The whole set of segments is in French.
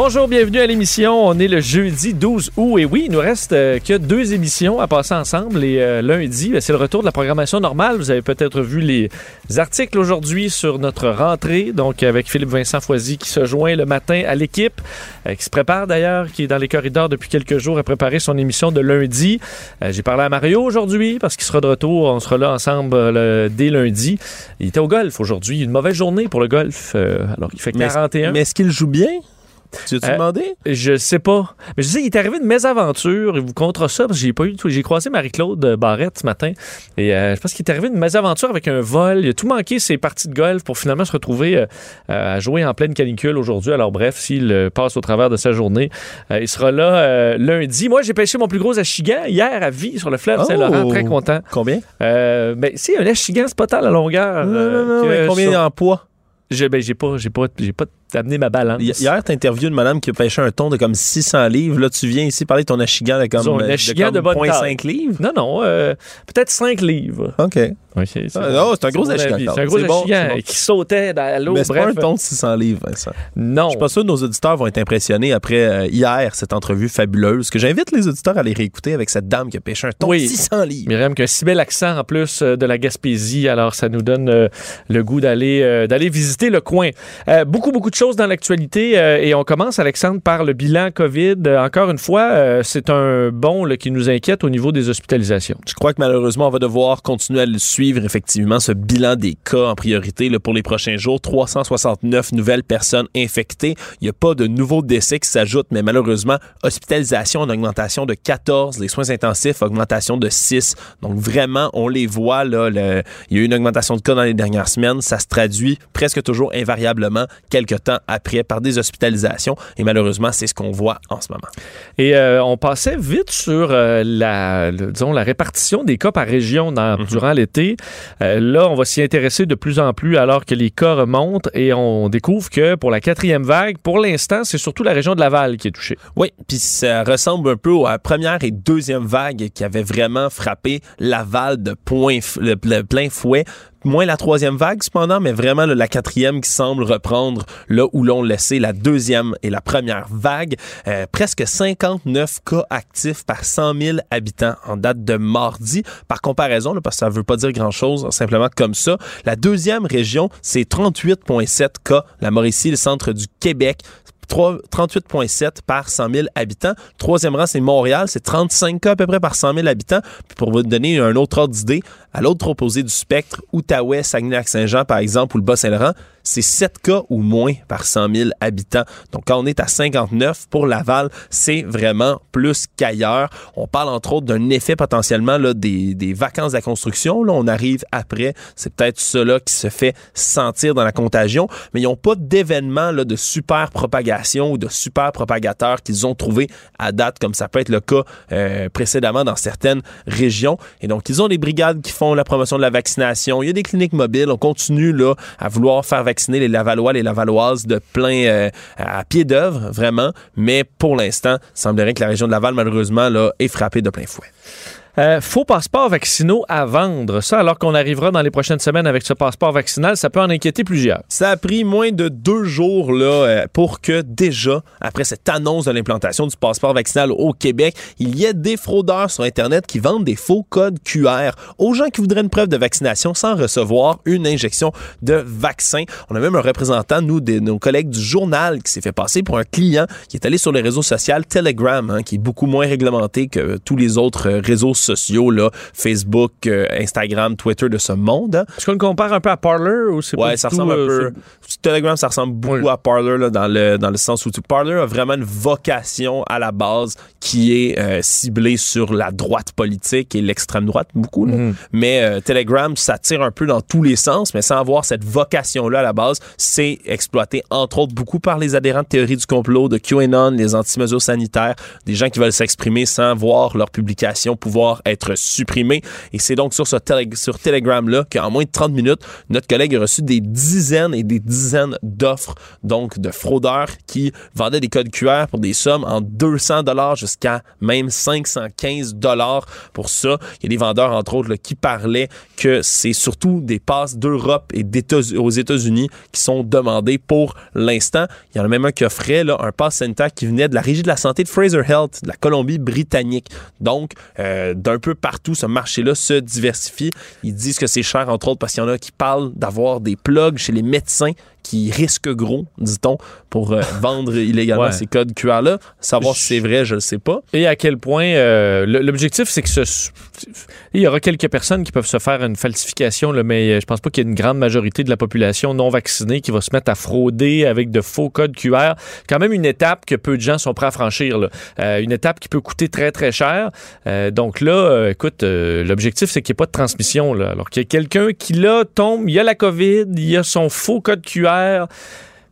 Bonjour, bienvenue à l'émission. On est le jeudi 12 août et oui, il nous reste euh, que deux émissions à passer ensemble. Et euh, lundi, ben, c'est le retour de la programmation normale. Vous avez peut-être vu les articles aujourd'hui sur notre rentrée, donc avec Philippe Vincent Foisy qui se joint le matin à l'équipe, euh, qui se prépare d'ailleurs, qui est dans les corridors depuis quelques jours à préparer son émission de lundi. J'ai parlé à Mario aujourd'hui parce qu'il sera de retour. On sera là ensemble dès lundi. Il était au golf aujourd'hui. Une mauvaise journée pour le golf, alors qu'il fait 41. mais est-ce qu'il joue bien? Tu as-tu Euh, demandé? Je sais pas. Mais je sais, il est arrivé une mésaventure. Il vous comptera ça parce que j'ai pas eu tout. J'ai croisé Marie-Claude Barrette ce matin. Et euh, je pense qu'il est arrivé une mésaventure avec un vol. Il a tout manqué ses parties de golf pour finalement se retrouver euh, à jouer en pleine canicule aujourd'hui. Alors bref, s'il euh, passe au travers de sa journée, euh, il sera là euh, lundi. Moi, j'ai pêché mon plus gros achigan hier à Vie sur le fleuve Saint-Laurent. Oh! Très content. Combien? Euh, ben, si, un achigan, c'est pas tant la longueur. non, non, euh, non, que combien sur- en poids? Je- ben, j'ai pas, j'ai pas, j'ai pas amené ma balance. Hi- Hier, tu interviewé une madame qui a pêché un ton de comme 600 livres. Là, tu viens ici parler de ton achigan de comme, Disons, un euh, achigan comme de bonne 0.5 livres? Non, non, euh, peut-être 5 livres. OK. Oui, c'est Ah, non, c'est un gros achigan. C'est un gros bon, achigan bon. qui sautait dans l'eau. Mais c'est pas un ton de 600 livres, Vincent. non. Je suis pas sûr que nos auditeurs vont être impressionnés après euh, hier, cette entrevue fabuleuse, que j'invite les auditeurs à les réécouter avec cette dame qui a pêché un ton Oui. de 600 livres. Myriam, qui a un si bel accent en plus de la Gaspésie, alors ça nous donne euh, le goût d'aller euh, d'aller visiter le coin. Euh, beaucoup, beaucoup de choses dans l'actualité euh, et on commence, Alexandre, par le bilan COVID. Euh, encore une fois, euh, c'est un bon qui nous inquiète au niveau des hospitalisations. Je crois que malheureusement, on va devoir continuer à suivre, effectivement, ce bilan des cas en priorité pour les prochains jours? 369 nouvelles personnes infectées. Il n'y a pas de nouveaux décès qui s'ajoutent, mais malheureusement, hospitalisation en augmentation de 14, les soins intensifs, augmentation de 6. Donc vraiment, on les voit, là, il y a eu une augmentation de cas dans les dernières semaines. Ça se traduit presque toujours invariablement quelques temps après par des hospitalisations. Et malheureusement, c'est ce qu'on voit en ce moment. Et euh, on passait vite sur euh, la, le- disons, la répartition des cas par région dans- durant l'été. Euh, là, on va s'y intéresser de plus en plus alors que les cas remontent et on découvre que pour la quatrième vague, pour l'instant, c'est surtout la région de Laval qui est touchée. Oui, puis ça ressemble un peu à la première et deuxième vague qui avait vraiment frappé Laval de point, plein fouet. Moins la troisième vague, cependant, mais vraiment là, la quatrième qui semble reprendre là où l'on laissé la deuxième et la première vague. Euh, presque 59 cas actifs par 100 000 habitants en date de mardi. Par comparaison, là, parce que ça veut pas dire grand-chose, simplement comme ça. La deuxième région, c'est 38,7 cas. La Mauricie, le centre du Québec, 3 38,7 par 100 000 habitants. Troisième rang, c'est Montréal, c'est 35 cas à peu près par 100 000 habitants. Puis pour vous donner un autre ordre d'idée, à l'autre opposé du spectre, Outaouais, Saguenay-Lac-Saint-Jean, par exemple, ou le Bas-Saint-Laurent, c'est 7 cas ou moins par 100 000 habitants. Donc, quand on est à 59 pour Laval, c'est vraiment plus qu'ailleurs. On parle entre autres d'un effet potentiellement là, des, des vacances de la construction. Là, on arrive après. C'est peut-être cela qui se fait sentir dans la contagion. Mais ils n'ont pas d'événement de super propagation ou de super propagateurs qu'ils ont trouvé à date, comme ça peut être le cas euh, précédemment dans certaines régions. Et donc, ils ont des brigades qui font la promotion de la vaccination. Il y a des cliniques mobiles. On continue là, à vouloir faire vacciner les Lavallois, les Lavalloises de plein euh, à pied d'œuvre, vraiment. Mais pour l'instant, il semblerait que la région de Laval, malheureusement, là, est frappée de plein fouet. Euh, faux passeports vaccinaux à vendre. Ça, alors qu'on arrivera dans les prochaines semaines avec ce passeport vaccinal, ça peut en inquiéter plusieurs. Ça a pris moins de deux jours là, euh, pour que déjà, après cette annonce de l'implantation du passeport vaccinal au Québec, il y ait des fraudeurs sur Internet qui vendent des faux codes QR aux gens qui voudraient une preuve de vaccination sans recevoir une injection de vaccin. On a même un représentant, nous, de nos collègues du journal, qui s'est fait passer pour un client qui est allé sur les réseaux sociaux Telegram, hein, qui est beaucoup moins réglementé que tous les autres euh, réseaux sociaux sociaux, là, Facebook, euh, Instagram, Twitter de ce monde. Hein. Est-ce qu'on le compare un peu à Parler ou c'est Ouais, ça ressemble un peu. Telegram, ça ressemble beaucoup à Parler là, dans, le, dans le sens où Parler a vraiment une vocation à la base qui est euh, ciblée sur la droite politique et l'extrême droite, beaucoup. Mhm. Mais euh, Telegram, ça tire un peu dans tous les sens, mais sans avoir cette vocation-là à la base, c'est exploité entre autres beaucoup par les adhérents de théorie du complot, de QAnon, les anti-mesures sanitaires, des gens qui veulent s'exprimer sans voir leur publication pouvoir être supprimée. Et c'est donc sur ce sur Telegram-là qu'en moins de 30 minutes, notre collègue a reçu des dizaines et des dizaines d'offres donc de fraudeurs qui vendaient des codes QR pour des sommes en 200 dollars jusqu'à même 515 dollars pour ça. Il y a des vendeurs entre autres qui parlaient que c'est surtout des passes d'Europe et aux États-Unis qui sont demandées pour l'instant. Il y en a même un qui offrait là, un pass sanitaire qui venait de la Régie de la santé de Fraser Health, de la Colombie-Britannique. Donc, euh, d'un peu partout, ce marché-là se diversifie. Ils disent que c'est cher, entre autres, parce qu'il y en a qui parlent d'avoir des plugs chez les médecins qui risquent gros, dit-on, pour euh, vendre illégalement ces codes QR-là. Savoir si c'est vrai, je ne sais pas. Et à quel point euh, l'objectif, c'est que ce, il y aura quelques personnes qui peuvent se faire une falsification, mais euh, je pense pas qu'il y ait une grande majorité de la population non vaccinée qui va se mettre à frauder avec de faux codes QR. Quand même une étape que peu de gens sont prêts à franchir. une étape qui peut coûter très, très cher. donc là, écoute, l'objectif, c'est qu'il n'y ait pas de transmission. Alors qu'il y a quelqu'un qui, là, tombe, il y a la COVID, il y a son faux code QR,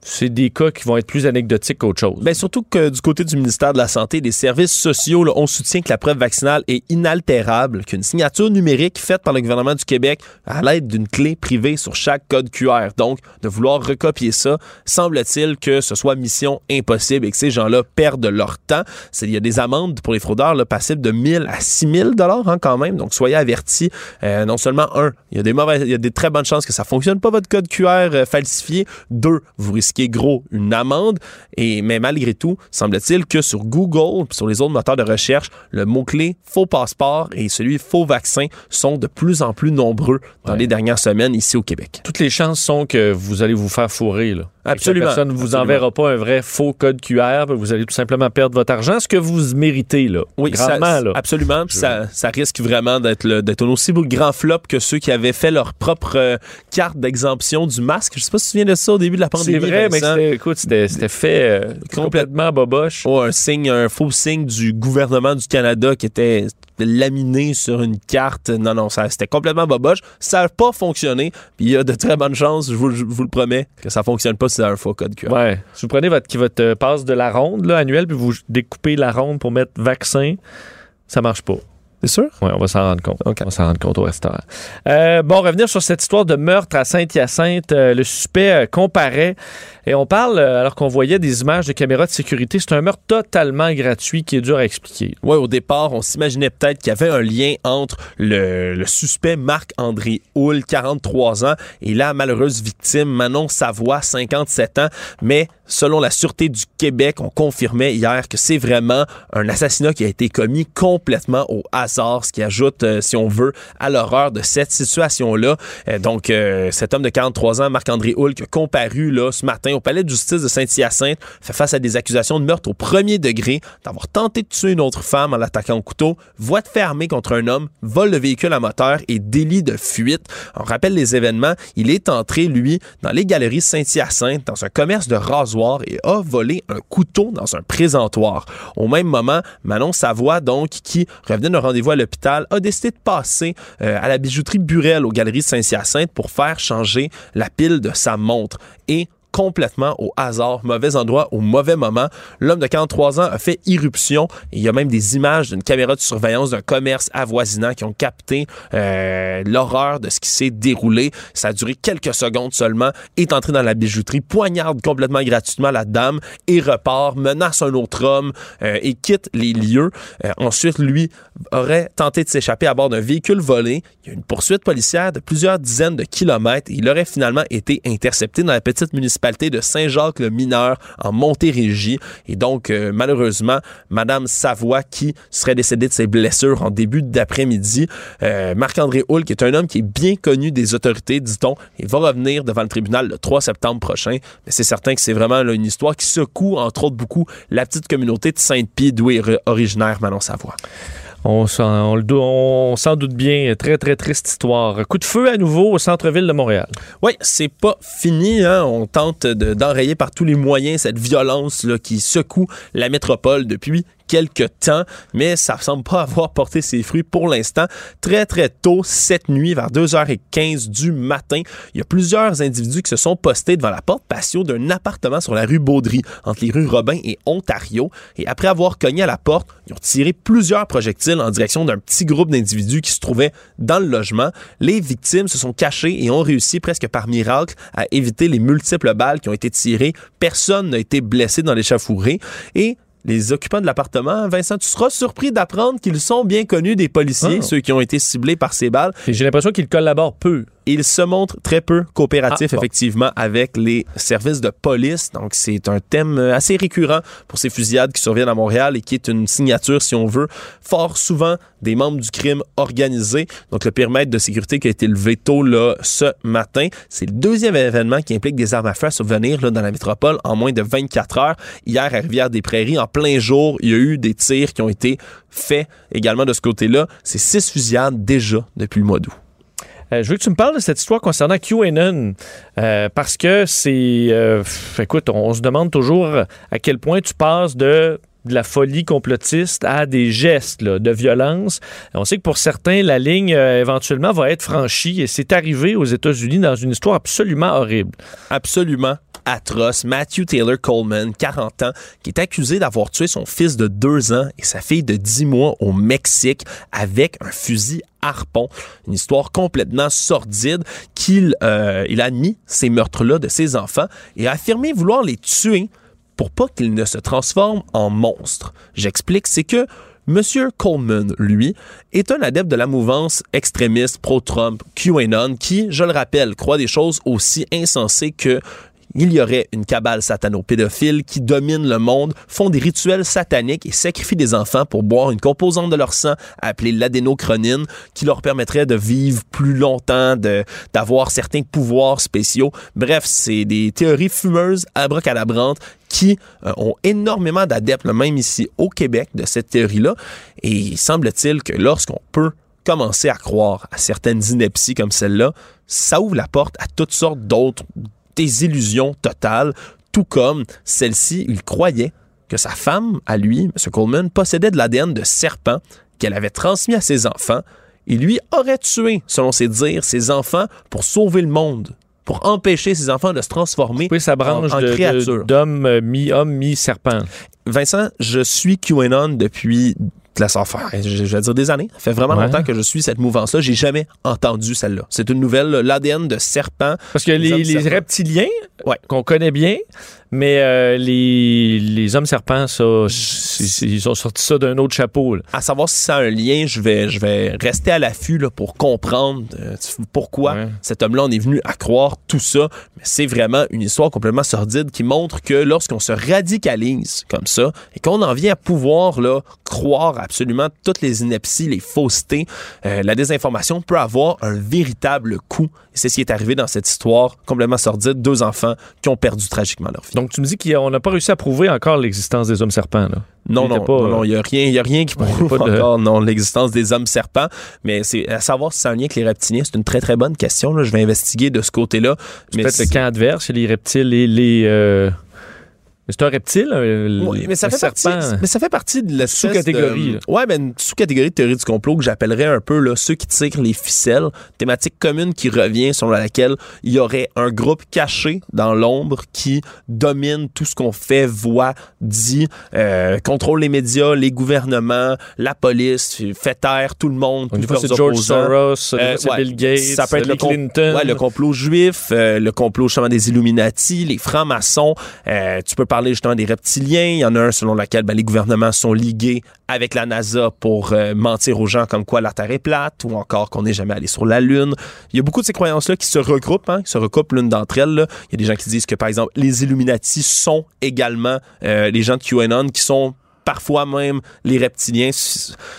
c'est des cas qui vont être plus anecdotiques qu'autre chose. Bien, surtout que du côté du ministère de la Santé, les services sociaux, là, on soutient que la preuve vaccinale est inaltérable, qu'une signature numérique faite par le gouvernement du Québec à l'aide d'une clé privée sur chaque code QR. Donc, de vouloir recopier ça, semble-t-il que ce soit mission impossible et que ces gens-là perdent leur temps. Il y a des amendes pour les fraudeurs là, passibles de 1000 à 6000 dollars hein, quand même. Donc, soyez avertis. Euh, non seulement, un, il y a des mauvaises, il y a des très bonnes chances que ça fonctionne pas votre code QR euh, falsifié. Deux, vous risquez qui est gros, une amende. Et, mais malgré tout, semble-t-il que sur Google, sur les autres moteurs de recherche, le mot-clé faux passeport et celui faux vaccin sont de plus en plus nombreux dans les dernières semaines ici au Québec. Toutes les chances sont que vous allez vous faire fourrer, là. Absolument. personne ne vous enverra pas un vrai faux code QR. Vous allez tout simplement perdre votre argent, ce que vous méritez, là. Oui, grandement, là. Absolument. ça, ça, risque vraiment d'être un aussi grand flop que ceux qui avaient fait leur propre euh, carte d'exemption du masque. Je sais pas si tu te souviens de ça au début de la pandémie. C'est vrai, mais écoute, c'était fait euh, complètement boboche. Oh, un signe, un faux signe du gouvernement du Canada qui était laminé sur une carte. Non, non, ça c'était complètement boboche. Ça n'a pas fonctionné. Puis il y a de très bonnes chances, je vous, le promets, que ça fonctionne pas si c'est un faux code QR. Ouais. Si vous prenez votre, votre passe de la ronde là, annuelle, puis vous découpez la ronde pour mettre vaccin, ça marche pas. C'est sûr? Oui, on va s'en rendre compte. On va s'en rendre compte au restaurant. Euh, bon, revenir sur cette histoire de meurtre à Saint-Hyacinthe. Euh, le suspect euh, comparait et on parle, alors qu'on voyait des images de caméras de sécurité, c'est un meurtre totalement gratuit qui est dur à expliquer. Oui, au départ, on s'imaginait peut-être qu'il y avait un lien entre le, suspect Marc-André Houle, 43 ans, et la malheureuse victime Manon Savoie, 57 ans. Mais selon la Sûreté du Québec, on confirmait hier que c'est vraiment un assassinat qui a été commis complètement au hasard, ce qui ajoute, euh, si on veut, à l'horreur de cette situation-là. Euh, donc, euh, cet homme de 43 ans, Marc-André Houle, qui a comparu là, ce matin au palais de justice de Saint-Hyacinthe fait face à des accusations de meurtre au premier degré, d'avoir tenté de tuer une autre femme en l'attaquant au couteau, voie de fermée contre un homme, vol de véhicule à moteur et délit de fuite. On rappelle les événements. Il est entré, lui, dans les galeries Saint-Hyacinthe, dans un commerce de rasoir et a volé un couteau dans un présentoir. Au même moment, Manon Savoie, donc, qui revenait d'un rendez-vous à l'hôpital, a décidé de passer euh, à la bijouterie Burel aux galeries Saint-Hyacinthe pour faire changer la pile de sa montre. Et complètement au hasard, mauvais endroit, au mauvais moment. L'homme de 43 ans a fait irruption. il y a même des images d'une caméra de surveillance d'un commerce avoisinant qui ont capté euh, l'horreur de ce qui s'est déroulé. Ça a duré quelques secondes seulement. Est entré dans la bijouterie, poignarde complètement gratuitement la dame et repart, menace un autre homme euh, et quitte les lieux. Euh, ensuite, lui aurait tenté de s'échapper à bord d'un véhicule volé. Il y a une poursuite policière de plusieurs dizaines de kilomètres. il aurait finalement été intercepté dans la petite municipalité de Saint-Jacques-le-Mineur en Montérégie. Et donc, euh, malheureusement, Madame Savoie, qui serait décédée de ses blessures en début d'après-midi, euh, Marc-André Hull, qui est un homme qui est bien connu des autorités, dit-on, il va revenir devant le tribunal le 3 septembre prochain. Mais c'est certain que c'est vraiment une histoire qui secoue, entre autres, beaucoup la petite communauté de Sainte-Pie, d'où est originaire Manon Savoie. On s'en, doute bien. Très, très triste histoire. Coup de feu à nouveau au centre-ville de Montréal. Oui, c'est pas fini. Hein? On tente de- d'enrayer par tous les moyens cette violence qui secoue la métropole depuis quelques temps, mais ça semble pas avoir porté ses fruits pour l'instant. Très, très tôt, cette nuit, vers 2h15 du matin, il y a plusieurs individus qui se sont postés devant la porte patio d'un appartement sur la rue Baudry, entre les rues Robin et Ontario. Et après avoir cogné à la porte, ils ont tiré plusieurs projectiles en direction d'un petit groupe d'individus qui se trouvaient dans le logement. Les victimes se sont cachées et ont réussi presque par miracle à éviter les multiples balles qui ont été tirées. Personne n'a été blessé dans l'échafourée. Et les occupants de l'appartement, Vincent, tu seras surpris d'apprendre qu'ils sont bien connus des policiers, Ah. ceux qui ont été ciblés par ces balles. J'ai l'impression qu'ils collaborent peu. Ils se montrent très peu coopératifs, Ah, bon. effectivement, avec les services de police. Donc, c'est un thème euh, assez récurrent pour ces fusillades qui surviennent à Montréal et qui est une signature, si on veut, fort souvent des membres du crime organisé. Donc, le périmètre de sécurité qui a été levé tôt là, ce matin, c'est le deuxième événement qui implique des armes à feu à survenir là, dans la métropole en moins de 24 heures. Hier, à Rivière-des-Prairies, en plein jour, il y a eu des tirs qui ont été faits également de ce côté-là. C'est six fusillades déjà depuis le mois d'août. Euh, je veux que tu me parles de cette histoire concernant QAnon, euh, parce que c'est... euh, écoute, on, on se demande toujours à quel point tu passes de de la folie complotiste à des gestes de violence. On sait que pour certains, la ligne euh, éventuellement va être franchie et c'est arrivé aux États-Unis dans une histoire absolument horrible. absolument atroce. Matthew Taylor Coleman, 40 ans, qui est accusé d'avoir tué son fils de 2 ans et sa fille de 10 mois au Mexique avec un fusil harpon. Une histoire complètement sordide qu'il euh, a admis ces meurtres-là de ses enfants et a affirmé vouloir les tuer pour pas qu'ils ne se transforment en monstres. J'explique, c'est que Monsieur Coleman, lui, est un adepte de la mouvance extrémiste pro-Trump QAnon qui, je le rappelle, croit des choses aussi insensées que il y aurait une cabale satano-pédophile qui domine le monde, font des rituels sataniques et sacrifient des enfants pour boire une composante de leur sang appelée l'adénochronine qui leur permettrait de vivre plus longtemps, d'avoir certains pouvoirs spéciaux. Bref, c'est des théories fumeuses, abracadabrantes qui euh, ont énormément d'adeptes, même ici au Québec, de cette théorie-là. Et il semble-t-il que lorsqu'on peut commencer à croire à certaines inepties comme celle-là, ça ouvre la porte à toutes sortes d'autres désillusions totales, tout comme celle-ci, il croyait que sa femme, à lui, M. Coleman, possédait de l'ADN de serpent qu'elle avait transmis à ses enfants et lui aurait tué, selon ses dires, ses enfants pour sauver le monde, pour empêcher ses enfants de se transformer Oui, sa branche en, en de- de- créature. d'homme euh, mi-homme, mi-serpent. Vincent, je suis QAnon depuis la enfin, je, je vais dire des années. Ça fait vraiment Ouais. longtemps que je suis cette mouvance-là. J'ai jamais entendu celle-là. C'est une nouvelle, l'ADN de serpent. Parce que Les les, reptiliens, Ouais. qu'on connaît bien, mais euh, les, les hommes serpents, ça, ils ont sorti ça d'un autre chapeau. là. À savoir si ça a un lien, je vais, je vais rester à l'affût là, pour comprendre euh, pourquoi Ouais. cet homme-là en est venu à croire tout ça. Mais c'est vraiment une histoire complètement sordide qui montre que lorsqu'on se radicalise comme ça et qu'on en vient à pouvoir là, croire absolument toutes les inepties, les faussetés, euh, la désinformation peut avoir un véritable coût. C'est ce qui est arrivé dans cette histoire complètement sordide. Deux enfants qui ont perdu tragiquement leur vie. Donc, tu me dis qu'on n'a pas réussi à prouver encore l'existence des hommes serpents. Là. Non, non, pas, non, non, il n'y a rien, il y a rien qui Ouais, a prouve de- encore non, l'existence des hommes serpents, mais c'est à savoir si c'est un lien avec les reptiliens, c'est une très très bonne question. Là. Je vais investiguer de ce côté-là. Mais Peut-être le camp adverse, les reptiles et les. euh, C'est un reptile, un- Oui, mais ça un fait partie, mais ça fait partie de la Sous-catégorie. Ouais, ben une sous-catégorie de théorie du complot que j'appellerais un peu là, ceux qui tirent les ficelles, thématique commune qui revient selon laquelle il y aurait un groupe caché dans l'ombre qui domine tout ce qu'on fait, voit, dit, euh, contrôle les médias, les gouvernements, la police, fait taire tout le monde, tous fois, c'est George. Soros, Euh, c'est ouais. Bill Gates, Ça peut être le, Clinton. ouais, le complot juif, euh, le complot justement des Illuminati, les francs-maçons. Euh, tu peux parler justement des reptiliens. Il y en a un selon lequel ben, les gouvernements sont ligués avec la NASA pour euh, mentir aux gens comme quoi la Terre est plate ou encore qu'on n'est jamais allé sur la Lune. Il y a beaucoup de ces croyances-là qui se regroupent, hein, se recoupent l'une d'entre elles. Il y a des gens qui disent que, par exemple, les Illuminati sont également euh, les gens de QAnon qui sont parfois même les reptiliens.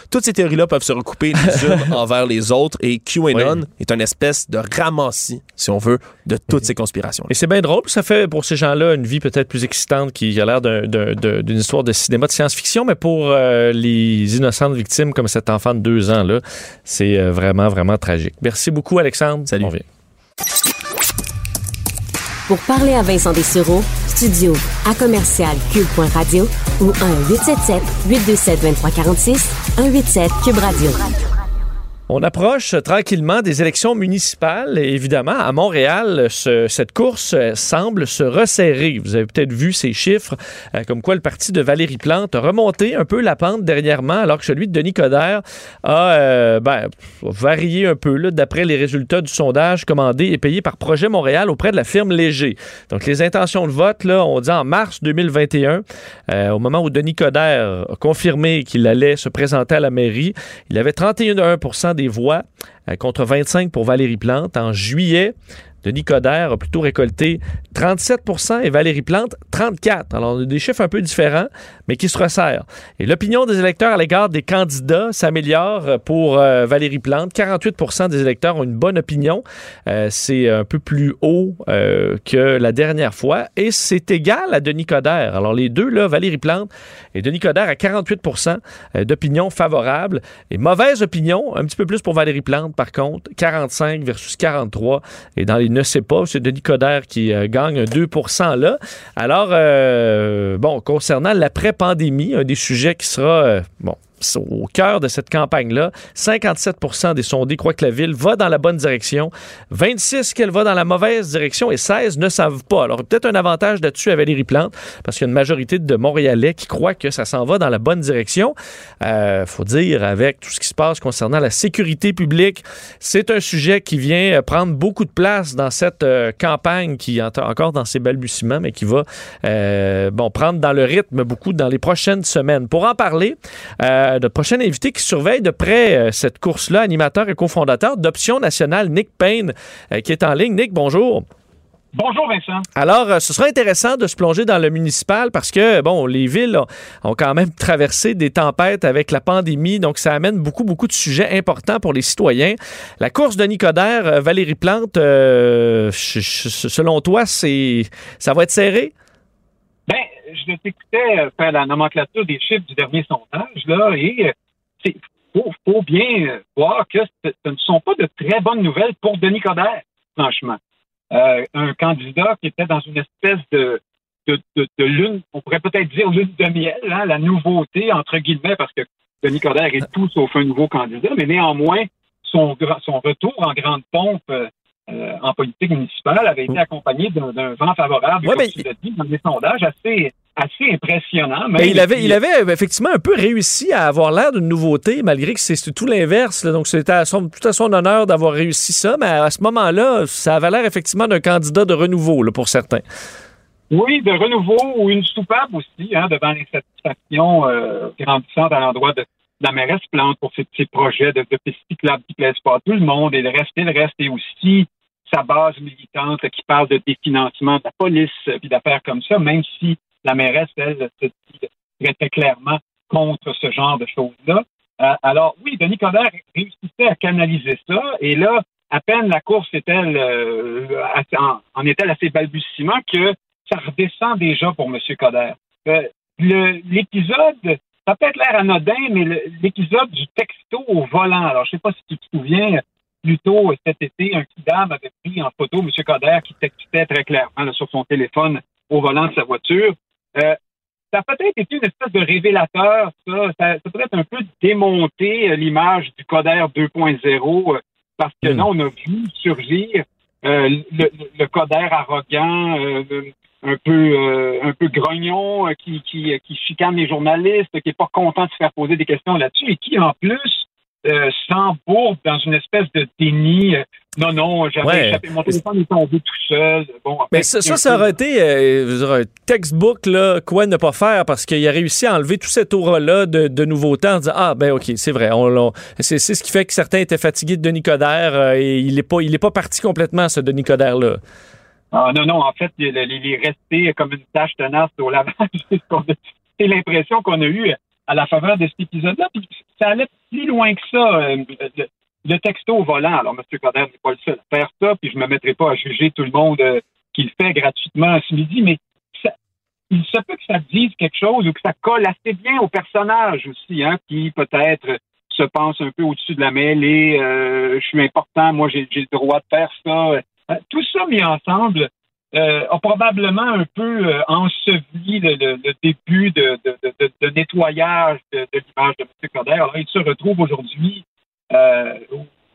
Toutes ces théories-là peuvent se recouper les unes envers les autres et QAnon est une espèce de ramassis, si on veut, de toutes ces conspirations. Et c'est bien drôle, ça fait pour ces gens-là une vie peut-être plus excitante qui a l'air d'une histoire de cinéma de science-fiction, mais pour euh, les innocentes victimes comme cet enfant de deux ans, là, c'est euh, vraiment, vraiment tragique. Merci beaucoup, Alexandre. Salut. On vient. Pour parler à Vincent Dessureau, studio à commercial cube.radio ou 1-877-827-2346, 187 Cube Radio. On approche tranquillement des élections municipales et évidemment, à Montréal, cette course euh, semble se resserrer. Vous avez peut-être vu ces chiffres, euh, comme quoi le parti de Valérie Plante a remonté un peu la pente dernièrement, alors que celui de Denis Coderre a euh, ben, varié un peu d'après les résultats du sondage commandé et payé par Projet Montréal auprès de la firme Léger. Donc les intentions de vote, là, on dit en mars 2021, au moment où Denis Coderre a confirmé qu'il allait se présenter à la mairie, il avait 31 des voix euh, contre 25 pour Valérie Plante. En juillet, Denis Coderre a plutôt récolté 37% et Valérie Plante 34. Alors, on a des chiffres un peu différents, mais qui se resserrent. Et l'opinion des électeurs à l'égard des candidats s'améliore pour euh, Valérie Plante. 48% des électeurs ont une bonne opinion. Euh, c'est un peu plus haut euh, que la dernière fois. Et c'est égal à Denis Coderre. Alors, les deux, là, Valérie Plante et Denis Coderre, à 48% d'opinion favorable. Et mauvaise opinion, un petit peu plus pour Valérie Plante, par contre. 45 versus 43. Et dans les ne sait pas. C'est Denis Coderre qui euh, gagne 2% là. Alors, euh, bon, concernant l'après-pandémie, un des sujets qui sera, euh, bon, au cœur de cette campagne-là. 57% des sondés croient que la ville va dans la bonne direction, 26 qu'elle va dans la mauvaise direction et 16 ne savent pas. Alors peut-être un avantage là-dessus à Valérie Plante parce qu'il y a une majorité de Montréalais qui croient que ça s'en va dans la bonne direction. Euh, faut dire avec tout ce qui se passe concernant la sécurité publique, c'est un sujet qui vient prendre beaucoup de place dans cette euh, campagne qui encore dans ses balbutiements mais qui va euh, bon prendre dans le rythme beaucoup dans les prochaines semaines. Pour en parler. Euh, euh, notre prochain invité qui surveille de près euh, cette course-là, animateur et cofondateur d'Option nationale, Nick Payne, euh, qui est en ligne. Nick, bonjour. Bonjour Vincent. Alors, ce sera intéressant de se plonger dans le municipal parce que, bon, les villes ont, quand même traversé des tempêtes avec la pandémie, donc ça amène beaucoup, beaucoup de sujets importants pour les citoyens. La course de Nicodère, Valérie Plante, selon toi, c'est ça va être serré? Je t'écoutais euh, faire la nomenclature des chiffres du dernier sondage, là, et il euh, faut, bien euh, voir que ce, ne sont pas de très bonnes nouvelles pour Denis Coderre, franchement. un candidat qui était dans une espèce de, de, de, lune, on pourrait peut-être dire lune de miel, hein, la nouveauté, entre guillemets, parce que Denis Coderre est tout sauf un nouveau candidat, mais néanmoins, son, son retour en grande pompe en politique municipale avait été accompagné d'un vent favorable, comme tu l'as dit, dans des sondages assez assez impressionnant. Mais il avait, il avait euh, effectivement un peu réussi à avoir l'air d'une nouveauté, malgré que c'est tout l'inverse. Donc, c'était tout à son honneur d'avoir réussi ça. Mais à ce moment-là, ça avait l'air effectivement d'un candidat de renouveau là, pour certains. Oui, de renouveau ou une soupape aussi, hein, devant l'insatisfaction euh, grandissante à l'endroit de, la mairesse Plante pour ses, projets de, de pistes cyclables qui plaisent pas à tout le monde. Et le reste, et le reste est aussi sa base militante qui parle de définancement de la police et d'affaires comme ça, même si la mairesse, elle, se dit très, clairement contre ce genre de choses-là. Euh, alors, oui, Denis Coderre réussissait à canaliser ça. Et là, à peine la course est-elle euh, en, est-elle assez balbutiement que ça redescend déjà pour M. Coderre. Euh, l'épisode, ça peut être l'air anodin, mais l'épisode du texto au volant. Alors, je ne sais pas si tu te souviens, plus tôt cet été, un kidam avait pris en photo M. Coderre qui textait très clairement sur son téléphone au volant de sa voiture. Euh, ça a peut-être été une espèce de révélateur, ça. Ça, peut être un peu démonter euh, l'image du Coder 2.0, euh, parce que hmm. là, on a vu surgir le, le, Coder arrogant, un peu un peu grognon, qui, qui, qui chicane les journalistes, qui est pas content de se faire poser des questions là-dessus, et qui, en plus, euh, s'embourbe dans une espèce de déni. Euh, non, non, j'avais échappé. Mon téléphone est tombé tout seul. Bon, Mais ça, ça, aurait été euh, un textbook, là, quoi ne pas faire, parce qu'il a réussi à enlever tout cet aura-là de, de nouveauté en disant Ah, ben, OK, c'est vrai. On, c'est, ce qui fait que certains étaient fatigués de Denis Coderre et il n'est pas, il est pas parti complètement, ce Denis Coderre-là. Ah, non, non, en fait, il, est resté comme une tâche tenace au lavage. c'est l'impression qu'on a eue à la faveur de cet épisode-là. Puis ça allait plus loin que ça. Euh, le, texto au volant. Alors, M. Coder n'est pas le seul à faire ça, puis je ne me mettrai pas à juger tout le monde euh, qui fait gratuitement ce midi, mais il se peut que ça dise quelque chose ou que ça colle assez bien au personnage aussi, hein, qui peut-être se pense un peu au-dessus de la mêlée, euh, je suis important, moi j'ai le droit de faire ça. Euh, tout ça mis ensemble euh, a probablement un peu enseveli le, début de, nettoyage de, l'image de M. Coder. Alors, il se retrouve aujourd'hui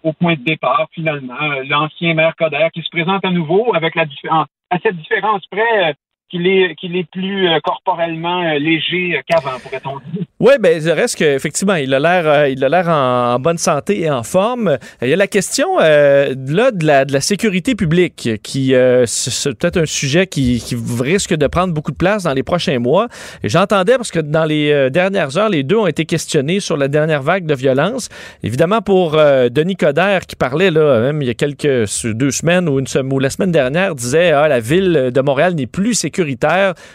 au, point de départ, finalement. L'ancien maire Coder qui se présente à nouveau avec la différence, à cette différence près qu'il est, qu'il est plus euh, corporellement euh, léger euh, qu'avant, pourrait-on dire. Oui, ben, il reste qu'effectivement, il a l'air, il a l'air en, bonne santé et en forme. Il y a la question là de la, sécurité publique, qui c'est peut-être un sujet qui, risque de prendre beaucoup de place dans les prochains mois. J'entendais parce que dans les dernières heures, les deux ont été questionnés sur la dernière vague de violence. Évidemment, pour Denis Coderre qui parlait là, même il y a quelques deux semaines ou une semaine la semaine dernière, disait ah, la ville de Montréal n'est plus sécurisée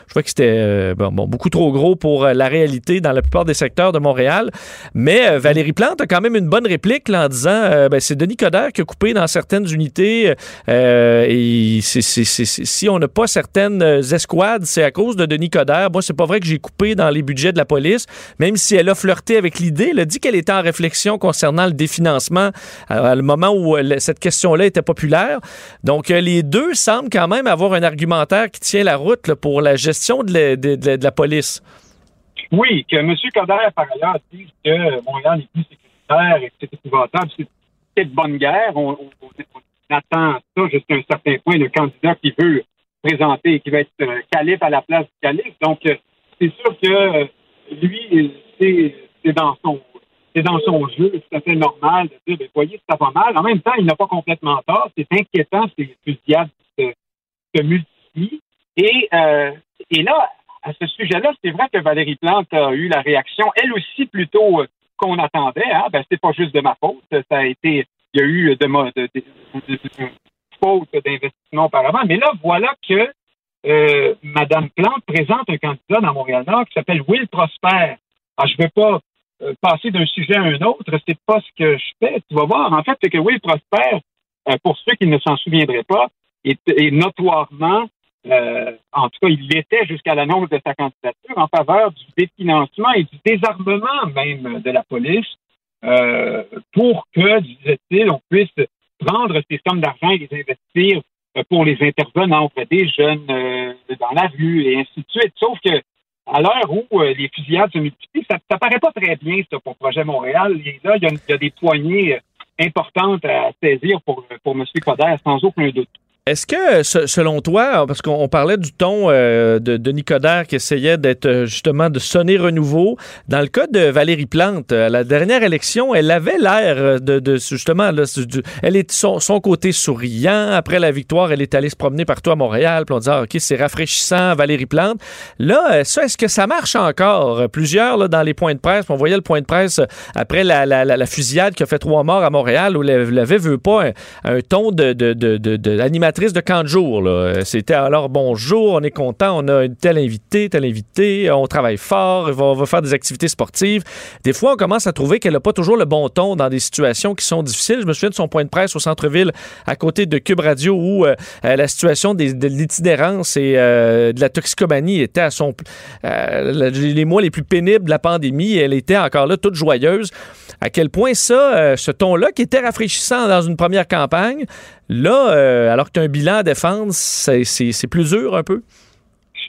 je vois que c'était euh, bon, beaucoup trop gros pour euh, la réalité dans la plupart des secteurs de Montréal. Mais euh, Valérie Plante a quand même une bonne réplique en disant ben, c'est Denis Coderre qui a coupé dans certaines unités. et si on n'a pas certaines escouades, c'est à cause de Denis Coderre. Moi, c'est pas vrai que j'ai coupé dans les budgets de la police, même si elle a flirté avec l'idée. Elle a dit qu'elle était en réflexion concernant le définancement à, le moment où cette question-là était populaire. Donc, les deux semblent quand même avoir un argumentaire qui tient la route pour la gestion de la, police. Oui, que M. Coder, par ailleurs, dit que Montréal est plus sécuritaire et que c'est épouvantable. C'est de bonne guerre. On, attend ça jusqu'à un certain point, le candidat qui veut présenter, qui va être euh, calife à la place du calife. Donc, euh, c'est sûr que euh, lui, c'est dans son c'est dans son jeu, c'est assez normal de dire, ben, voyez, ça va mal. En même temps, il n'a pas complètement tort. C'est inquiétant, ces fusillades qui se multiplient. Et, et là, à ce sujet-là, c'est vrai que Valérie Plante a eu la réaction, elle aussi plutôt euh, qu'on attendait. Hein? Ben, pas juste de ma faute. Ça a été, il y a eu de, de, faute d'investissement auparavant. Mais là, voilà que euh, Madame Plante présente un candidat dans Montréal-Nord qui s'appelle Will Prosper. Alors, je ne vais pas euh, passer d'un sujet à un autre. C'est pas ce que je fais. Tu vas voir. En fait, c'est que Will Prosper, euh, pour ceux qui ne s'en souviendraient pas, est notoirement euh, en tout cas, il l'était jusqu'à l'annonce de sa candidature en faveur du définancement et du désarmement même de la police euh, pour que, disait-il, on puisse prendre ces sommes d'argent et les investir euh, pour les intervenants auprès des jeunes dans la rue et ainsi de suite. Sauf que à l'heure où les fusillades se multiplient, ça, ne paraît pas très bien ça pour Projet Montréal. Et là, il y, a, des poignées importantes à saisir pour, pour M. Coder, sans aucun doute. Est-ce que, selon toi, parce qu'on parlait du ton euh, de Denis Coderre qui essayait d'être euh, justement de sonner renouveau, dans le cas de Valérie Plante, à la dernière élection, elle avait l'air de, justement, elle est son, côté souriant. Après la victoire, elle est allée se promener partout à Montréal, puis on disait, ah, OK, c'est rafraîchissant, Valérie Plante. Là, euh, ça, est-ce que ça marche encore? Plusieurs, là, dans les points de presse, on voyait le point de presse après la, la, fusillade qui a fait trois morts à Montréal, où elle n'avait veut pas un, ton de, de, de, de de camp de jour. C'était alors bonjour, on est content, on a une telle invité, tel invité, on travaille fort, on va, faire des activités sportives. Des fois, on commence à trouver qu'elle n'a pas toujours le bon ton dans des situations qui sont difficiles. Je me souviens de son point de presse au centre-ville à côté de Cube Radio où euh, euh, la situation de l'itinérance et euh, de la toxicomanie était à son les mois les plus pénibles de la pandémie. Elle était encore là toute joyeuse. À quel point ça, ce ton-là, qui était rafraîchissant dans une première campagne, Là, euh, alors que tu as un bilan à défendre, c'est plus dur un peu?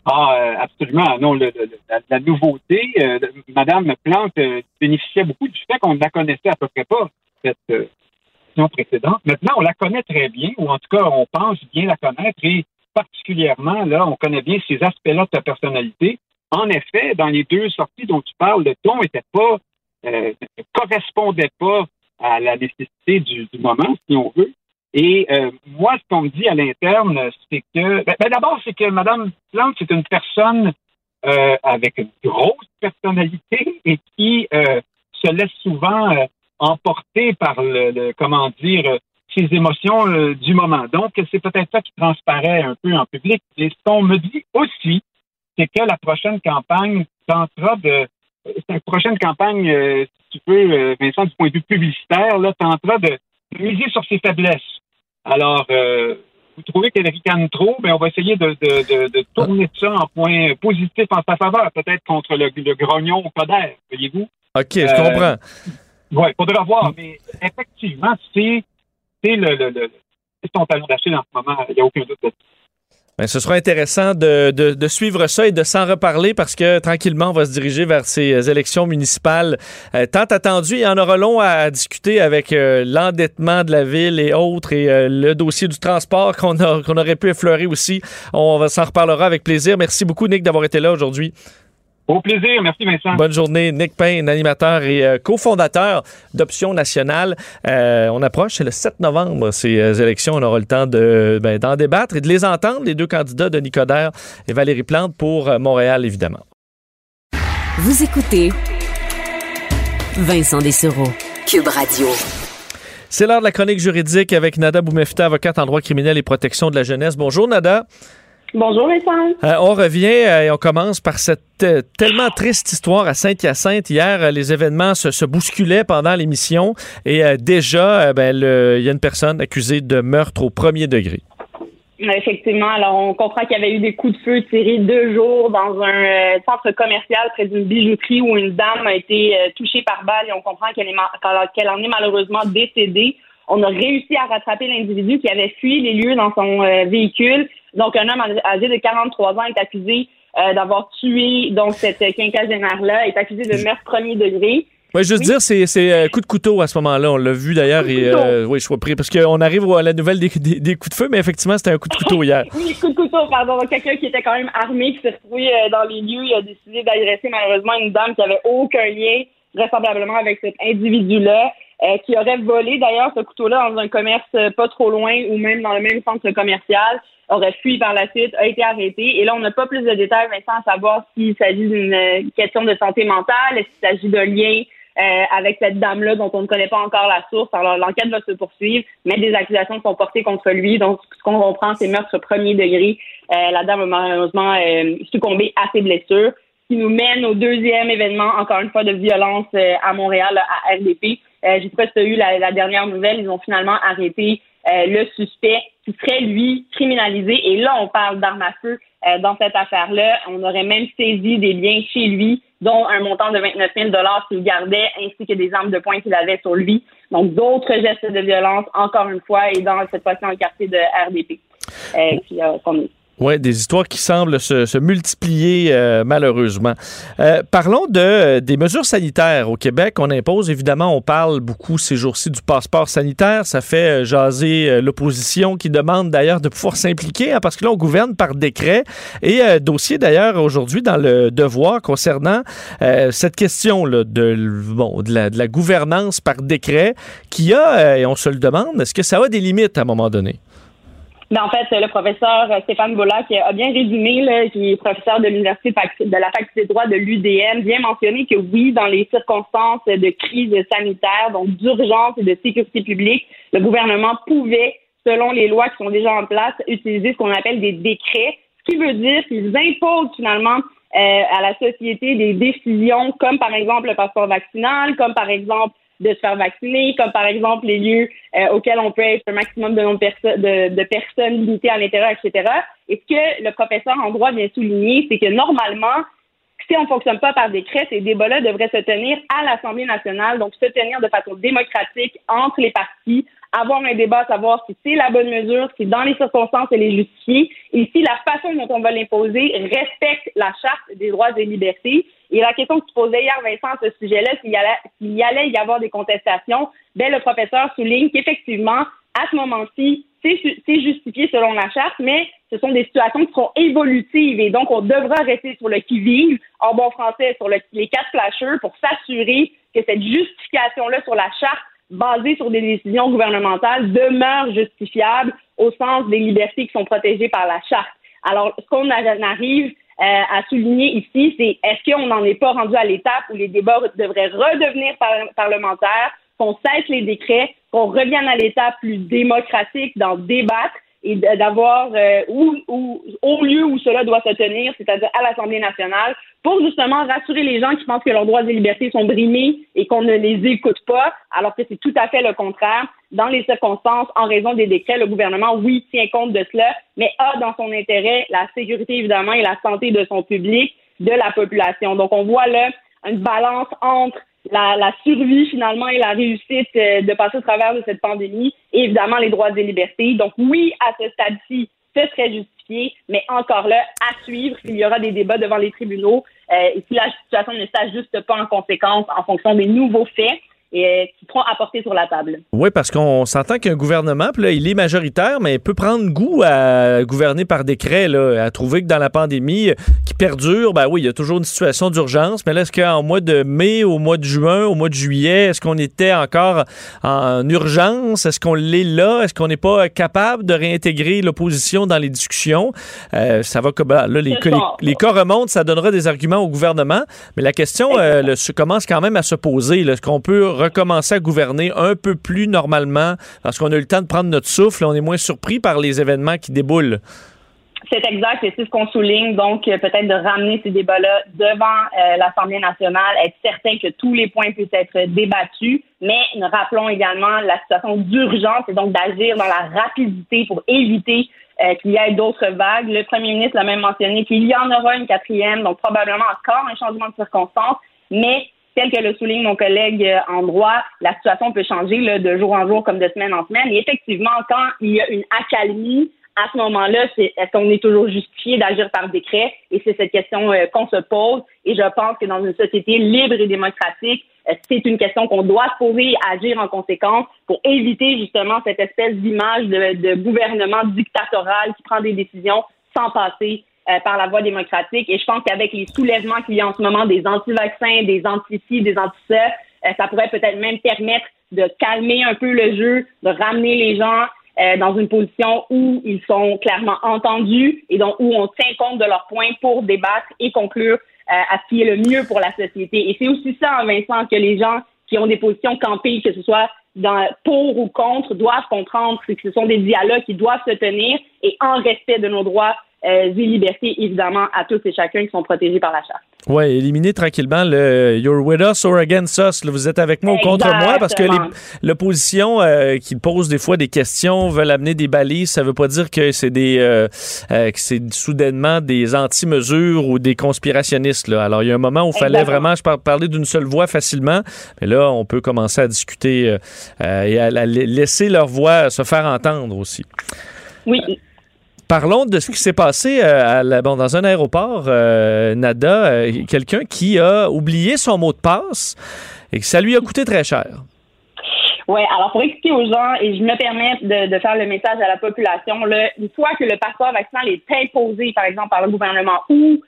Ah, euh, absolument. Non, la, nouveauté, euh, Madame Plante bénéficiait beaucoup du fait qu'on ne la connaissait à peu près pas, cette question précédente. Maintenant, on la connaît très bien, ou en tout cas, on pense bien la connaître, et particulièrement, là, on connaît bien ces aspects-là de sa personnalité. En effet, dans les deux sorties dont tu parles, le ton était pas, ne correspondait pas à la nécessité du moment, si on veut. Et euh, moi, ce qu'on me dit à l'interne, c'est que, ben, ben, d'abord, c'est que Mme Plante, c'est une personne euh, avec une grosse personnalité et qui euh, se laisse souvent emporter par le, comment dire, ses émotions du moment. Donc, c'est peut-être ça qui transparaît un peu en public. Et ce qu'on me dit aussi, c'est que la prochaine campagne tentera de. Cette prochaine campagne, euh, si tu veux, euh, Vincent, du point de vue publicitaire, là, tentera de miser sur ses faiblesses. Alors, euh, vous trouvez qu'elle ricane trop, ben on va essayer de, de, de, de tourner ça en point positif en sa faveur, peut-être contre le, le grognon au Coder, voyez-vous? OK, je comprends. Oui, il faudra voir, mais effectivement, c'est le, le, le, ton talon d'Achille en ce moment, il n'y a aucun doute Bien, ce sera intéressant de, de, de, suivre ça et de s'en reparler parce que tranquillement, on va se diriger vers ces élections municipales euh, tant attendues. Il y en aura long à discuter avec euh, l'endettement de la ville et autres et euh, le dossier du transport qu'on aurait pu effleurer aussi. On va s'en reparlera avec plaisir. Merci beaucoup, Nick, d'avoir été là aujourd'hui. Au plaisir. Merci, Vincent. Bonne journée. Nick Payne, animateur et euh, cofondateur d'Option Nationale. Euh, on approche, c'est le 7 novembre, ces euh, élections. On aura le temps de, ben, d'en débattre et de les entendre, les deux candidats, Denis Coderre et Valérie Plante, pour euh, Montréal, évidemment. Vous écoutez Vincent Dessereau, Cube Radio. C'est l'heure de la chronique juridique avec Nada Boumefta, avocate en droit criminel et protection de la jeunesse. Bonjour, Nada. Bonjour Vincent. Euh, on revient euh, et on commence par cette euh, tellement triste histoire à Saint-Hyacinthe. Hier, les événements se, se, bousculaient pendant l'émission et déjà, ben, il y a une personne accusée de meurtre au premier degré. Effectivement. Alors, on comprend qu'il y avait eu des coups de feu tirés deux jours dans un centre commercial près d'une bijouterie où une dame a été touchée par balle et on comprend qu'elle qu'elle en est malheureusement décédée. On a réussi à rattraper l'individu qui avait fui les lieux dans son véhicule donc, un homme âgé de 43 ans est accusé euh, d'avoir tué donc cette quinquagénaire-là, est accusé de meurtre premier degré. Ouais, je veux dire, c'est, c'est euh, coup de couteau à ce moment-là. On l'a vu d'ailleurs. Et, euh, oui, je suis pris. Parce qu'on arrive à la nouvelle des, des, des, coups de feu, mais effectivement, c'était un coup de couteau hier. oui, coup de couteau, pardon. Quelqu'un qui était quand même armé, qui s'est retrouvé euh, dans les lieux, il a décidé d'agresser malheureusement une dame qui avait aucun lien, vraisemblablement, avec cet individu-là. Euh, qui aurait volé d'ailleurs ce couteau-là dans un commerce euh, pas trop loin ou même dans le même centre commercial, aurait fui par la suite, a été arrêté. Et là, on n'a pas plus de détails, Vincent, à savoir s'il s'agit d'une euh, question de santé mentale, s'il s'agit d'un lien euh, avec cette dame-là dont on ne connaît pas encore la source. Alors, l'enquête va se poursuivre, mais des accusations sont portées contre lui. Donc, ce qu'on comprend, c'est meurtre premier degré. Euh, la dame a malheureusement succombé à ses blessures, ce qui nous mène au deuxième événement, encore une fois, de violence à Montréal, à RDP. Euh, je sais pas si tu as eu la, la, dernière nouvelle, ils ont finalement arrêté euh, le suspect qui serait, lui, criminalisé. Et là, on parle d'armes à feu euh, dans cette affaire-là. On aurait même saisi des biens chez lui, dont un montant de 29 000 qu'il gardait, ainsi que des armes de poing qu'il avait sur lui. Donc, d'autres gestes de violence, encore une fois, et dans cette fois-ci, dans le quartier de RDP. Euh, euh, oui, des histoires qui semblent se, se multiplier euh, malheureusement. Euh, parlons de euh, des mesures sanitaires au Québec. On impose évidemment, on parle beaucoup ces jours-ci du passeport sanitaire. Ça fait jaser l'opposition qui demande d'ailleurs de pouvoir s'impliquer hein, parce que là on gouverne par décret. Et dossier d'ailleurs aujourd'hui dans le Devoir concernant cette question là de bon de la, de la gouvernance par décret qui a et on se le demande est-ce que ça a des limites à un moment donné? Mais en fait, le professeur Stéphane qui a bien résumé, là, qui est professeur de l'Université de la faculté de droit de l'UDM, bien mentionné que oui, dans les circonstances de crise sanitaire, donc d'urgence et de sécurité publique, le gouvernement pouvait, selon les lois qui sont déjà en place, utiliser ce qu'on appelle des décrets, ce qui veut dire qu'ils imposent finalement euh, à la société des décisions comme par exemple le passeport vaccinal, comme par exemple de se faire vacciner, comme par exemple les lieux euh, auxquels on peut être un maximum de nombre de, de personnes limitées à l'intérieur, etc. Et ce que le professeur en droit vient souligner, c'est que normalement, si on ne fonctionne pas par décret, ces débats-là devraient se tenir à l'Assemblée nationale, donc se tenir de façon démocratique entre les partis, avoir un débat, savoir si c'est la bonne mesure, si dans les circonstances elle est justifiée, et si la façon dont on va l'imposer respecte la charte des droits et libertés. Et la question que tu posais hier, Vincent, à ce sujet-là, s'il y, allait, y avoir des contestations, ben, le professeur souligne qu'effectivement, à ce moment-ci, c'est justifié selon la charte, mais ce sont des situations qui seront évolutives et donc on devra rester sur le qui-vive, en bon français, sur le, les quatre flasheurs pour s'assurer que cette justification-là sur la charte basée sur des décisions gouvernementales demeure justifiable au sens des libertés qui sont protégées par la charte. Alors, ce qu'on arrive euh, à souligner ici, c'est est-ce qu'on n'en est pas rendu à l'étape où les débats devraient redevenir parlementaires, qu'on cesse les décrets, qu'on revienne à l'étape plus démocratique d'en débattre et d'avoir euh, où, au lieu où cela doit se tenir, c'est-à-dire à, l'Assemblée nationale, pour justement rassurer les gens qui pensent que leurs droits et libertés sont brimés et qu'on ne les écoute pas, alors que c'est tout à fait le contraire. Dans les circonstances, en raison des décrets, le gouvernement, oui, tient compte de cela, mais a dans son intérêt la sécurité, évidemment, et la santé de son public, de la population. Donc, on voit là une balance entre la, survie finalement et la réussite euh, de passer au travers de cette pandémie et évidemment les droits et libertés. Donc oui, à ce stade-ci, ce serait justifié, mais encore là, à suivre s'il y aura des débats devant les tribunaux euh, et si la situation ne s'ajuste pas en conséquence en fonction des nouveaux faits et euh, qui seront apportés sur la table. Oui, parce qu'on s'entend qu'un gouvernement, là, il est majoritaire, mais il peut prendre goût à gouverner par décret, là, à trouver que dans la pandémie qui perdure, ben oui, il y a toujours une situation d'urgence, mais là, est-ce qu'en mois de mai, au mois de juin, au mois de juillet, est-ce qu'on était encore en urgence? Est-ce qu'on l'est là? Est-ce qu'on n'est pas capable de réintégrer l'opposition dans les discussions? Euh, ça va comme ben, là, les, les, cas remontent, ça donnera des arguments au gouvernement, mais la question euh, commence quand même à se poser. Est-ce qu'on peut recommencer à gouverner un peu plus normalement parce qu'on a eu le temps de prendre notre souffle on est moins surpris par les événements qui déboulent. C'est exact, et c'est ce qu'on souligne. Donc, euh, peut-être de ramener ces débats-là devant euh, l'Assemblée nationale, être certain que tous les points puissent être débattus, mais nous rappelons également la situation d'urgence et donc d'agir dans la rapidité pour éviter euh, qu'il y ait d'autres vagues. Le premier ministre l'a même mentionné qu'il y en aura une quatrième, donc probablement encore un changement de circonstances, mais tel que le souligne mon collègue euh, en droit, la situation peut changer de jour en jour comme de semaine en semaine. Et effectivement, quand il y a une accalmie, à ce moment-là, est-ce qu'on est toujours justifié d'agir par décret? Et c'est cette question euh, qu'on se pose. Et je pense que dans une société libre et démocratique, euh, c'est une question qu'on doit se poser agir en conséquence pour éviter justement cette espèce d'image de, de gouvernement dictatorial qui prend des décisions sans passer euh, par la voie démocratique. Et je pense qu'avec les soulèvements qu'il y a en ce moment des anti-vaccins, des anti-ci, des anti-ça, euh, ça pourrait peut-être même permettre de calmer un peu le jeu, de ramener les gens euh, dans une position où ils sont clairement entendus et donc où on tient compte de leurs points pour débattre et conclure à ce qui est le mieux pour la société. Et c'est aussi ça, Vincent, que les gens qui ont des positions campées, que ce soit dans, pour ou contre, doivent comprendre que ce sont des dialogues qui doivent se tenir et en respect de nos droits euh, des libertés, évidemment, à tous et chacun qui sont protégés par la charte. Oui, éliminer tranquillement le You're with us or against us. vous êtes avec moi ou contre moi parce que l'opposition euh, qui pose des fois des questions, veulent amener des balises, ça veut pas dire que c'est des euh, que c'est soudainement des anti-mesures ou des conspirationnistes. Là. Alors, il y a un moment où il fallait vraiment je parler d'une seule voix facilement. Mais là, on peut commencer à discuter et à laisser leur voix se faire entendre aussi. Oui. Parlons de ce qui s'est passé euh, bon, dans un aéroport, euh, Nada, euh, quelqu'un qui a oublié son mot de passe et que ça lui a coûté très cher. Oui, alors pour expliquer aux gens, et je me permets de, faire le message à la population, là, une fois que le passeport vaccinal est imposé, par exemple, par le gouvernement ou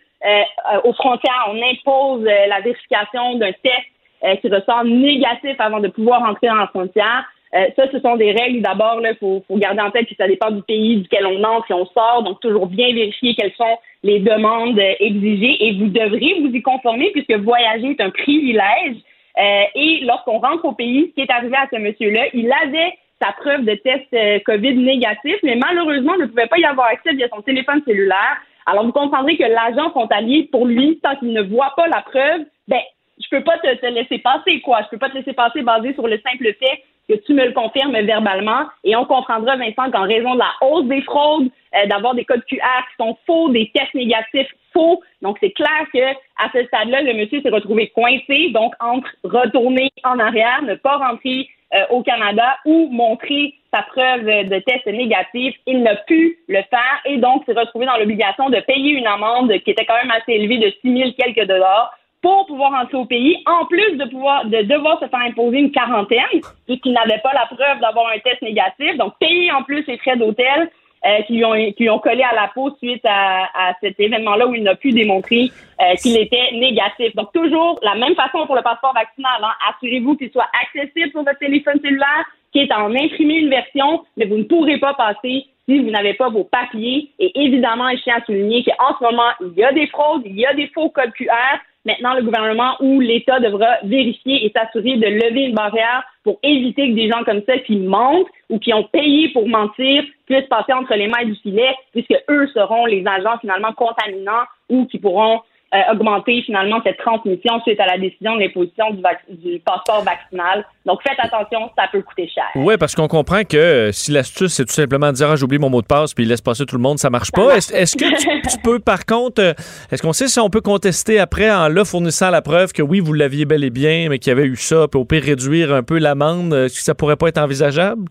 aux frontières, on impose la vérification d'un test qui ressort négatif avant de pouvoir entrer la frontière, euh, ça, ce sont des règles. D'abord, il faut, faut, garder en tête que ça dépend du pays duquel on entre et on sort. Donc, toujours bien vérifier quelles sont les demandes euh, exigées et vous devrez vous y conformer puisque voyager est un privilège. Euh, et lorsqu'on rentre au pays, ce qui est arrivé à ce monsieur-là, il avait sa preuve de test euh, COVID négatif, mais malheureusement, ne pouvait pas y avoir accès via son téléphone cellulaire. Alors, vous comprendrez que l'agent frontalier, pour lui, tant qu'il ne voit pas la preuve, ben, je peux pas te, te laisser passer, quoi. Je peux pas te laisser passer basé sur le simple fait que tu me le confirmes verbalement. Et on comprendra, Vincent, qu'en raison de la hausse des fraudes, euh, d'avoir des codes QR qui sont faux, des tests négatifs faux. Donc, c'est clair que à ce stade-là, le monsieur s'est retrouvé coincé. Donc, entre retourner en arrière, ne pas rentrer euh, au Canada ou montrer sa preuve de test négatif, il n'a pu le faire et donc s'est retrouvé dans l'obligation de payer une amende qui était quand même assez élevée de 6 000 quelques dollars pour pouvoir entrer au pays, en plus de pouvoir de devoir se faire imposer une quarantaine, puisqu'il n'avait pas la preuve d'avoir un test négatif, donc payer en plus les frais d'hôtel euh, qui, lui ont, qui ont collé à la peau suite à, à cet événement-là où il n'a pu démontrer euh, qu'il était négatif. Donc toujours la même façon pour le passeport vaccinal. Hein. Assurez-vous qu'il soit accessible sur votre téléphone cellulaire, qu'il est en imprimé une version, mais vous ne pourrez pas passer si vous n'avez pas vos papiers. Et évidemment, je tiens à souligner qu'en ce moment, il y a des fraudes, il y a des faux codes QR. Maintenant, le gouvernement ou l'État devra vérifier et s'assurer de lever une barrière pour éviter que des gens comme ça qui mentent ou qui ont payé pour mentir puissent passer entre les mains du filet, puisque eux seront les agents finalement contaminants ou qui pourront euh, augmenter finalement cette transmission suite à la décision de l'imposition du, passeport vaccinal. Donc faites attention, ça peut coûter cher. Oui, parce qu'on comprend que euh, si l'astuce c'est tout simplement de dire ah, j'oublie mon mot de passe puis il laisse passer tout le monde, ça marche pas. Est-ce que tu, peux par contre, euh, est-ce qu'on sait si on peut contester après en là fournissant la preuve que oui vous l'aviez bel et bien, mais qu'il y avait eu ça, puis au pire réduire un peu l'amende, est-ce que ça pourrait pas être envisageable?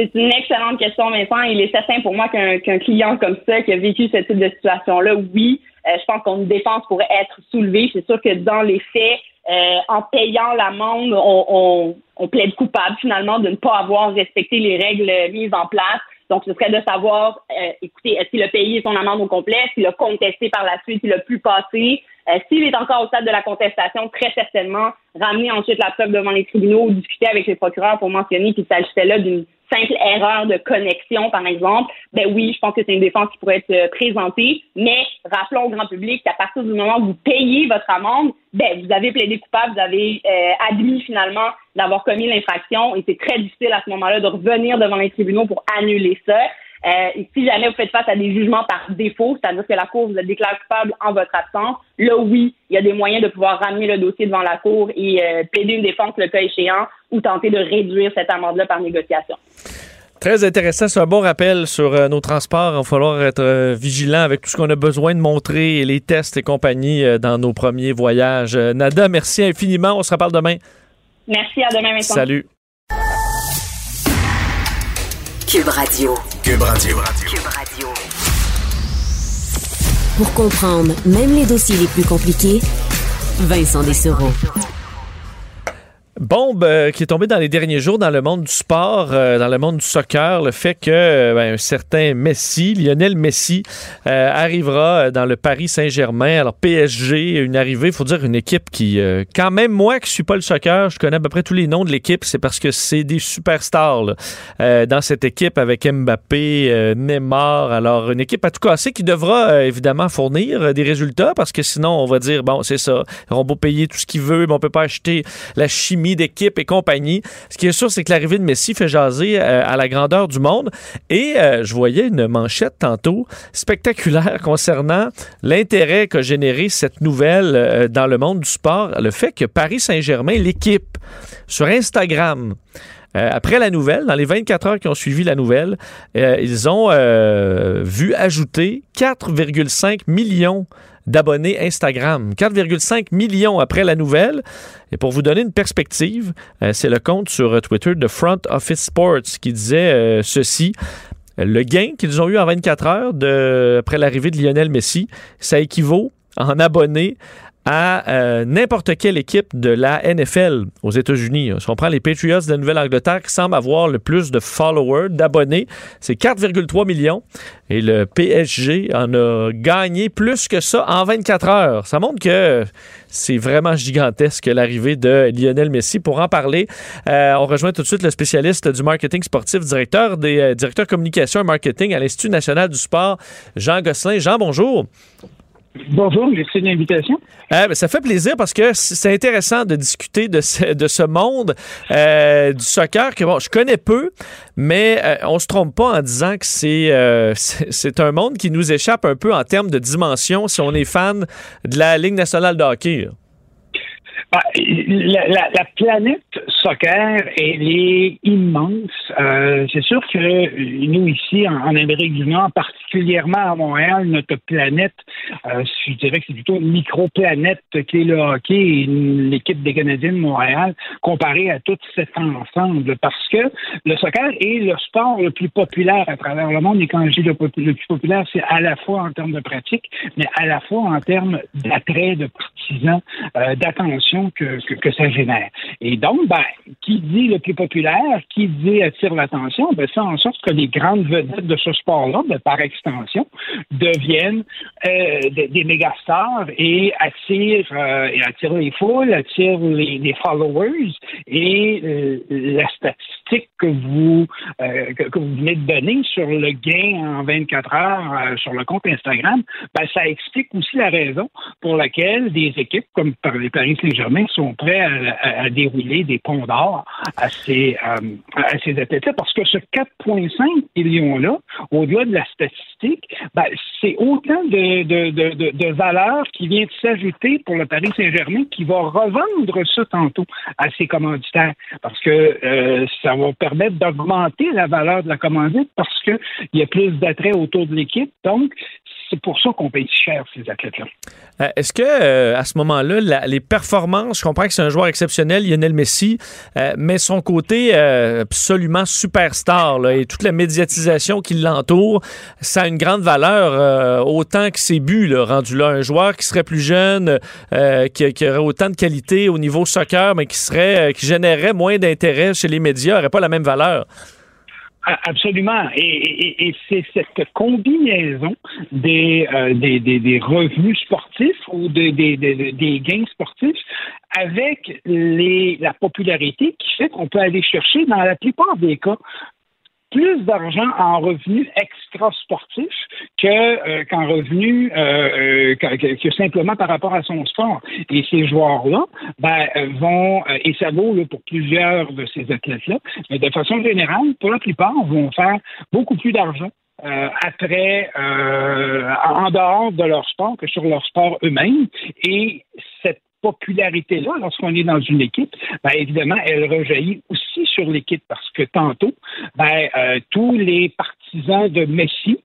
C'est une excellente question, Vincent. Il est certain pour moi qu'un client comme ça, qui a vécu ce type de situation-là, oui, euh, je pense qu'une défense pourrait être soulevée. C'est sûr que dans les faits, euh, en payant l'amende, on, plaide coupable finalement de ne pas avoir respecté les règles mises en place. Donc, ce serait de savoir, euh, écoutez, est-ce qu'il a payé son amende au complet, s'il a contesté par la suite, s'il a pu passer? S'il est encore au stade de la contestation, très certainement, ramener ensuite la preuve devant les tribunaux ou discuter avec les procureurs pour mentionner qu'il s'agissait là d'une simple erreur de connexion, par exemple, ben oui, je pense que c'est une défense qui pourrait être euh, présentée. Mais rappelons au grand public qu'à partir du moment où vous payez votre amende, ben vous avez plaidé coupable, vous avez euh, admis finalement d'avoir commis l'infraction, et c'est très difficile à ce moment-là de revenir devant les tribunaux pour annuler ça. Euh, et si jamais vous faites face à des jugements par défaut, c'est-à-dire que la Cour vous a déclaré coupable en votre absence, là oui, il y a des moyens de pouvoir ramener le dossier devant la Cour et euh, plaider une défense le cas échéant ou tenter de réduire cette amende-là par négociation. Très intéressant. C'est un bon rappel sur euh, nos transports. Il va falloir être vigilant avec tout ce qu'on a besoin de montrer, les tests et compagnie dans nos premiers voyages. Nada, merci infiniment. On se reparle demain. Merci. À demain, Vincent. Salut. Cube Radio. Cube Radio. Cube Radio. Pour comprendre même les dossiers les plus compliqués, Vincent Dessereau bombe euh, qui est tombée dans les derniers jours dans le monde du sport, euh, dans le monde du soccer, le fait que euh, ben, un certain Messi, Lionel Messi, arrivera dans le Paris Saint-Germain. Alors PSG, une arrivée, il faut dire une équipe qui, quand même moi qui suis pas le soccer, je connais à peu près tous les noms de l'équipe, c'est parce que c'est des superstars dans cette équipe avec Mbappé, Neymar. Alors une équipe à tout casser qui devra évidemment fournir des résultats parce que sinon on va dire bon c'est ça, on va payer tout ce qu'il veut, mais on peut pas acheter la chimie d'équipe et compagnie. Ce qui est sûr, c'est que l'arrivée de Messi fait jaser euh, à la grandeur du monde. Et euh, je voyais une manchette tantôt spectaculaire concernant l'intérêt qu'a généré cette nouvelle euh, dans le monde du sport. Le fait que Paris Saint-Germain, l'équipe, sur Instagram, après la nouvelle, dans les 24 heures qui ont suivi la nouvelle, ils ont vu ajouter 4,5 millions d'abonnés Instagram. 4,5 millions après la nouvelle. Et pour vous donner une perspective, euh, c'est le compte sur Twitter de Front Office Sports qui disait euh, ceci. Le gain qu'ils ont eu en 24 heures après l'arrivée de Lionel Messi, ça équivaut en abonnés à euh, n'importe quelle équipe de la NFL aux États-Unis. Si on prend les Patriots de la Nouvelle-Angleterre qui semblent avoir le plus de followers, d'abonnés, c'est 4,3 millions. Et le PSG en a gagné plus que ça en 24 heures. Ça montre que c'est vraiment gigantesque l'arrivée de Lionel Messi. Pour en parler, euh, on rejoint tout de suite le spécialiste du marketing sportif, directeur des euh, directeurs communication et marketing à l'Institut national du sport, Jean Gosselin. Jean, bonjour. Bonjour, merci de l'invitation. Euh, ben, ça fait plaisir parce que c'est intéressant de discuter de ce, de ce monde euh, du soccer que bon, je connais peu, mais euh, on se trompe pas en disant que c'est c'est un monde qui nous échappe un peu en termes de dimension si on est fan de la Ligue nationale de hockey. Bah, la, la, la, planète soccer, elle est immense. Euh, c'est sûr que nous, ici, en, Amérique du Nord, particulièrement à Montréal, notre planète, euh, je dirais que c'est plutôt une micro-planète qui est le hockey et l'équipe des Canadiens de Montréal, comparée à tout cet ensemble. Parce que le soccer est le sport le plus populaire à travers le monde. Et quand je dis le, plus populaire, c'est à la fois en termes de pratique, mais à la fois en termes d'attrait, de partisans, euh, d'attention que, ça génère. Et donc, ben, qui dit le plus populaire, qui dit attire l'attention, ben, fait en sorte que les grandes vedettes de ce sport-là, ben, par extension, deviennent euh, des, mégastars et attirent, euh, et attirent les foules, attirent les, followers et euh, la statistique que vous que, vous venez de donner sur le gain en 24 heures sur le compte Instagram, ben, ça explique aussi la raison pour laquelle des équipes comme Paris Sont prêts à, dérouler des ponts d'or à ces, euh, à ces athlètes-là, parce que ce 4,5 millions-là, au-delà de la statistique, ben, c'est autant de, de, de, valeur qui vient de s'ajouter pour le Paris Saint-Germain qui va revendre ça tantôt à ses commanditaires, parce que euh, ça va permettre d'augmenter la valeur de la commandite parce qu'il y a plus d'attrait autour de l'équipe. Donc, c'est pour ça qu'on paye si cher ces athlètes-là. Euh, est-ce que à ce moment-là, les performances, je comprends que c'est un joueur exceptionnel, Lionel Messi, euh, mais son côté euh, absolument superstar et toute la médiatisation qui l'entoure, ça a une grande valeur euh, autant que ses buts là, rendus là. Un joueur qui serait plus jeune, qui, qui, aurait autant de qualité au niveau soccer, mais qui serait qui générerait moins d'intérêt chez les médias, n'aurait pas la même valeur. Absolument. Et, et, et c'est cette combinaison des, euh, des, des, revenus sportifs ou des, des, des, gains sportifs avec les, la popularité qui fait qu'on peut aller chercher, dans la plupart des cas, plus d'argent en revenus extra-sportifs que euh, qu'en revenus euh, que, que, simplement par rapport à son sport. Et ces joueurs-là ben, vont, et ça vaut là, pour plusieurs de ces athlètes-là, mais de façon générale, pour la plupart, vont faire beaucoup plus d'argent euh, après, euh, en dehors de leur sport que sur leur sport eux-mêmes. Et cette popularité-là, lorsqu'on est dans une équipe, ben, évidemment, elle rejaillit aussi sur l'équipe parce que tantôt, ben, euh, tous les partisans de Messi,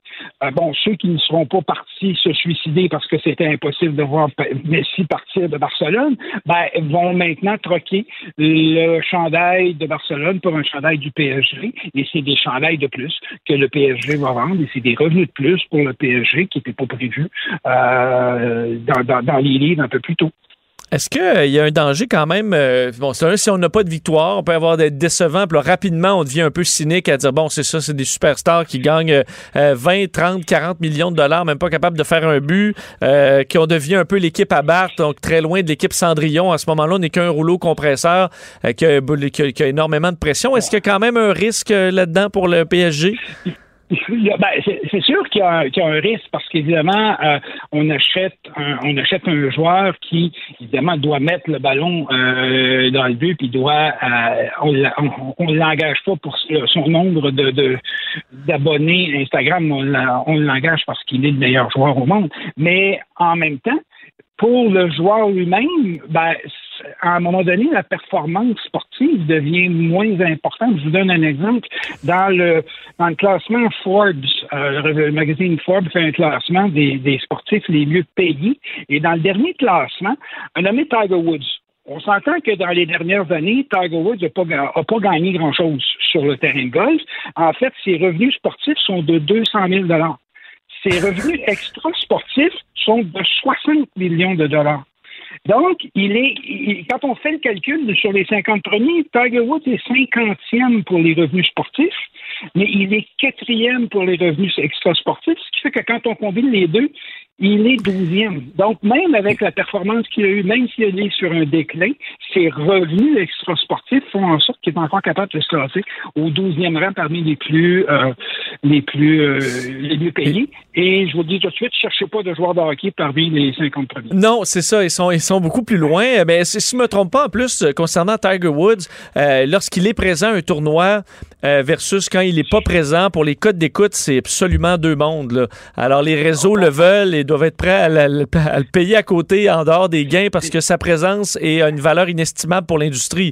euh, bon, ceux qui ne seront pas partis se suicider parce que c'était impossible de voir Messi partir de Barcelone, ben, vont maintenant troquer le chandail de Barcelone pour un chandail du PSG et c'est des chandails de plus que le PSG va vendre et c'est des revenus de plus pour le PSG qui n'étaient pas prévus euh, dans, dans, dans les livres un peu plus tôt. Est-ce qu'il euh, y a un danger quand même? Euh, bon, un, si on n'a pas de victoire, on peut avoir des décevants, puis là, rapidement, on devient un peu cynique à dire, bon, c'est ça, c'est des superstars qui gagnent 20, 30, 40 millions de dollars, même pas capables de faire un but, euh, qu'on devient un peu l'équipe à battre, donc très loin de l'équipe Cendrillon. À ce moment-là, on n'est qu'un rouleau compresseur euh, qui, a, qui, a, qui, a, énormément de pression. Est-ce qu'il y a quand même un risque euh, là-dedans pour le PSG? Ben, c'est sûr qu'il y, a un risque parce qu'évidemment, euh, on achète un, on achète un joueur qui évidemment doit mettre le ballon euh, dans le but puis doit euh, on, on, l'engage pas pour son nombre de d'abonnés Instagram, on l'engage parce qu'il est le meilleur joueur au monde. Mais en même temps, pour le joueur lui-même, ben, à un moment donné, la performance sportive devient moins importante. Je vous donne un exemple. Dans le, dans le classement Forbes, euh, le magazine Forbes fait un classement des, des sportifs les mieux payés. Et dans le dernier classement, on a Tiger Woods. On s'entend que dans les dernières années, Tiger Woods n'a pas, pas, gagné grand-chose sur le terrain de golf. En fait, ses revenus sportifs sont de 200 000 Ses revenus extra-sportifs sont de 60 millions de dollars. Donc, il est, il, quand on fait le calcul sur les 50 premiers, Tiger Woods est 50e pour les revenus sportifs, mais il est quatrième pour les revenus extra-sportifs, ce qui fait que quand on combine les deux, il est douzième. Donc, même avec la performance qu'il a eue, même s'il est sur un déclin, ses revenus extra-sportifs font en sorte qu'il est encore capable de se classer au douzième rang parmi les plus, euh, les plus, euh, les mieux payés. Et je vous dis tout de suite, cherchez pas de joueurs de hockey parmi les 50 premiers. Non, c'est ça. Ils sont, ils sont beaucoup plus loin. Mais si je me trompe pas, en plus, euh, concernant Tiger Woods, euh, lorsqu'il est présent à un tournoi euh, versus quand il est pas présent, pour les codes d'écoute, c'est absolument deux mondes. Là. Alors, les réseaux le veulent et doivent être prêts à, à, le payer à côté en dehors des gains parce que sa présence est une valeur inestimable pour l'industrie.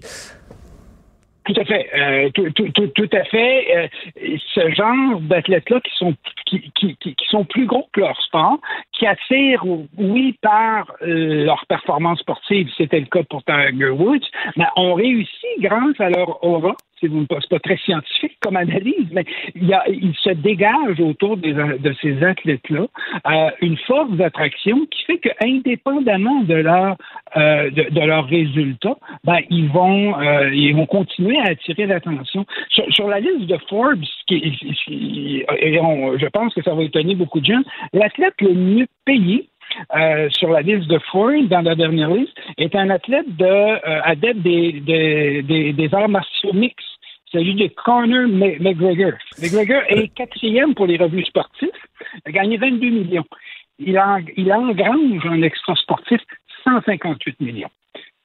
Tout à fait. Euh, tout, tout, tout, tout, à fait. Euh, ce genre d'athlètes-là qui sont qui, qui, qui, sont plus gros que leur sport, qui attirent, oui, par euh, leur performance sportive, c'était le cas pour Tiger Woods, mais ont réussi grâce à leur aura, c'est pas très scientifique comme analyse, mais il, se dégage autour de ces athlètes-là euh, une force d'attraction qui fait que, indépendamment de leur euh, de, leurs résultats, ben, ils vont euh, ils vont continuer à attirer l'attention. Sur, la liste de Forbes, qui, je pense que ça va étonner beaucoup de gens, l'athlète le mieux payé euh, sur la liste de Ford, dans la dernière liste, est un athlète euh, adepte des, arts martiaux mixtes. Il s'agit de Conor McGregor. McGregor est quatrième pour les revenus sportifs. A gagné 22 millions. Il, en, il engrange un extra sportif 158 millions.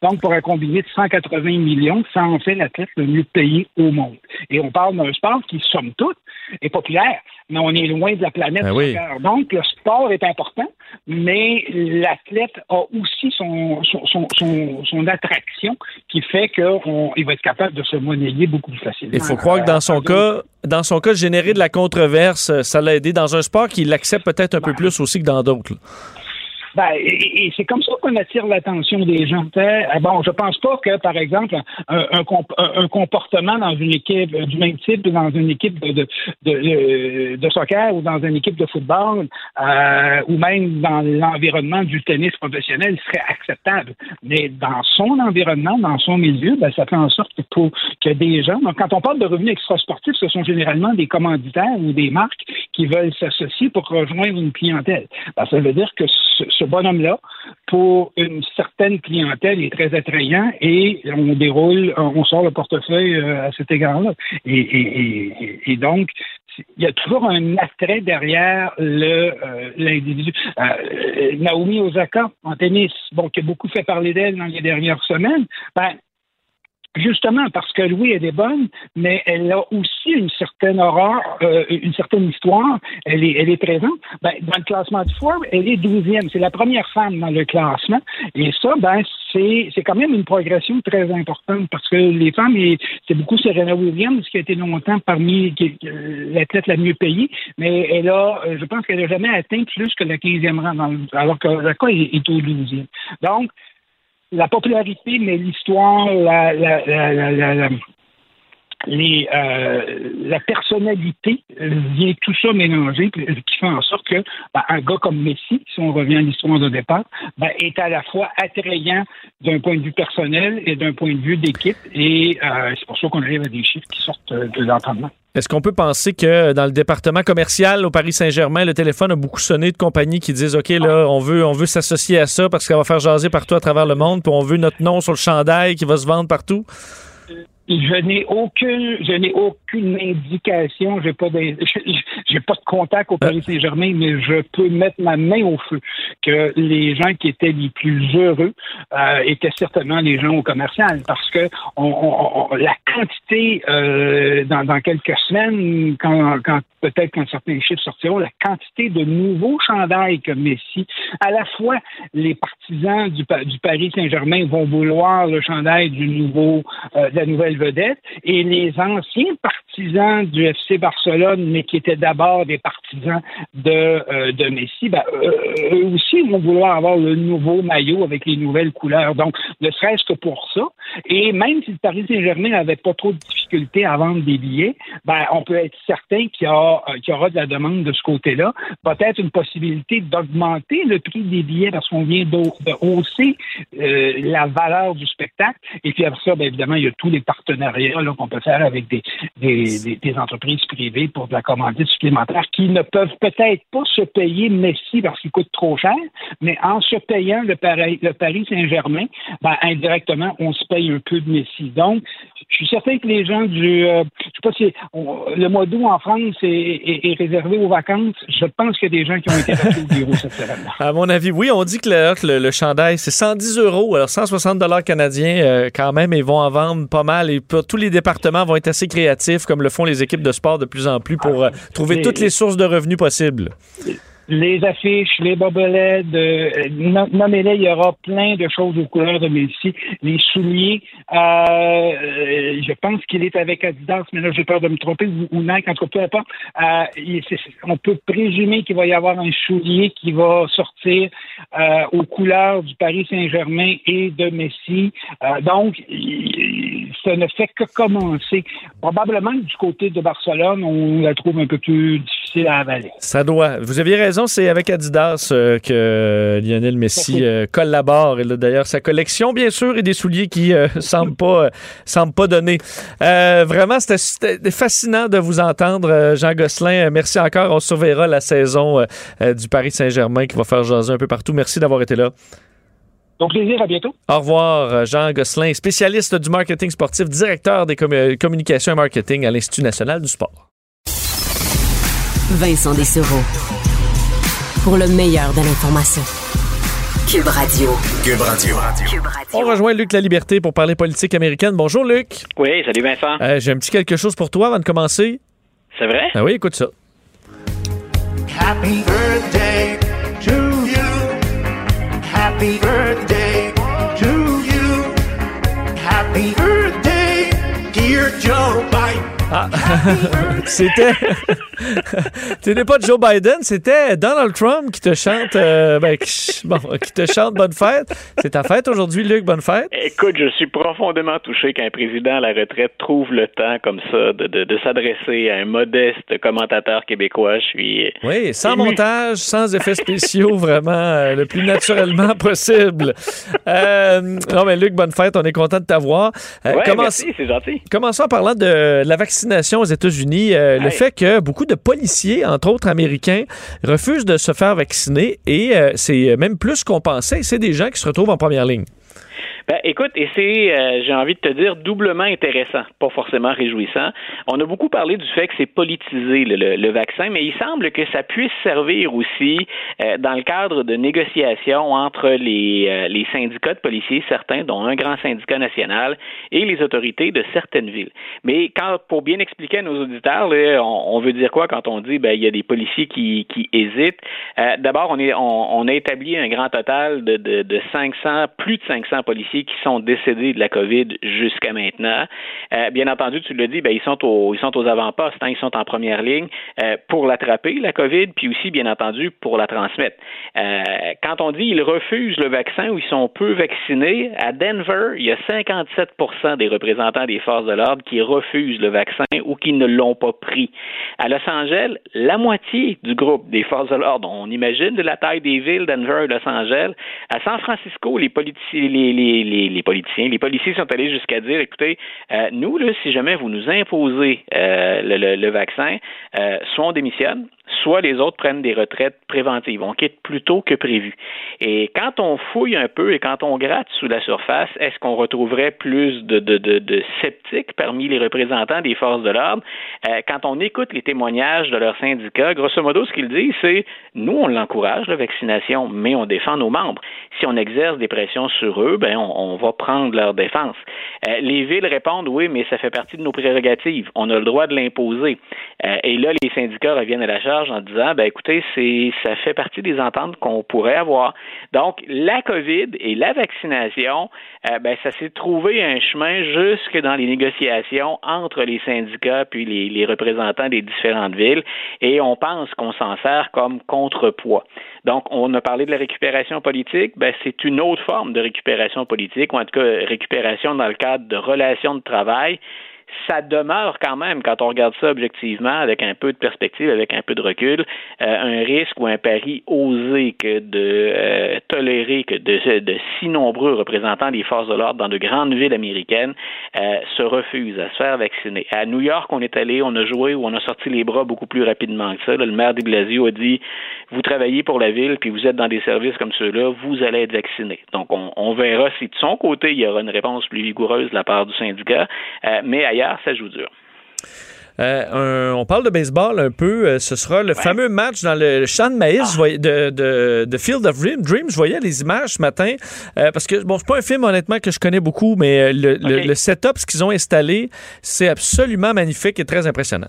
Donc, pour un combiné de 180 millions, ça en fait l'athlète le mieux payé au monde. Et on parle d'un sport qui, somme toute, est populaire, mais on est loin de la planète. Ben Donc, le sport est important, mais l'athlète a aussi son, son, son, son, attraction qui fait qu'il va être capable de se monnayer beaucoup plus facilement. Il faut croire que dans son cas, dans son cas, générer de la controverse, ça l'a aidé dans un sport qui l'accepte peut-être un peu ben, plus aussi que dans d'autres. Ben, et, c'est comme ça qu'on attire l'attention des gens. Eh, bon, je pense pas que, par exemple, un, comportement dans une équipe du même type dans une équipe de, de, soccer ou dans une équipe de football euh, ou même dans l'environnement du tennis professionnel serait acceptable. Mais dans son environnement, dans son milieu, ben, ça fait en sorte que des gens, donc quand on parle de revenus extrasportifs, ce sont généralement des commanditaires ou des marques qui veulent s'associer pour rejoindre une clientèle. Ben, ça veut dire que ce bonhomme-là, pour une certaine clientèle, est très attrayant et on déroule, on sort le portefeuille euh, à cet égard-là. Et, donc, il y a toujours un attrait derrière euh, l'individu. Euh, Naomi Osaka en tennis, bon, qui a beaucoup fait parler d'elle dans les dernières semaines, ben, Justement, parce que Louis, elle est bonne, mais elle a aussi une certaine horreur, euh, une certaine histoire. Elle est, présente. Ben, dans le classement de Forbes, elle est douzième. C'est la première femme dans le classement. Et ça, ben, c'est, quand même une progression très importante parce que les femmes, c'est beaucoup Serena Williams qui a été longtemps parmi l'athlète la mieux payée, mais elle a, je pense qu'elle n'a jamais atteint plus que la 15e rang, alors que la est, est au 12e. Donc, la popularité, mais l'histoire, la, la, la, euh, la personnalité vient tout ça mélanger, qui fait en sorte que ben, un gars comme Messi, si on revient à l'histoire de départ, ben, est à la fois attrayant d'un point de vue personnel et d'un point de vue d'équipe, et euh, c'est pour ça qu'on arrive à des chiffres qui sortent de l'entendement. Est-ce qu'on peut penser que dans le département commercial au Paris Saint-Germain, le téléphone a beaucoup sonné de compagnies qui disent OK, là, on veut, on veut s'associer à ça parce ça va faire jaser partout à travers le monde, puis on veut notre nom sur le chandail qui va se vendre partout? Je n'ai aucune, je n'ai aucune indication. J'ai pas de, j'ai pas de contact au Paris Saint-Germain, mais je peux mettre ma main au feu que les gens qui étaient les plus heureux euh, étaient certainement les gens au commercial, parce que on, la quantité euh, dans, dans, quelques semaines, quand, quand peut-être quand certains chiffres sortiront, la quantité de nouveaux chandails que Messi, à la fois les partisans du, du Paris Saint-Germain vont vouloir le chandail du nouveau, euh, de la nouvelle vedette, et les anciens partisans du FC Barcelone, mais qui étaient d'abord des partisans de, euh, Messi, ben, euh, eux aussi vont vouloir avoir le nouveau maillot avec les nouvelles couleurs. Donc, ne serait-ce que pour ça, et même si le Paris Saint-Germain n'avait pas trop de difficultés à vendre des billets, ben, on peut être certain qu'il y, y aura de la demande de ce côté-là. Peut-être une possibilité d'augmenter le prix des billets parce qu'on vient de euh, la valeur du spectacle. Et puis après ça, bien évidemment, il y a tous les partenariats qu'on peut faire avec des, entreprises privées pour de la commandite qui ne peuvent peut-être pas se payer Messi parce qu'il coûte trop cher, mais en se payant le, Paris, Saint-Germain, ben, indirectement, on se paye un peu de Messi. Donc, je suis certain que les gens du, euh, je sais pas si le mois d'août en France est, réservé aux vacances. Je pense qu'il y a des gens qui ont été au bureau cette semaine. À mon avis, oui, on dit que le, le, chandail c'est 110 euros, alors 160 dollars canadiens euh, quand même, ils vont en vendre pas mal et tous les départements vont être assez créatifs, comme le font les équipes de sport de plus en plus, pour euh, trouver toutes les sources de revenus possibles. Les affiches, les bobelets, de, nommez-les, il y aura plein de choses aux couleurs de Messi. Les souliers, euh, je pense qu'il est avec Adidas, mais là, j'ai peur de me tromper, ou, Nike, en tout cas, peu importe. Euh, on peut présumer qu'il va y avoir un soulier qui va sortir euh, aux couleurs du Paris Saint-Germain et de Messi. Euh, donc, ça ne fait que commencer. Probablement du côté de Barcelone, on la trouve un peu plus difficile à avaler. Ça doit. Vous aviez raison, c'est avec Adidas euh, que Lionel Messi euh, collabore. Et d'ailleurs, sa collection, bien sûr, et des souliers qui ne semblent pas, semblent pas donner. vraiment, c'était fascinant de vous entendre, Jean Gosselin. Merci encore. On surveillera la saison du Paris Saint-Germain qui va faire jaser un peu partout. Merci d'avoir été là. Donc, plaisir, à bientôt. Au revoir, euh, Jean Gosselin, spécialiste du marketing sportif, directeur des euh, communications et marketing à l'Institut national du sport. Vincent Dessereau. Pour le meilleur de l'information. Cube Radio. Cube Radio. On rejoint Luc La Liberté pour parler politique américaine. Bonjour, Luc. Oui, salut, Vincent. Euh, j'ai un petit quelque chose pour toi avant de commencer. C'est vrai? Ah oui, écoute ça. Happy birthday Happy birthday to you. Happy birthday, dear Joe Biden. Ah, c'était. c'était pas Joe Biden, c'était Donald Trump qui te chante. Euh, ben, qui, bon, qui te chante bonne fête. C'est ta fête aujourd'hui, Luc, bonne fête. Écoute, je suis profondément touché qu'un président à la retraite trouve le temps comme ça de, de, de s'adresser à un modeste commentateur québécois. Je suis. Oui, sans montage, sans effets spéciaux, vraiment, euh, le plus naturellement possible. Euh, non, mais Luc, bonne fête, on est content de t'avoir. Ouais, merci, c'est gentil. Commençons en parlant de la vaccination vaccination aux États-Unis, euh, le fait que beaucoup de policiers, entre autres américains, refusent de se faire vacciner et euh, c'est même plus qu'on pensait. C'est des gens qui se retrouvent en première ligne. Ben, écoute, et c'est, euh, j'ai envie de te dire, doublement intéressant, pas forcément réjouissant. On a beaucoup parlé du fait que c'est politisé le, vaccin, mais il semble que ça puisse servir aussi euh, dans le cadre de négociations entre les, euh, les syndicats de policiers, certains, dont un grand syndicat national, et les autorités de certaines villes. Mais quand, pour bien expliquer à nos auditeurs, on, veut dire quoi quand on dit ben il y a des policiers qui, qui hésitent? D'abord, on, est, on, a établi un grand total de, de, de 500, plus de 500 policiers qui sont décédés de la COVID jusqu'à maintenant. Euh, bien entendu, tu le dis, ben, ils sont aux, ils sont aux avant-postes, hein, ils sont en première ligne euh, pour l'attraper, la COVID, puis aussi, bien entendu, pour la transmettre. Euh, quand on dit ils refusent le vaccin ou ils sont peu vaccinés, à Denver, il y a 57% des représentants des forces de l'ordre qui refusent le vaccin ou qui ne l'ont pas pris. À Los Angeles, la moitié du groupe des forces de l'ordre, on imagine de la taille des villes, Denver Los Angeles. À San Francisco, les, politiciens, les, les, les, politiciens. Les policiers sont allés jusqu'à dire, écoutez, euh, nous, là, si jamais vous nous imposez euh, le, vaccin, euh, soit on démissionne, soit les autres prennent des retraites préventives. On quitte plus tôt que prévu. Et quand on fouille un peu et quand on gratte sous la surface, est-ce qu'on retrouverait plus de, sceptiques parmi les représentants des forces de l'ordre? Euh, quand on écoute les témoignages de leurs syndicats, grosso modo, ce qu'ils disent, c'est nous, on l'encourage, la vaccination, mais on défend nos membres. Si on exerce des pressions sur eux, ben, on, va prendre leur défense. Euh, les villes répondent oui, mais ça fait partie de nos prérogatives. On a le droit de l'imposer. Euh, et là, les syndicats reviennent à la charge en disant, ben écoutez, c'est ça fait partie des ententes qu'on pourrait avoir. Donc, la COVID et la vaccination, euh, ben ça s'est trouvé un chemin jusque dans les négociations entre les syndicats puis les, représentants des différentes villes, et on pense qu'on s'en sert comme contrepoids. Donc, on a parlé de la récupération politique, ben c'est une autre forme de récupération politique, ou en tout cas récupération dans le cadre de relations de travail ça demeure quand même, quand on regarde ça objectivement, avec un peu de perspective, avec un peu de recul, euh, un risque ou un pari osé que de euh, tolérer que de, de, si nombreux représentants des forces de l'ordre dans de grandes villes américaines euh, se refusent à se faire vacciner. À New York, on est allé, on a joué ou on a sorti les bras beaucoup plus rapidement que ça. le maire de Blasio a dit vous travaillez pour la ville, puis vous êtes dans des services comme ceux-là, vous allez être vacciné. Donc, on, on, verra si de son côté, il y aura une réponse plus vigoureuse de la part du syndicat, mais ça joue dur. Euh, on parle de baseball un peu. Euh, ce sera le fameux match dans le champ de maïs ah. de, de, Field of Dreams. Je voyais les images ce matin euh, parce que, bon, c'est pas un film honnêtement que je connais beaucoup, mais le, le setup, ce qu'ils ont installé, c'est absolument magnifique et très impressionnant.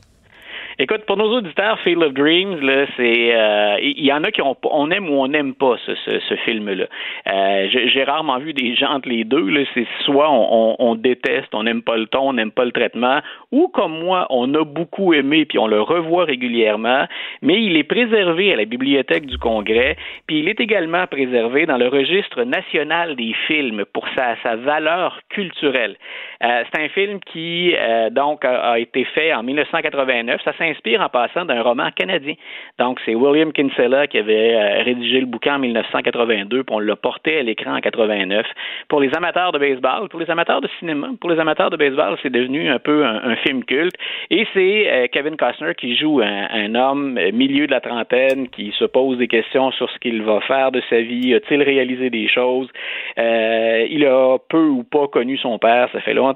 Écoute, pour nos auditeurs, Field of Dreams, là, c'est, euh, il y en a qui ont, on aime ou on n'aime pas ce, ce, ce film-là. Euh, j'ai rarement vu des gens entre les deux. Là, c'est soit on, on, on déteste, on n'aime pas le ton, on n'aime pas le traitement, ou comme moi, on a beaucoup aimé puis on le revoit régulièrement. Mais il est préservé à la bibliothèque du Congrès, puis il est également préservé dans le registre national des films pour sa, sa valeur culturelle. Euh, c'est un film qui euh, donc a, été fait en 1989. Ça s'inspire en passant d'un roman canadien. Donc, c'est William Kinsella qui avait euh, rédigé le bouquin en 1982, puis on l'a porté à l'écran en 89. Pour les amateurs de baseball, pour les amateurs de cinéma, pour les amateurs de baseball, c'est devenu un peu un, film culte. Et c'est euh, Kevin Costner qui joue un, homme milieu de la trentaine qui se pose des questions sur ce qu'il va faire de sa vie. A-t-il réalisé des choses? Il a peu ou pas connu son père. Ça fait longtemps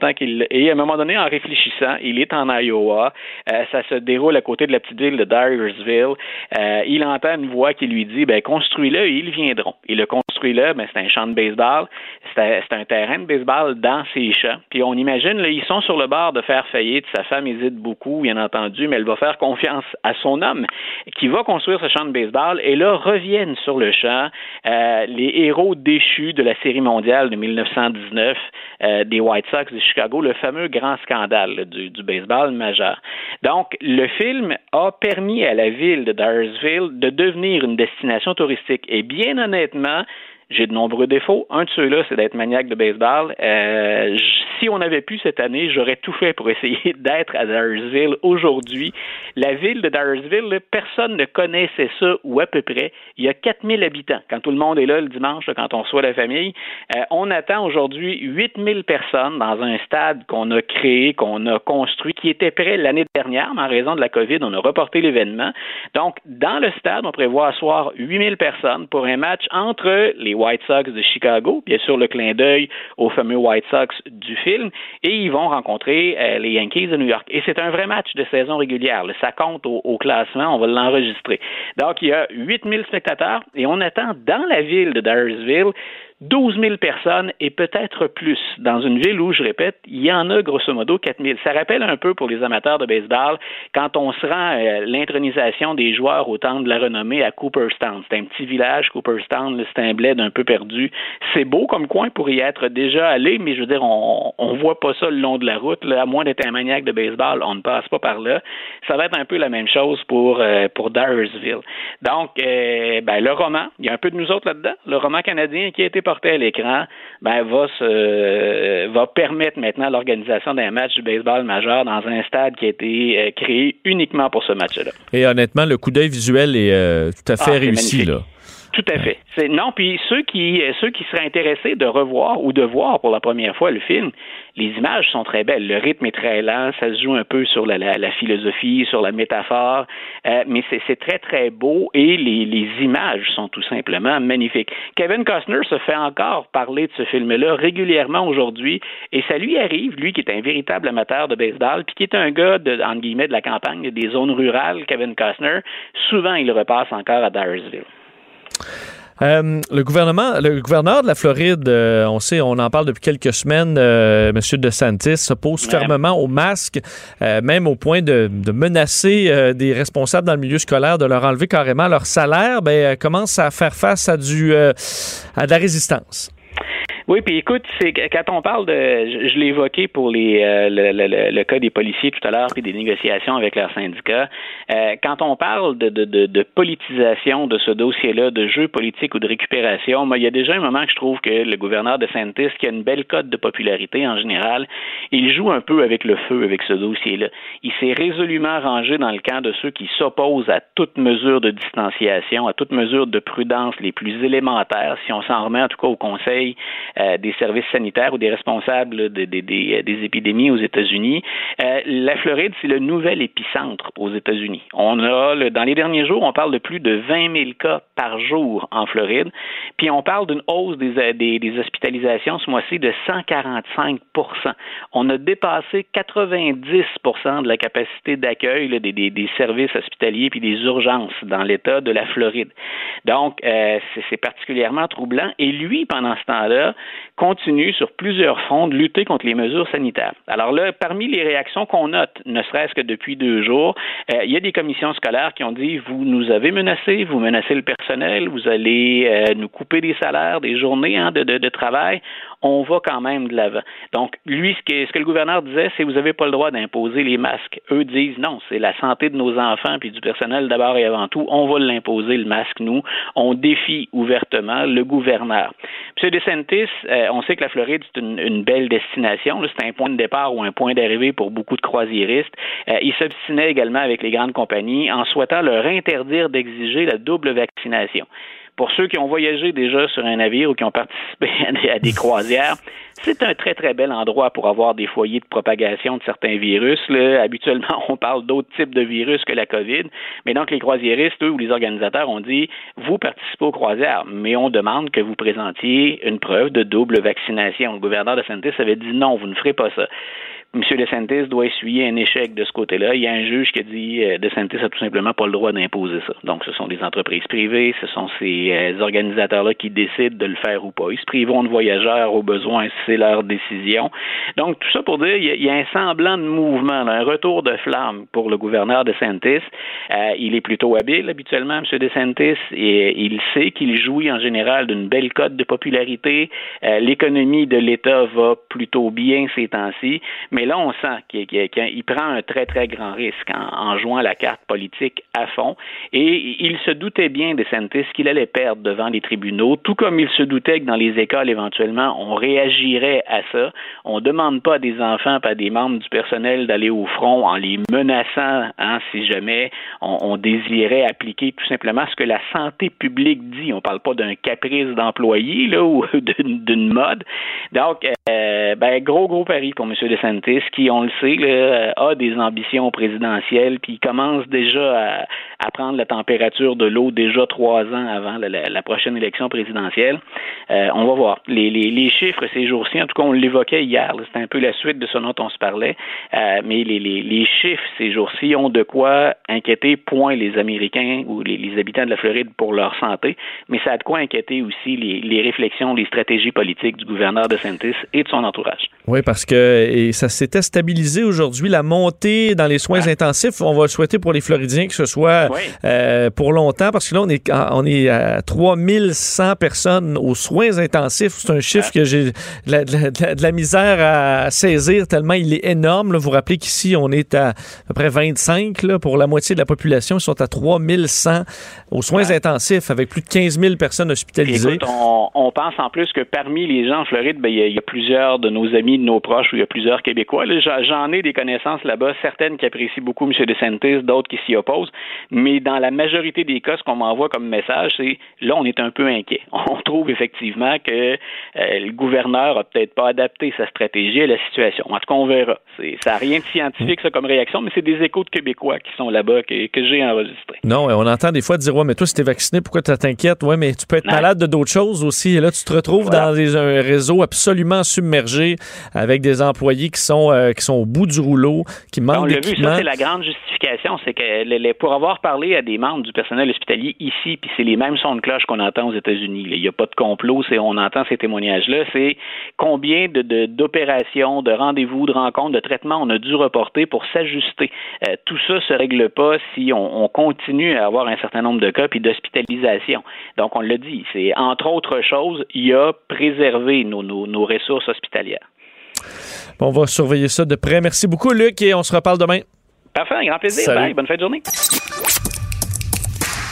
Et à un moment donné, en réfléchissant, il est en Iowa. Euh, ça se déroule à côté de la petite ville de Dyersville. Euh, il entend une voix qui lui dit, ben, construis-le et ils viendront. Il le construit là, ben, c'est un champ de baseball. C'est un terrain de baseball dans ses champs. Puis on imagine, là, ils sont sur le bord de faire faillite. Sa femme hésite beaucoup, bien entendu, mais elle va faire confiance à son homme qui va construire ce champ de baseball. Et là, reviennent sur le champ euh, les héros déchus de la Série mondiale de 1919 euh, des White Sox de Chicago, le fameux grand scandale du, du baseball majeur. Donc, le film a permis à la ville de Dyersville de devenir une destination touristique. Et bien honnêtement, j'ai de nombreux défauts. Un de ceux-là, c'est d'être maniaque de baseball. Euh, si on avait pu cette année, j'aurais tout fait pour essayer d'être à Dyersville aujourd'hui. La ville de Dyersville, personne ne connaissait ça ou à peu près. Il y a 4000 habitants. Quand tout le monde est là le dimanche, quand on reçoit la famille, euh, on attend aujourd'hui 8000 personnes dans un stade qu'on a créé, qu'on a construit, qui était prêt l'année dernière, mais en raison de la COVID, on a reporté l'événement. Donc, dans le stade, on prévoit asseoir 8000 personnes pour un match entre les White Sox de Chicago, bien sûr le clin d'œil aux fameux White Sox du film, et ils vont rencontrer euh, les Yankees de New York. Et c'est un vrai match de saison régulière. Ça compte au, classement, on va l'enregistrer. Donc il y a 8000 spectateurs et on attend dans la ville de Dyersville 12 000 personnes et peut-être plus dans une ville où, je répète, il y en a grosso modo 4 000. Ça rappelle un peu pour les amateurs de baseball quand on se rend euh, l'intronisation des joueurs au temps de la renommée à Cooperstown. C'est un petit village, Cooperstown, c'est un bled un peu perdu. C'est beau comme coin pour y être déjà allé, mais je veux dire, on, voit pas ça le long de la route. À moins d'être un maniaque de baseball, on ne passe pas par là. Ça va être un peu la même chose pour, euh, Dyersville. Donc, euh, ben, le roman, il y a un peu de nous autres là-dedans. Le roman canadien qui a été porté à l'écran, ben, va se, euh, va permettre maintenant l'organisation d'un match du baseball majeur dans un stade qui a été euh, créé uniquement pour ce match-là. Et honnêtement, le coup d'œil visuel est euh, tout à fait Ah, réussi, là. Tout à fait. C'est, non, puis ceux qui ceux qui seraient intéressés de revoir ou de voir pour la première fois le film, les images sont très belles. Le rythme est très lent, ça se joue un peu sur la, la, la philosophie, sur la métaphore, euh, mais c'est, c'est très très beau et les, les images sont tout simplement magnifiques. Kevin Costner se fait encore parler de ce film-là régulièrement aujourd'hui et ça lui arrive, lui qui est un véritable amateur de baseball, puis qui est un gars de entre guillemets de la campagne, des zones rurales, Kevin Costner, souvent il repasse encore à Dyersville. Euh, le gouvernement, le gouverneur de la Floride, euh, on sait, on en parle depuis quelques semaines, euh, M. DeSantis s'oppose fermement au masque, même au point de, de menacer des responsables dans le milieu scolaire de leur enlever carrément leur salaire. Ben, commence à faire face à du à de la résistance. Oui, puis écoute, c'est quand on parle de, je, l'ai évoqué pour les euh, le, le- le- cas des policiers tout à l'heure, puis des négociations avec leurs syndicats. euh, quand on parle de, de, de, de politisation de ce dossier-là, de jeu politique ou de récupération, moi, il y a déjà un moment que je trouve que le gouverneur de Santis, qui a une belle cote de popularité en général, il joue un peu avec le feu avec ce dossier-là. Il s'est résolument rangé dans le camp de ceux qui s'opposent à toute mesure de distanciation, à toute mesure de prudence les plus élémentaires, si on s'en remet en tout cas au Conseil des services sanitaires ou des responsables des, des, des, épidémies aux États-Unis. Euh, la Floride, c'est le nouvel épicentre aux États-Unis. On a, dans les derniers jours, on parle de plus de 20 000 cas par jour en Floride, puis on parle d'une hausse des, euh, des, des hospitalisations ce mois-ci de 145% On a dépassé 90% de la capacité d'accueil des, des, des services hospitaliers puis des urgences dans l'État de la Floride. Donc, euh, c'est particulièrement troublant. Et lui, pendant ce temps-là, continue sur plusieurs fronts de lutter contre les mesures sanitaires. Alors là, parmi les réactions qu'on note, ne serait-ce que depuis deux jours, euh, il y a des commissions scolaires qui ont dit vous nous avez menacés, vous menacez le personnel, vous allez euh, nous couper des salaires, des journées hein, de, travail on va quand même de l'avant. Donc, lui, ce que, ce que le gouverneur disait, c'est vous n'avez pas le droit d'imposer les masques. Eux disent non, c'est la santé de nos enfants puis du personnel d'abord et avant tout. On va l'imposer, le masque, nous. On défie ouvertement le gouverneur. M. DeSantis, euh, on sait que la Floride, c'est une, belle destination. C'est un point de départ ou un point d'arrivée pour beaucoup de croisiéristes. Euh, il s'obstinait également avec les grandes compagnies en souhaitant leur interdire d'exiger la double vaccination. Pour ceux qui ont voyagé déjà sur un navire ou qui ont participé à des, croisières, c'est un très, très bel endroit pour avoir des foyers de propagation de certains virus. Habituellement, on parle d'autres types de virus que la COVID. Mais donc, les croisiéristes, eux, ou les organisateurs ont dit, vous participez aux croisières, mais on demande que vous présentiez une preuve de double vaccination. Le gouverneur de Santis avait dit non, vous ne ferez pas ça. M. DeSantis doit essuyer un échec de ce côté-là. Il y a un juge qui a dit euh, DeSantis n'a tout simplement pas le droit d'imposer ça. Donc, ce sont des entreprises privées, ce sont ces euh, organisateurs-là qui décident de le faire ou pas. Ils se priveront de voyageurs au besoin, c'est leur décision. Donc, tout ça pour dire, il y a, un semblant de mouvement, un retour de flamme pour le gouverneur DeSantis. Euh, il est plutôt habile habituellement, M. DeSantis, et il sait qu'il jouit en général d'une belle cote de popularité. Euh, l'économie de l'État va plutôt bien ces temps-ci, mais et là, on sent qu'il prend un très, très grand risque en, jouant la carte politique à fond. Et il se doutait bien, de DeSantis, qu'il allait perdre devant les tribunaux, tout comme il se doutait que dans les écoles, éventuellement, on réagirait à ça. On ne demande pas à des enfants, pas à des membres du personnel d'aller au front en les menaçant, hein, si jamais on, désirait appliquer tout simplement ce que la santé publique dit. On ne parle pas d'un caprice d'employé là, ou d'une mode. Donc, euh, ben, gros, gros pari pour M. DeSantis qui, on le sait, a des ambitions présidentielles, puis commence déjà à, prendre la température de l'eau déjà trois ans avant la, prochaine élection présidentielle. Euh, on va voir. Les, chiffres ces jours-ci, en tout cas, on l'évoquait hier, c'est un peu la suite de ce dont on se parlait, euh, mais les, chiffres ces jours-ci ont de quoi inquiéter, point les Américains ou les, habitants de la Floride pour leur santé, mais ça a de quoi inquiéter aussi les, réflexions, les stratégies politiques du gouverneur de Santis et de son entourage. Oui, parce que et ça s'était stabilisé aujourd'hui. La montée dans les soins intensifs, on va le souhaiter pour les Floridiens que ce soit euh, pour longtemps, parce que là, on est, on est à 3100 personnes aux soins intensifs. C'est un chiffre que j'ai de, la, misère à saisir tellement il est énorme. Vous vous rappelez qu'ici, on est à, à peu près 25 là, pour la moitié de la population. Ils sont à 3100 aux soins intensifs avec plus de 15 000 personnes hospitalisées. on, pense en plus que parmi les gens en Floride, ben, il y, y, a plusieurs de nos amis, de nos proches, ou il y a plusieurs Québécois J'en ai des connaissances là-bas, certaines qui apprécient beaucoup M. DeSantis, d'autres qui s'y opposent. Mais dans la majorité des cas, ce qu'on m'envoie comme message, c'est là, on est un peu inquiet. On trouve effectivement que euh, le gouverneur a peut-être pas adapté sa stratégie à la situation. En tout cas, on verra. Ça n'a rien de scientifique, ça, comme réaction, mais c'est des échos de Québécois qui sont là-bas que, j'ai enregistrés. Non, on entend des fois dire Ouais, mais toi, si t'es vacciné, pourquoi tu t'inquiètes? Ouais, mais tu peux être malade de d'autres choses aussi. Et là, tu te retrouves dans un réseau absolument submergé avec des employés qui sont euh, qui sont au bout du rouleau, qui manquent On l'a vu, ça, c'est la grande justification. C'est que pour avoir parlé à des membres du personnel hospitalier ici, puis c'est les mêmes sons de cloche qu'on entend aux États-Unis. Il n'y a pas de complot, c'est on entend ces témoignages-là. C'est combien de, d'opérations, de, rendez-vous, de rencontres, de traitements on a dû reporter pour s'ajuster. Euh, tout ça se règle pas si on, continue à avoir un certain nombre de cas puis d'hospitalisation. Donc, on l'a dit, c'est entre autres choses, il y a préservé nos ressources hospitalières. On va surveiller ça de près. Merci beaucoup, Luc, et on se reparle demain. Parfait, un grand plaisir. Bye, bonne fin de journée.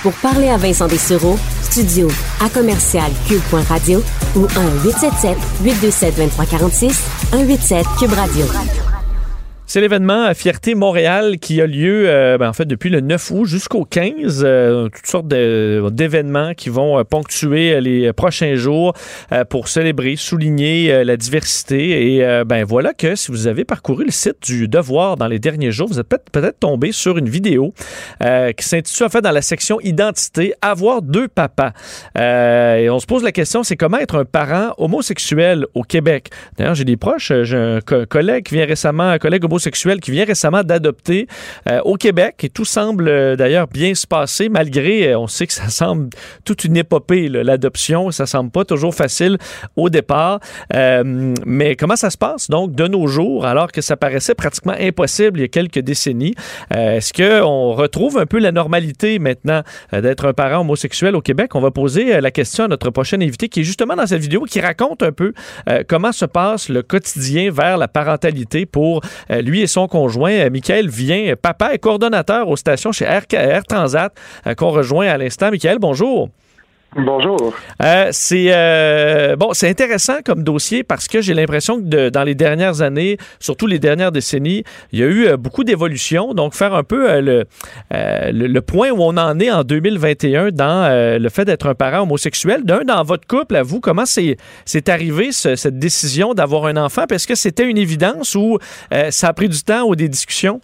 Pour parler à Vincent Dessureau, studio à commercial cube.radio ou 1-877 827 2346 187 Cube Radio. C'est l'événement Fierté Montréal qui a lieu euh, ben, en fait depuis le 9 août jusqu'au 15. Euh, toutes sortes d'événements qui vont euh, ponctuer les prochains jours pour célébrer, souligner la diversité. Et ben voilà que si vous avez parcouru le site du Devoir dans les derniers jours, vous êtes peut-être tombé sur une vidéo qui s'intitule en fait dans la section Identité Avoir deux papas. et on se pose la question, c'est comment être un parent homosexuel au Québec? D'ailleurs, j'ai des proches, j'ai un collègue qui vient récemment, un collègue homosexuel qui vient récemment d'adopter au Québec et tout semble d'ailleurs bien se passer malgré, on sait que ça semble toute une épopée, l'adoption, ça semble pas toujours facile au départ. mais comment ça se passe donc de nos jours alors que ça paraissait pratiquement impossible il y a quelques décennies? Est-ce qu'on retrouve un peu la normalité maintenant d'être un parent homosexuel au Québec? On va poser la question à notre prochain invité qui est justement dans cette vidéo qui raconte un peu euh, comment se passe le quotidien vers la parentalité pour euh, lui et son conjoint. Euh, Michael vient, papa et coordonnateur aux stations chez Air Transat, qu'on rejoint à l'instant. Michael, bonjour. Bonjour. Euh, c'est euh, c'est intéressant comme dossier parce que j'ai l'impression que dans les dernières années, surtout les dernières décennies, il y a eu euh, beaucoup d'évolutions. Donc, faire un peu le, point où on en est en 2021 dans le fait d'être un parent homosexuel. D'un, dans votre couple, à vous, comment c'est c'est arrivé cette décision d'avoir un enfant? Est-ce que c'était une évidence ou ça a pris du temps ou des discussions?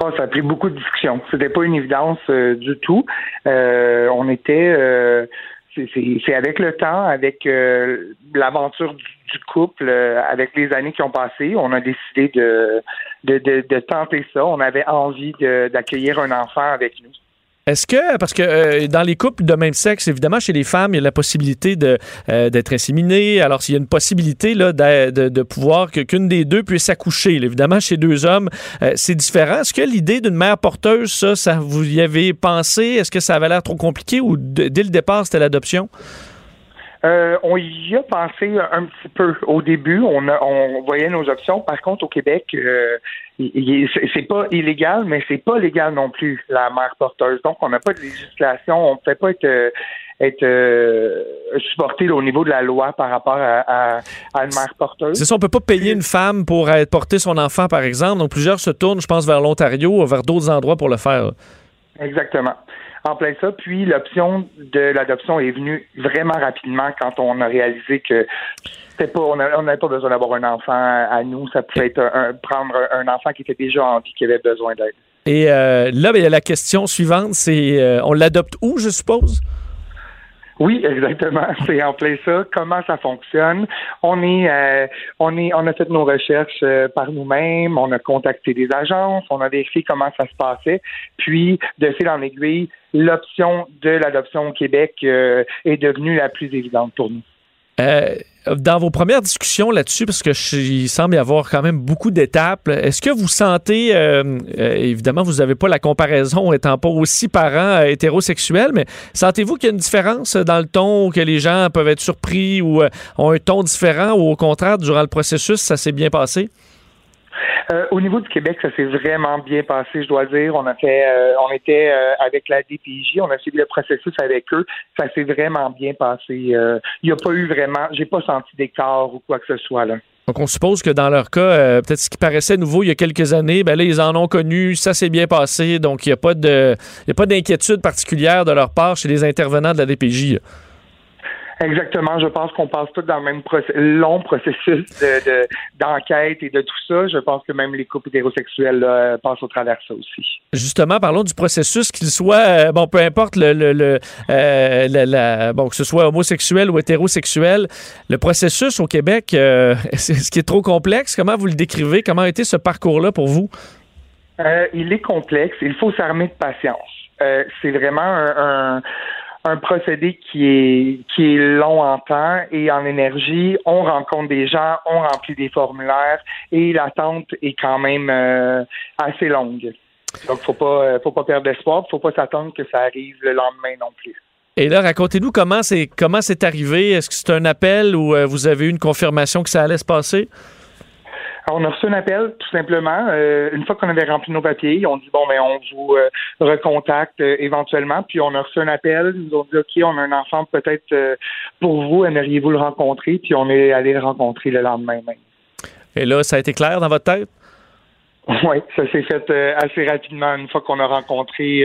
Ça a pris beaucoup de discussions. C'était pas une évidence euh, du tout. Euh, on était euh, c'est avec le temps, avec l'aventure du, couple, avec les années qui ont passé, on a décidé de, de, de tenter ça. On avait envie d'accueillir un enfant avec nous. Est-ce que, parce que euh, dans les couples de même sexe, évidemment, chez les femmes, il y a la possibilité euh, d'être inséminé. Alors, s'il y a une possibilité là, de, de, pouvoir qu'une des deux puisse accoucher, évidemment, chez deux hommes, euh, c'est différent. Est-ce que l'idée d'une mère porteuse, ça, ça, vous y avez pensé? Est-ce que ça avait l'air trop compliqué ou dès le départ, c'était l'adoption? Euh, on y a pensé un petit peu au début. On, on voyait nos options. Par contre, au Québec, euh, c'est pas illégal, mais c'est pas légal non plus la mère porteuse. Donc, on n'a pas de législation. On ne peut pas être être euh, supporté au niveau de la loi par rapport à, une mère porteuse. C'est ça, on peut pas payer une femme pour être porter son enfant, par exemple. Donc, plusieurs se tournent, je pense, vers l'Ontario, vers d'autres endroits pour le faire. Exactement en plein ça. Puis l'option de l'adoption est venue vraiment rapidement quand on a réalisé que pas, on n'avait pas besoin d'avoir un enfant à nous. Ça pouvait être prendre un enfant qui était déjà en vie, qui avait besoin d'aide. Et euh, là, ben, la question suivante, c'est euh, on l'adopte où, je suppose? Oui, exactement. C'est en plein ça. Comment ça fonctionne? On est, euh, on est, on a fait nos recherches euh, par nous-mêmes. On a contacté des agences. On a vérifié comment ça se passait. Puis, de fil en aiguille, l'option de l'adoption au Québec euh, est devenue la plus évidente pour nous. Euh, dans vos premières discussions là-dessus, parce que il semble y avoir quand même beaucoup d'étapes, est-ce que vous sentez, euh, euh, évidemment, vous n'avez pas la comparaison étant pas aussi parents hétérosexuels, mais sentez-vous qu'il y a une différence dans le ton, que les gens peuvent être surpris ou ont un ton différent, ou au contraire, durant le processus, ça s'est bien passé? Euh, au niveau du Québec, ça s'est vraiment bien passé, je dois dire. On a fait, euh, on était euh, avec la DPJ, on a suivi le processus avec eux. Ça s'est vraiment bien passé. Il n'y a pas eu vraiment, j'ai pas senti d'écart ou quoi que ce soit là. Donc, on suppose que dans leur cas, peut-être ce qui paraissait nouveau il y a quelques années, ben là, ils en ont connu, ça s'est bien passé. Donc, il n'y a pas d'inquiétude particulière de leur part chez les intervenants de la DPJ. Exactement. Je pense qu'on passe tous dans le même long processus d'enquête et de tout ça. Je pense que même les couples hétérosexuels passent au travers de ça aussi. Justement, parlons du processus, qu'il soit, euh, bon, peu importe le, le, euh, bon, que ce soit homosexuel ou hétérosexuel, le processus au Québec, euh, c'est ce qui est trop complexe. Comment vous le décrivez? Comment a été ce parcours-là pour vous? il est complexe. Il faut s'armer de patience. c'est vraiment un un procédé qui est qui est long en temps et en énergie. On rencontre des gens, on remplit des formulaires et l'attente est quand même euh, assez longue. Donc faut pas euh, faut pas perdre espoir, faut pas s'attendre que ça arrive le lendemain non plus. Et là, racontez-nous comment c'est comment c'est arrivé. Est-ce que c'est un appel ou euh, vous avez eu une confirmation que ça allait se passer? On a reçu un appel, tout simplement. Euh, une fois qu'on avait rempli nos papiers, on dit bon, mais ben, on vous euh, recontacte euh, éventuellement. Puis on a reçu un appel, ils nous ont dit ok, on a un enfant peut-être pour vous, aimeriez-vous le rencontrer? Puis on est allé le rencontrer le lendemain même. Et là, ça a été clair dans votre tête? Oui, ça s'est fait assez rapidement une fois qu'on a rencontré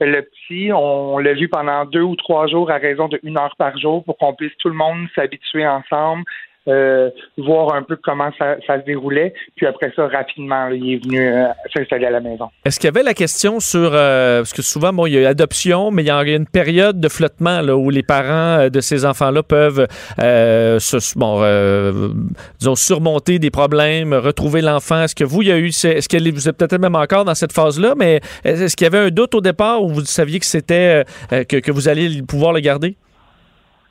le petit. On l'a vu pendant deux ou trois jours à raison de une heure par jour pour qu'on puisse tout le monde s'habituer ensemble, euh, voir un peu comment ça, ça, se déroulait. Puis après ça, rapidement, il est venu euh, s'installer à la maison. Est-ce qu'il y avait la question sur euh, parce que souvent, bon, il y a adoption, mais il y a une période de flottement là, où les parents de ces enfants-là peuvent se, bon, disons, surmonter des problèmes, retrouver l'enfant. Est-ce que vous, il y a eu, est-ce que vous êtes peut-être même encore dans cette phase-là, mais est-ce qu'il y avait un doute au départ où vous saviez que c'était que, que vous alliez pouvoir le garder?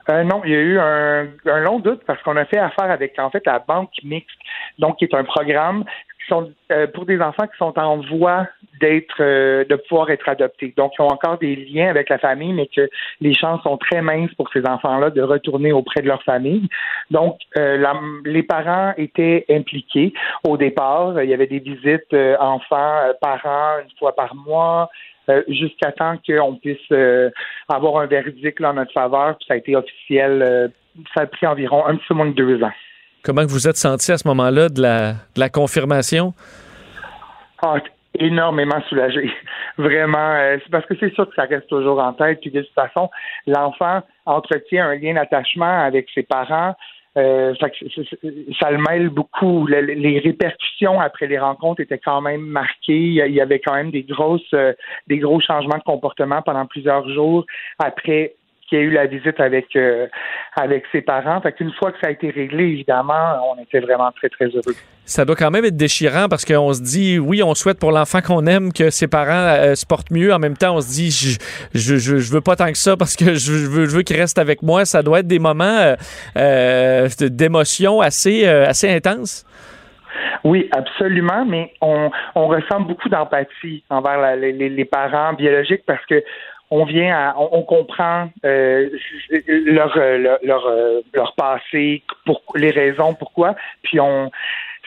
Euh, non, il y a eu un, long doute parce qu'on a fait affaire avec en fait la banque mixte, donc qui est un programme qui sont euh, pour des enfants qui sont en voie d'être euh, de pouvoir être adoptés. Donc, ils ont encore des liens avec la famille, mais que les chances sont très minces pour ces enfants-là de retourner auprès de leur famille. Donc, les parents étaient impliqués au départ. Il y avait des visites enfants, parents une fois par mois. Euh, jusqu'à temps qu'on puisse euh, avoir un verdict en notre faveur. Puis ça a été officiel. Euh, ça a pris environ un petit peu moins de deux ans. Comment vous êtes senti à ce moment-là de la, de la confirmation? Ah, énormément soulagé. Vraiment. parce que c'est sûr que ça reste toujours en tête. Puis de toute façon, l'enfant entretient un lien d'attachement avec ses parents. Euh, ça, le mêle beaucoup. les répercussions après les rencontres étaient quand même marquées. Il y avait quand même des grosses, euh, des gros changements de comportement pendant plusieurs jours après a eu la visite avec euh, avec ses parents. Fait qu'une fois que ça a été réglé, évidemment, on était vraiment très très heureux. Ça doit quand même être déchirant parce qu'on se dit, oui, on souhaite pour l'enfant qu'on aime que ses parents euh, se portent mieux. En même temps, on se dit, je, je, je, veux pas tant que ça parce que je veux, je veux qu'il reste avec moi. Ça doit être des moments euh, d'émotion assez, assez intenses. Oui, absolument, mais on, on ressent beaucoup d'empathie envers les, les, parents biologiques parce que on vient à, on, comprend euh, leur, leur, euh, leur, passé, les raisons pourquoi, puis on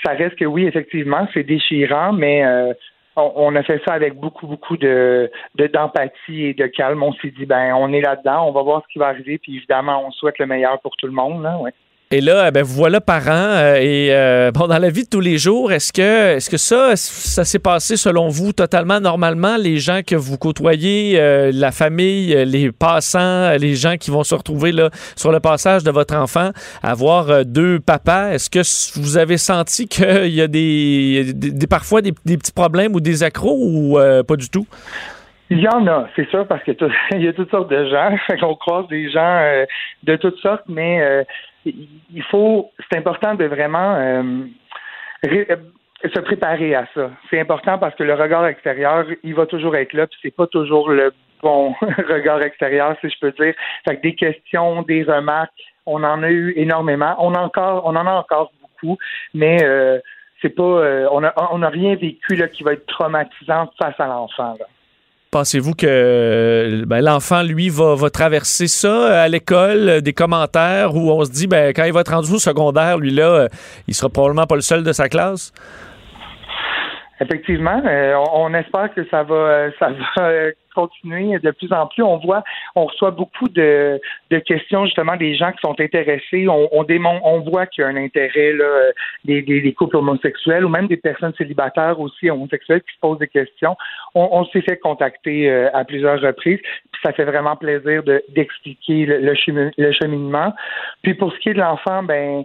ça reste que oui, effectivement, c'est déchirant, mais euh, on, a fait ça avec beaucoup, beaucoup de d'empathie et de calme. On s'est dit ben on est là-dedans, on va voir ce qui va arriver, puis évidemment, on souhaite le meilleur pour tout le monde, là, ouais. Et là, eh ben, vous voilà parents. Euh, et euh, bon, dans la vie de tous les jours, est-ce que, est-ce que ça, ça s'est passé selon vous totalement normalement? Les gens que vous côtoyez, euh, la famille, les passants, les gens qui vont se retrouver là sur le passage de votre enfant, avoir deux papas, est-ce que vous avez senti qu'il y a des, des, parfois des, petits problèmes ou des accros ou pas du tout? Il y en a, c'est sûr, parce que il y a toutes sortes de gens. On croise des gens de toutes sortes, mais il faut, c'est important de vraiment euh, euh, se préparer à ça. C'est important parce que le regard extérieur, il va toujours être là, puis c'est pas toujours le bon regard extérieur, si je peux dire. Fait que des questions, des remarques, on en a eu énormément. On a encore, on en a encore beaucoup, mais euh, c'est pas, on a, on a rien vécu là qui va être traumatisant face à l'enfant. Là. Pensez-vous que ben, l'enfant, lui, va, va, traverser ça à l'école, euh, des commentaires où on se dit, ben, quand il va être rendu au secondaire, lui, là, euh, il sera probablement pas le seul de sa classe? Effectivement, euh, on, espère que ça va, ça va continuer de plus en plus. On voit, on reçoit beaucoup de, de questions justement des gens qui sont intéressés. On, on, on voit qu'il y a un intérêt là, des, couples homosexuels ou même des personnes célibataires aussi homosexuelles qui se posent des questions. On, on s'est fait contacter euh, à plusieurs reprises. Puis ça fait vraiment plaisir d'expliquer le, le, cheminement. Puis pour ce qui est de l'enfant, ben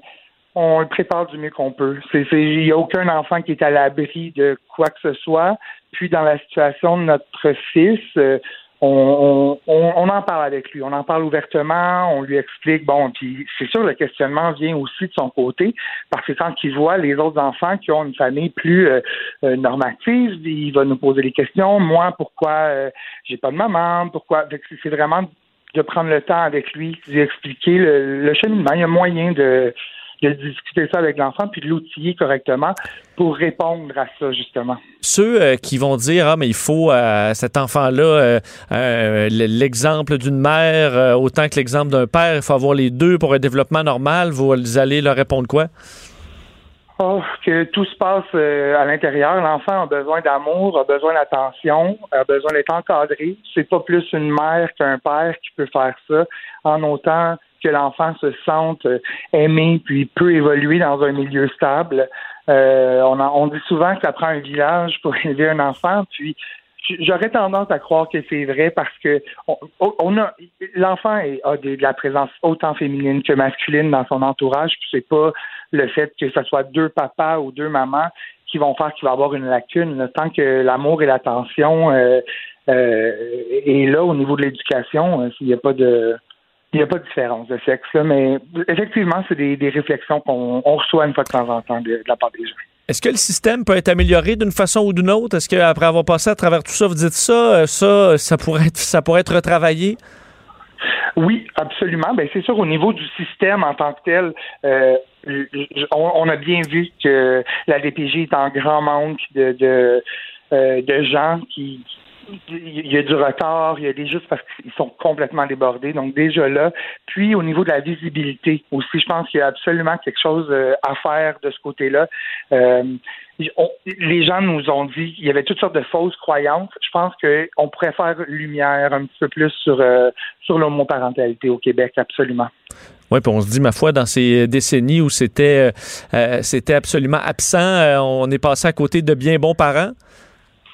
on le prépare du mieux qu'on peut. Il n'y a aucun enfant qui est à l'abri de quoi que ce soit. Puis dans la situation de notre fils, euh, on, on, en parle avec lui, on en parle ouvertement, on lui explique, bon, puis c'est sûr, le questionnement vient aussi de son côté, parce que quand il voit les autres enfants qui ont une famille plus euh, euh, normative, il va nous poser des questions. Moi, pourquoi j'ai pas de maman? Pourquoi? C'est vraiment de prendre le temps avec lui, d'expliquer le, le cheminement. Il y a moyen de de discuter ça avec l'enfant puis de l'outiller correctement pour répondre à ça, justement. Ceux euh, qui vont dire, ah, mais il faut à cet enfant-là euh, l'exemple d'une mère euh, autant que l'exemple d'un père, il faut avoir les deux pour un développement normal, vous allez leur répondre quoi? Oh, que tout se passe à l'intérieur. L'enfant a besoin d'amour, a besoin d'attention, a besoin d'être encadré. C'est pas plus une mère qu'un père qui peut faire ça en autant que l'enfant se sente euh, aimé puis peut évoluer dans un milieu stable. Euh, on, on dit souvent que ça prend un village pour élever un enfant, puis j'aurais tendance à croire que c'est vrai parce que on, a l'enfant a de, la présence autant féminine que masculine dans son entourage. Puis c'est pas le fait que ce soit deux papas ou deux mamans qui vont faire qu'il va avoir une lacune. Tant que l'amour et l'attention euh, est là au niveau de l'éducation, s'il n'y a pas de il n'y a pas de différence de sexe, là, mais effectivement, c'est des, réflexions qu'on reçoit une fois de temps en temps de la part des gens. Est-ce que le système peut être amélioré d'une façon ou d'une autre? Est-ce qu'après avoir passé à travers tout ça, vous dites ça, euh, ça, ça pourrait être, ça pourrait être retravaillé? Oui, absolument. Ben, c'est sûr, au niveau du système en tant que tel, euh, on, a bien vu que la DPG est en grand manque de, de, euh, de gens qui, il y a du retard, il y a des juste parce qu'ils sont complètement débordés. Donc déjà là, puis au niveau de la visibilité aussi, je pense qu'il y a absolument quelque chose euh, à faire de ce côté-là. Euh, les gens nous ont dit qu'il y avait toutes sortes de fausses croyances. Je pense qu'on pourrait faire lumière un petit peu plus sur euh, sur l'homoparentalité au Québec, absolument. Oui, puis on se dit, ma foi, dans ces décennies où c'était c'était absolument absent, on est passé à côté de bien bons parents?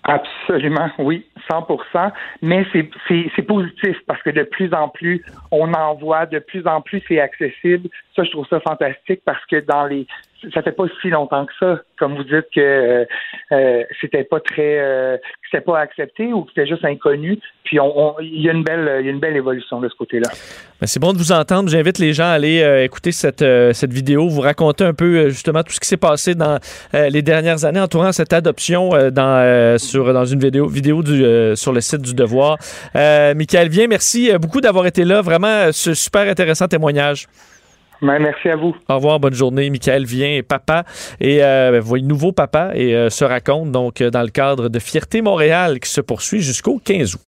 Absolument, oui, 100%. Mais c'est positif parce que de plus en plus, on en voit, de plus en plus, c'est accessible. Ça, je trouve ça fantastique parce que dans les ça fait pas si longtemps que ça, comme vous dites que euh, euh c'était pas très, euh, c'était pas accepté ou que c'était juste inconnu. Puis on, il y a une belle, il une belle évolution de ce côté-là. Ben, c'est bon de vous entendre. J'invite les gens à aller euh, écouter cette cette vidéo, vous raconter un peu justement tout ce qui s'est passé dans les dernières années entourant cette adoption dans sur dans une vidéo vidéo du sur le site du Devoir. Michael Vien, merci beaucoup d'avoir été là. Vraiment, ce super intéressant témoignage. Ben, merci à vous. Au revoir, bonne journée. Michael vient, papa, et euh, ben, voyez, nouveau papa, et euh, se raconte donc euh, dans le cadre de Fierté Montréal qui se poursuit jusqu'au 15 août.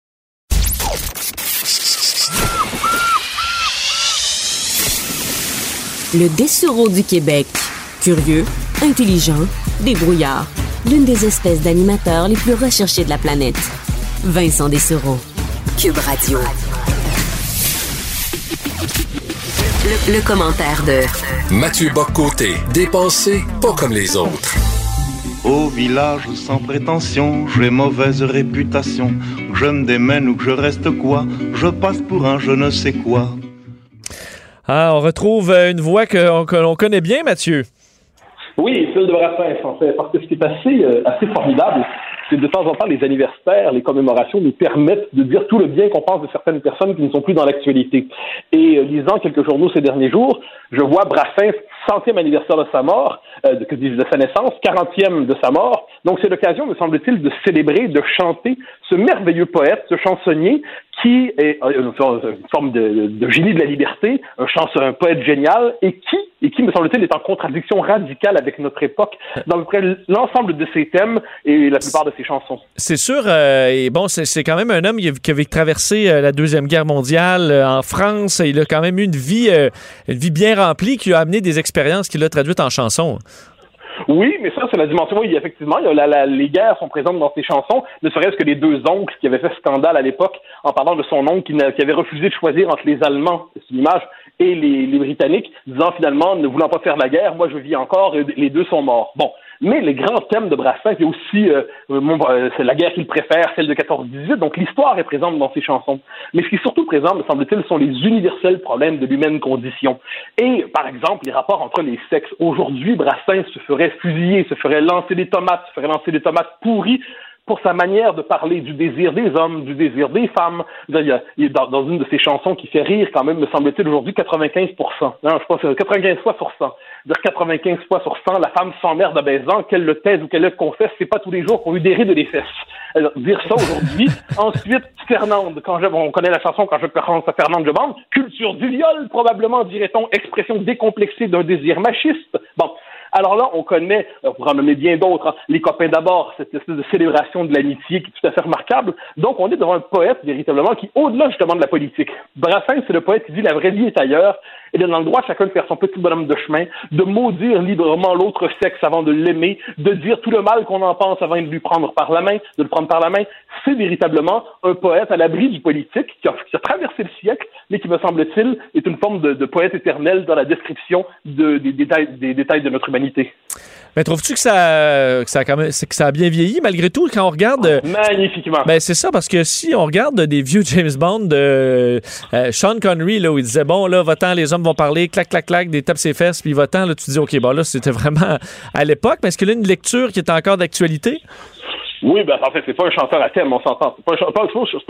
Le Dessureau du Québec. Curieux, intelligent, débrouillard. L'une des espèces d'animateurs les plus recherchées de la planète. Vincent Dessureau. Cube Radio. Le, commentaire de Mathieu Boccoté, dépensé pas comme les autres. Au village sans prétention, j'ai mauvaise réputation. Que je me démène ou que je reste quoi, je passe pour un je ne sais quoi. Ah, on retrouve une voix que, l'on connaît bien, Mathieu. Oui, celle de Brassens, en fait, parce que ce qui est assez, euh, assez formidable, c'est de temps en temps les anniversaires, les commémorations nous permettent de dire tout le bien qu'on pense de certaines personnes qui ne sont plus dans l'actualité. Et euh, lisant quelques journaux ces derniers jours, je vois Brassens centième anniversaire de sa mort, euh, de, de sa naissance, quarantième de sa mort. Donc c'est l'occasion, me semble-t-il, de célébrer, de chanter ce merveilleux poète, ce chansonnier qui est euh, une forme de, génie de la liberté, un chansonnier, un poète génial, et qui, et qui, me semble-t-il, est en contradiction radicale avec notre époque dans l'ensemble de ses thèmes et la plupart de ses chansons. C'est sûr, euh, et bon, c'est quand même un homme qui avait traversé la Deuxième Guerre mondiale en France. Il a quand même eu une vie, vie bien remplie qui a amené des expériences expérience qu'il a traduite en chanson. Oui, mais ça, c'est la dimension. Oui, effectivement, il y a les guerres sont présentes dans ses chansons, ne serait-ce que les deux oncles qui avaient fait scandale à l'époque en parlant de son oncle qui, avait refusé de choisir entre les Allemands, c'est une image, et les, les, Britanniques, disant finalement, ne voulant pas faire la guerre, moi je vis encore et les deux sont morts. Bon, mais les grands thèmes de Brassens, c'est aussi euh, euh, la guerre qu'il préfère, celle de 14-18, donc l'histoire est présente dans ses chansons. Mais ce qui est surtout présent, me semble-t-il, sont les universels problèmes de l'humaine condition. Et, par exemple, les rapports entre les sexes. Aujourd'hui, Brassens se ferait fusiller, se ferait lancer des tomates, se ferait lancer des tomates pourries pour sa manière de parler du désir des hommes, du désir des femmes. Il y a, il dans, dans, une de ses chansons qui fait rire quand même, me semble-t-il, aujourd'hui, 95 non, je pense 95 fois sur 100. De 95 fois sur 100, la femme s'emmerde à baisant, qu'elle le taise ou qu'elle le confesse, c'est pas tous les jours qu'on lui dérive des fesses. Alors, dire ça aujourd'hui. Ensuite, Fernande, quand je, on connaît la chanson quand je pense à Fernande je bande, culture du viol, probablement, dirait-on, expression décomplexée d'un désir machiste. Bon, alors là, on connaît, on pourrait en nommer bien d'autres, hein, les copains d'abord, cette espèce de célébration de l'amitié qui est tout à fait remarquable. Donc, on est devant un poète, véritablement, qui, au-delà justement de la politique, Brassens, c'est le poète qui dit la vraie vie est ailleurs, et est dans le droit chacun de faire son petit bonhomme de chemin, de maudire librement l'autre sexe avant de l'aimer, de dire tout le mal qu'on en pense avant de lui prendre par la main, de le prendre par la main. C'est véritablement un poète à l'abri du politique qui a, traversé le siècle, mais qui, me semble-t-il, est une forme de, poète éternel dans la description des, détails, des détails de notre humanité. Mais trouves-tu que ça, que ça, a quand même, que ça a bien vieilli malgré tout quand on regarde euh, Magnifiquement. Ben c'est ça parce que si on regarde des vieux James Bond de euh, Sean Connery là où il disait bon là va-t'en les hommes vont parler clac clac clac des tapes ses fesses puis va-t'en là tu dis ok bon là c'était vraiment à l'époque mais est-ce qu'il y a une lecture qui est encore d'actualité? Oui, ben en fait, c'est pas un chanteur à thème, on s'entend. C'est pas, pas-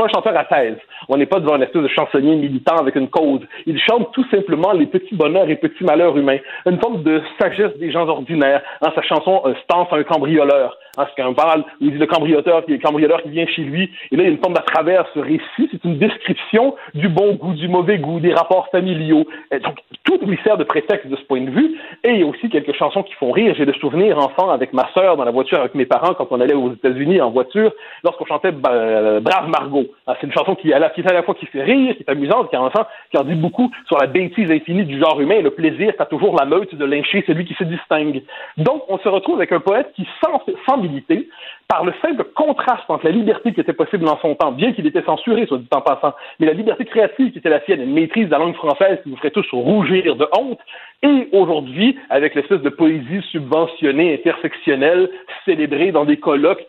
un chanteur à thèse. On n'est pas devant une espèce de chansonnier militant avec une cause. Il chante tout simplement les petits bonheurs et petits malheurs humains. Une forme de sagesse des gens ordinaires. Hein, sa chanson euh, Stance à un cambrioleur. Hein, c'est quand même pas mal. Il dit le cambrioleur, qui, qui vient chez lui. Et là, il y a une forme d'à travers ce récit. C'est une description du bon goût, du mauvais goût, des rapports familiaux. Et donc, tout lui sert de prétexte de ce point de vue. Et il y a aussi quelques chansons qui font rire. J'ai le souvenir, enfant, avec ma sœur, dans la voiture avec mes parents, quand on allait aux États-Unis en voiture, lorsqu'on chantait euh, Brave Margot. Ah, c'est une chanson qui, à la- est à la fois qui fait rire, qui est amusante, qui en, qui en dit beaucoup sur la bêtise infinie du genre humain. Le plaisir, t'as toujours la meute de lyncher celui qui se distingue. Donc, on se retrouve avec un poète qui, sans, sans militer, par le simple contraste entre la liberté qui était possible dans son temps, bien qu'il était censuré, soit dit en passant, mais la liberté créative qui était la sienne, une maîtrise de la langue française qui vous ferait tous rougir de honte, et aujourd'hui, avec l'espèce de poésie subventionnée, intersectionnelle, célébrée dans des colloques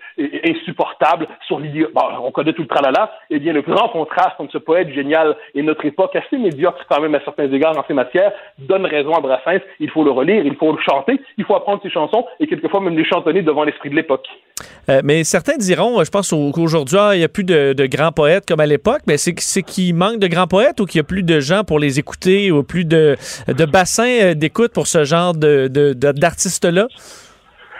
insupportables sur l'idée, bon, on connaît tout le tralala, eh bien, le grand contraste entre ce poète génial et notre époque assez médiocre quand même à certains égards en ces matières, donne raison à Brassens. Il faut le relire, il faut le chanter, il faut apprendre ses chansons et quelquefois même les chantonner devant l'esprit de l'époque. Euh, mais certains diront, euh, je pense au- qu'aujourd'hui, ah, il n'y a plus de, grands poètes comme à l'époque, mais c'est c'est qu'il manque de grands poètes ou qu'il n'y a plus de gens pour les écouter ou plus de, de bassins euh, d'écoute pour ce genre de- de- d'artistes-là?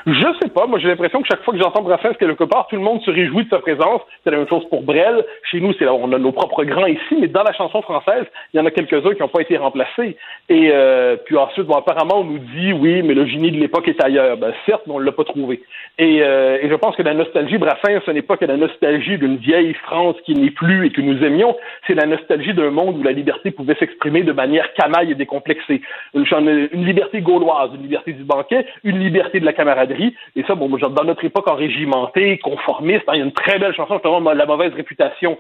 Je sais pas. Moi, j'ai l'impression que chaque fois que j'entends Brassens quelque part, tout le monde se réjouit de sa présence. C'est la même chose pour Brel. Chez nous, c'est on a nos propres grands ici, mais dans la chanson française, il y en a quelques-uns qui n'ont pas été remplacés. Et euh, puis ensuite, bon, apparemment, on nous dit oui, mais le génie de l'époque est ailleurs. Ben, certes, mais on l'a pas trouvé. Et, euh, et je pense que la nostalgie Brassens, ce n'est pas que la nostalgie d'une vieille France qui n'est plus et que nous aimions. C'est la nostalgie d'un monde où la liberté pouvait s'exprimer de manière camaille et décomplexée. Une, une liberté gauloise, une liberté du banquet, une liberté de la camaraderie. Et ça, bon, dans notre époque enrégimentée, conformiste, hein, il y a une très belle chanson, justement, La mauvaise réputation,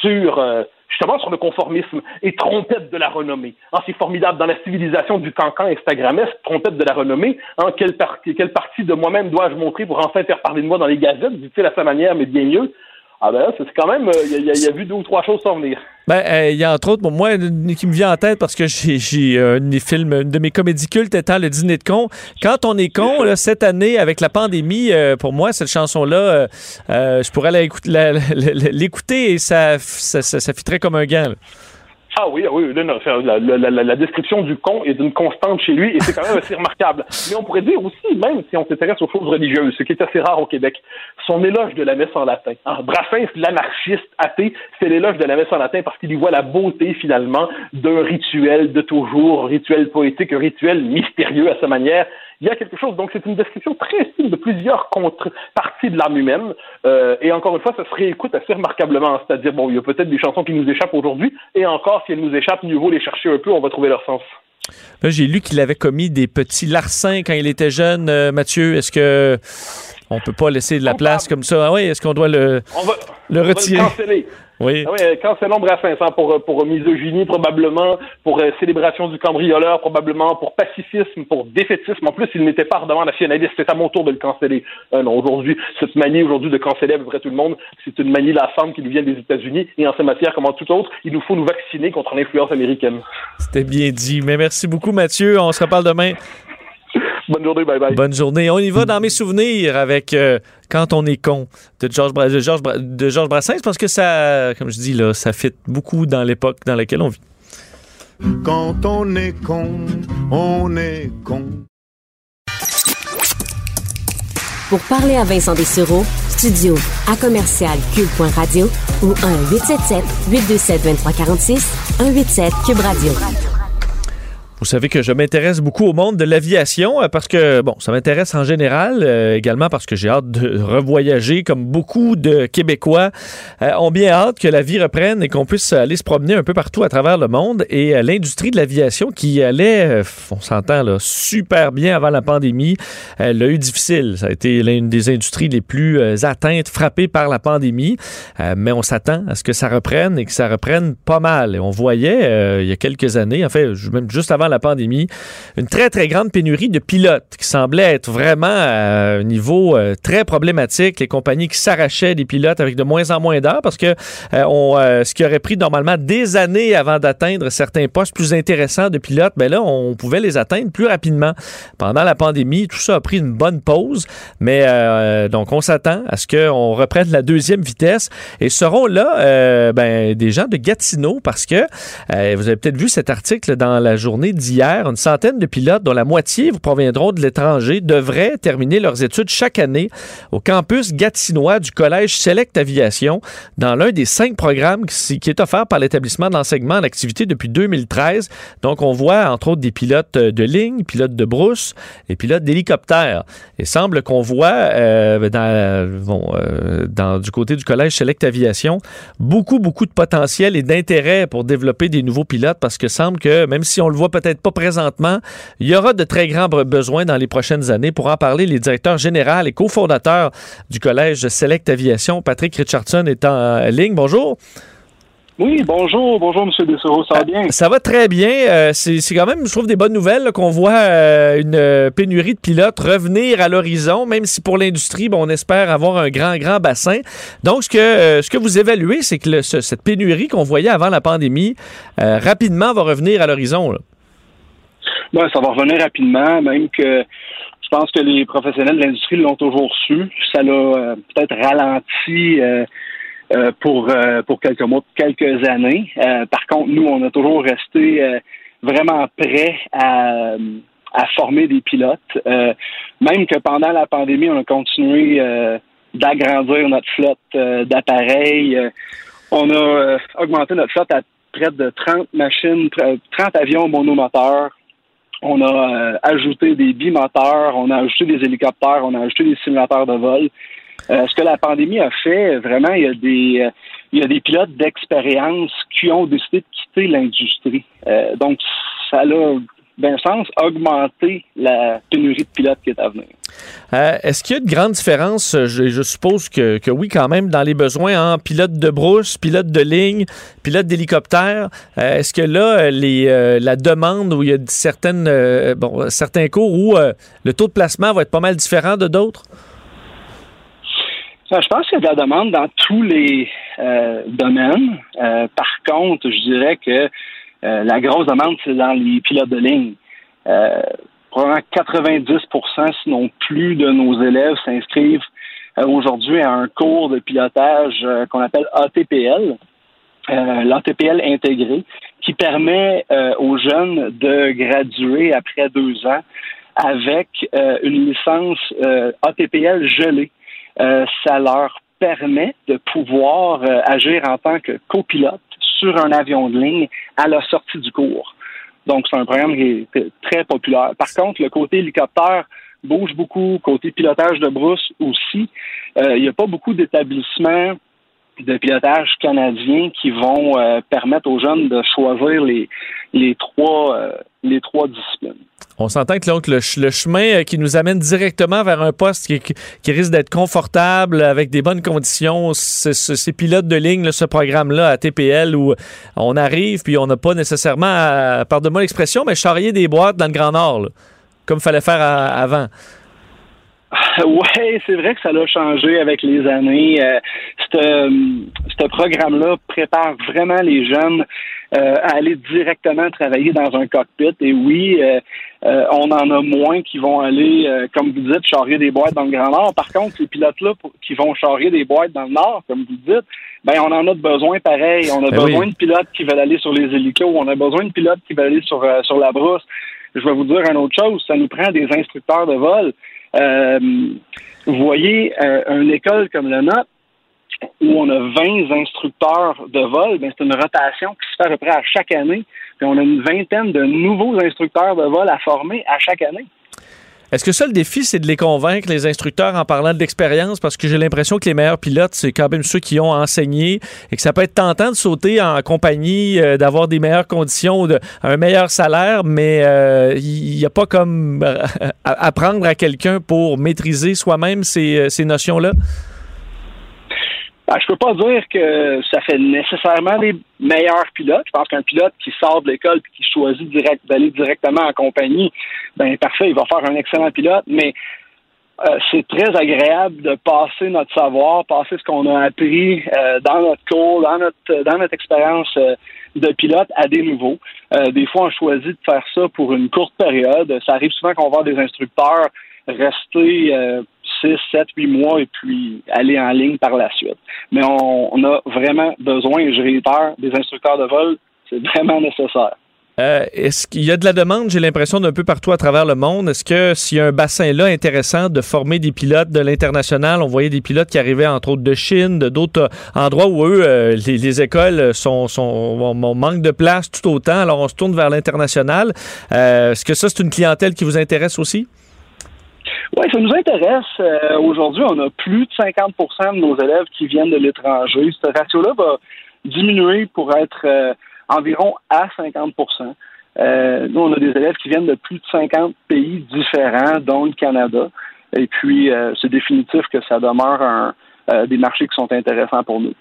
sur, euh, justement, sur le conformisme et trompette de la renommée. Hein, c'est formidable. Dans la civilisation du cancan instagrammesque, trompette de la renommée, hein, quelle, partie, de moi-même dois-je montrer pour enfin faire parler de moi dans les gazettes, dit-il à sa manière, mais bien mieux. Ah ben c'est quand même, euh, il y, a- il y a vu deux ou trois choses s'en venir. Ben, euh, il y a entre autres, bon, moi, une qui me vient en tête parce que j'ai euh, un de mes films, une de mes comédies cultes étant Le Dîner de con. Quand on est con, là, cette année, avec la pandémie, euh, pour moi, cette chanson-là, euh, euh, je pourrais l'écouter et ça, ça, ça, ça fitterait comme un gant. là. Ah oui, ah oui, non, la- la description du con est une constante chez lui et c'est quand même assez remarquable. Mais on pourrait dire aussi, même si on s'intéresse aux choses religieuses, ce qui est assez rare au Québec, son éloge de la messe en latin. Hein, Brassens, l'anarchiste athée, c'est l'éloge de la messe en latin parce qu'il y voit la beauté finalement d'un rituel de toujours, un rituel poétique, un rituel mystérieux à sa manière. Il y a quelque chose, donc c'est une description très fine de plusieurs parties de l'âme humaine. Euh, et encore une fois, ça se réécoute assez remarquablement. C'est-à-dire, bon, il y a peut-être des chansons qui nous échappent aujourd'hui, et encore, si elles nous échappent, mieux vaut les chercher un peu, on va trouver leur sens. J'ai lu qu'il avait commis des petits larcins quand il était jeune, euh, Mathieu. Est-ce que on peut pas laisser de la place comme ça? Ah oui, est-ce qu'on doit le, On va le on va retirer? canceller. Oui. Ah ouais, cancelons Brassens hein, pour, pour misogynie probablement, pour euh, célébration du cambrioleur probablement, pour pacifisme, pour défaitisme. En plus, il n'était pas redevant nationaliste. C'est à mon tour de le canceller. Euh, non, aujourd'hui, cette manie aujourd'hui de canceller à peu près tout le monde, c'est une manie lassante qui nous vient des États-Unis. Et en ces matières, comme en tout autre, il nous faut nous vacciner contre l'influence américaine. C'était bien dit. Mais merci beaucoup, Mathieu. On se reparle demain. Bonne journée, bye bye. Bonne journée. On y va dans mes souvenirs avec euh, Quand on est con de Georges Bra- Bra- Georges Brassens parce que ça, comme je dis là, ça fit beaucoup dans l'époque dans laquelle on vit. Quand on est con, on est con. Pour parler à Vincent Dessureau, studio à commercial cube.radio ou 1-877 827 2346 187 cube radio. Vous savez que je m'intéresse beaucoup au monde de l'aviation euh, parce que, bon, ça m'intéresse en général, euh, également parce que j'ai hâte de revoyager comme beaucoup de Québécois euh, ont bien hâte que la vie reprenne et qu'on puisse aller se promener un peu partout à travers le monde. Et l'industrie de l'aviation qui allait, on s'entend là, super bien avant la pandémie, elle l'a eu difficile. Ça a été l'une des industries les plus atteintes, frappées par la pandémie. Mais on s'attend à ce que ça reprenne et que ça reprenne pas mal. Et on voyait il y a quelques années, en fait, même juste avant la pandémie, une très, très grande pénurie de pilotes qui semblait être vraiment à un niveau euh, très problématique. Les compagnies qui s'arrachaient des pilotes avec de moins en moins d'heures parce que euh, on, euh, ce qui aurait pris normalement des années avant d'atteindre certains postes plus intéressants de pilotes, ben là, on pouvait les atteindre plus rapidement. Pendant la pandémie, tout ça a pris une bonne pause, mais donc on s'attend à ce qu'on reprenne la deuxième vitesse et seront là ben, des gens de Gatineau parce que vous avez peut-être vu cet article dans la journée d'hier, une centaine de pilotes dont la moitié vous proviendront de l'étranger devraient terminer leurs études chaque année au campus gatinois du Collège Select Aviation dans l'un des cinq programmes qui, est offert par l'établissement d'enseignement en activité depuis 2013. Donc, on voit entre autres des pilotes de ligne, pilotes de brousse et pilotes d'hélicoptère. Il semble qu'on voit euh, euh, dans, du côté du Collège Select Aviation beaucoup, beaucoup de potentiel et d'intérêt pour développer des nouveaux pilotes parce que semble que, même si on le voit peut-être pas présentement, il y aura de très grands besoins dans les prochaines années. Pour en parler, les directeurs général et cofondateur du Collège Select Aviation, Patrick Richardson, est en ligne. Bonjour. Oui, bonjour, bonjour M. Dessereau, ça va bien? Ça va très bien. Euh, c'est quand même, je trouve, des bonnes nouvelles qu'on voit euh, une pénurie de pilotes revenir à l'horizon, même si pour l'industrie, bon, on espère avoir un grand, grand bassin. Donc, ce que, euh, ce que vous évaluez, c'est que cette pénurie qu'on voyait avant la pandémie, rapidement va revenir à l'horizon. Ben, ça va revenir rapidement, même que je pense que les professionnels de l'industrie l'ont toujours su. Ça l'a peut-être ralenti euh, pour euh, pour quelques mois, quelques années. Euh, par contre, nous, on a toujours resté vraiment prêts à, à former des pilotes. même que pendant la pandémie, on a continué d'agrandir notre flotte d'appareils. on a augmenté notre flotte à près de 30 machines, 30 avions monomoteurs. On a ajouté des bimoteurs, on a ajouté des hélicoptères, on a ajouté des simulateurs de vol. Euh, ce que la pandémie a fait, vraiment, il y a des, euh, il y a des pilotes d'expérience qui ont décidé de quitter l'industrie. Euh, donc, ça a, d'un sens, augmenté la pénurie de pilotes qui est à venir. Est-ce qu'il y a de grandes différences, je, suppose que, que, oui, quand même, dans les besoins en pilote de brousse, pilote de ligne, pilote d'hélicoptère? Est-ce que là, les, la demande où il y a certaines, bon, certains cours où le taux de placement va être pas mal différent de d'autres? Je pense qu'il y a de la demande dans tous les euh, domaines. Euh, par contre, je dirais que euh, la grosse demande, c'est dans les pilotes de ligne. probablement 90% sinon plus, de nos élèves s'inscrivent aujourd'hui à un cours de pilotage qu'on appelle ATPL, l'ATPL intégré, qui permet aux jeunes de graduer après deux ans avec une licence ATPL gelée. Euh, ça leur permet de pouvoir euh, agir en tant que copilote sur un avion de ligne à la sortie du cours. Donc, c'est un programme qui est très populaire. Par contre, le côté hélicoptère bouge beaucoup, côté pilotage de brousse aussi. Euh, il n'y a pas beaucoup d'établissements de pilotage canadiens qui vont permettre aux jeunes de choisir les, les, trois, les trois disciplines. On s'entend que donc, le, chemin euh, qui nous amène directement vers un poste qui, risque d'être confortable, avec des bonnes conditions, ces pilotes de ligne, ce programme-là à TPL où on arrive puis on n'a pas nécessairement, pardonne-moi l'expression, mais charrier des boîtes dans le Grand Nord, comme il fallait faire avant. Oui, c'est vrai que ça l'a changé avec les années. Euh, ce programme-là prépare vraiment les jeunes euh, à aller directement travailler dans un cockpit. Et oui, euh, on en a moins qui vont aller, comme vous dites, charrier des boîtes dans le Grand Nord. Par contre, ces pilotes-là qui vont charrier des boîtes dans le Nord, comme vous dites, ben on en a besoin pareil. On a ben besoin de pilotes qui veulent aller sur les hélicos. On a besoin de pilotes qui veulent aller sur, sur la brousse. Je vais vous dire une autre chose. Ça nous prend des instructeurs de vol. Euh, vous voyez, euh, une école comme le nôtre, où on a 20 instructeurs de vol, ben c'est une rotation qui se fait à peu près à chaque année. Puis on a une vingtaine de nouveaux instructeurs de vol à former à chaque année. Est-ce que ça, le défi, c'est de les convaincre, les instructeurs, en parlant de l'expérience? Parce que j'ai l'impression que les meilleurs pilotes, c'est quand même ceux qui ont enseigné et que ça peut être tentant de sauter en compagnie, euh, d'avoir des meilleures conditions, un meilleur salaire, mais euh, il n'y a pas comme euh, apprendre à quelqu'un pour maîtriser soi-même ces, ces notions-là? Ben, je peux pas dire que ça fait nécessairement des meilleurs pilotes. Je pense qu'un pilote qui sort de l'école et qui choisit direct d'aller directement en compagnie, ben parfait, il va faire un excellent pilote, mais euh, c'est très agréable de passer notre savoir, passer ce qu'on a appris euh, dans notre cours, dans notre dans notre expérience euh, de pilote à des nouveaux. des fois, on choisit de faire ça pour une courte période. Ça arrive souvent qu'on voit des instructeurs rester 6, 7, 8 mois et puis aller en ligne par la suite. Mais on, on a vraiment besoin, je réitère, des instructeurs de vol. C'est vraiment nécessaire. Euh, est-ce qu'il y a de la demande, j'ai l'impression, d'un peu partout à travers le monde? Est-ce que s'il y a un bassin là intéressant de former des pilotes de l'international, on voyait des pilotes qui arrivaient entre autres de Chine, de d'autres euh, endroits où eux, euh, les, écoles sont, sont manque de place tout autant, alors on se tourne vers l'international. est-ce que ça, c'est une clientèle qui vous intéresse aussi? Oui, ça nous intéresse. Aujourd'hui, on a plus de 50% de nos élèves qui viennent de l'étranger. Ce ratio-là va diminuer pour être environ à 50% euh, Nous, on a des élèves qui viennent de plus de 50 pays différents, dont le Canada. Et puis, euh, c'est définitif que ça demeure un, euh, des marchés qui sont intéressants pour nous.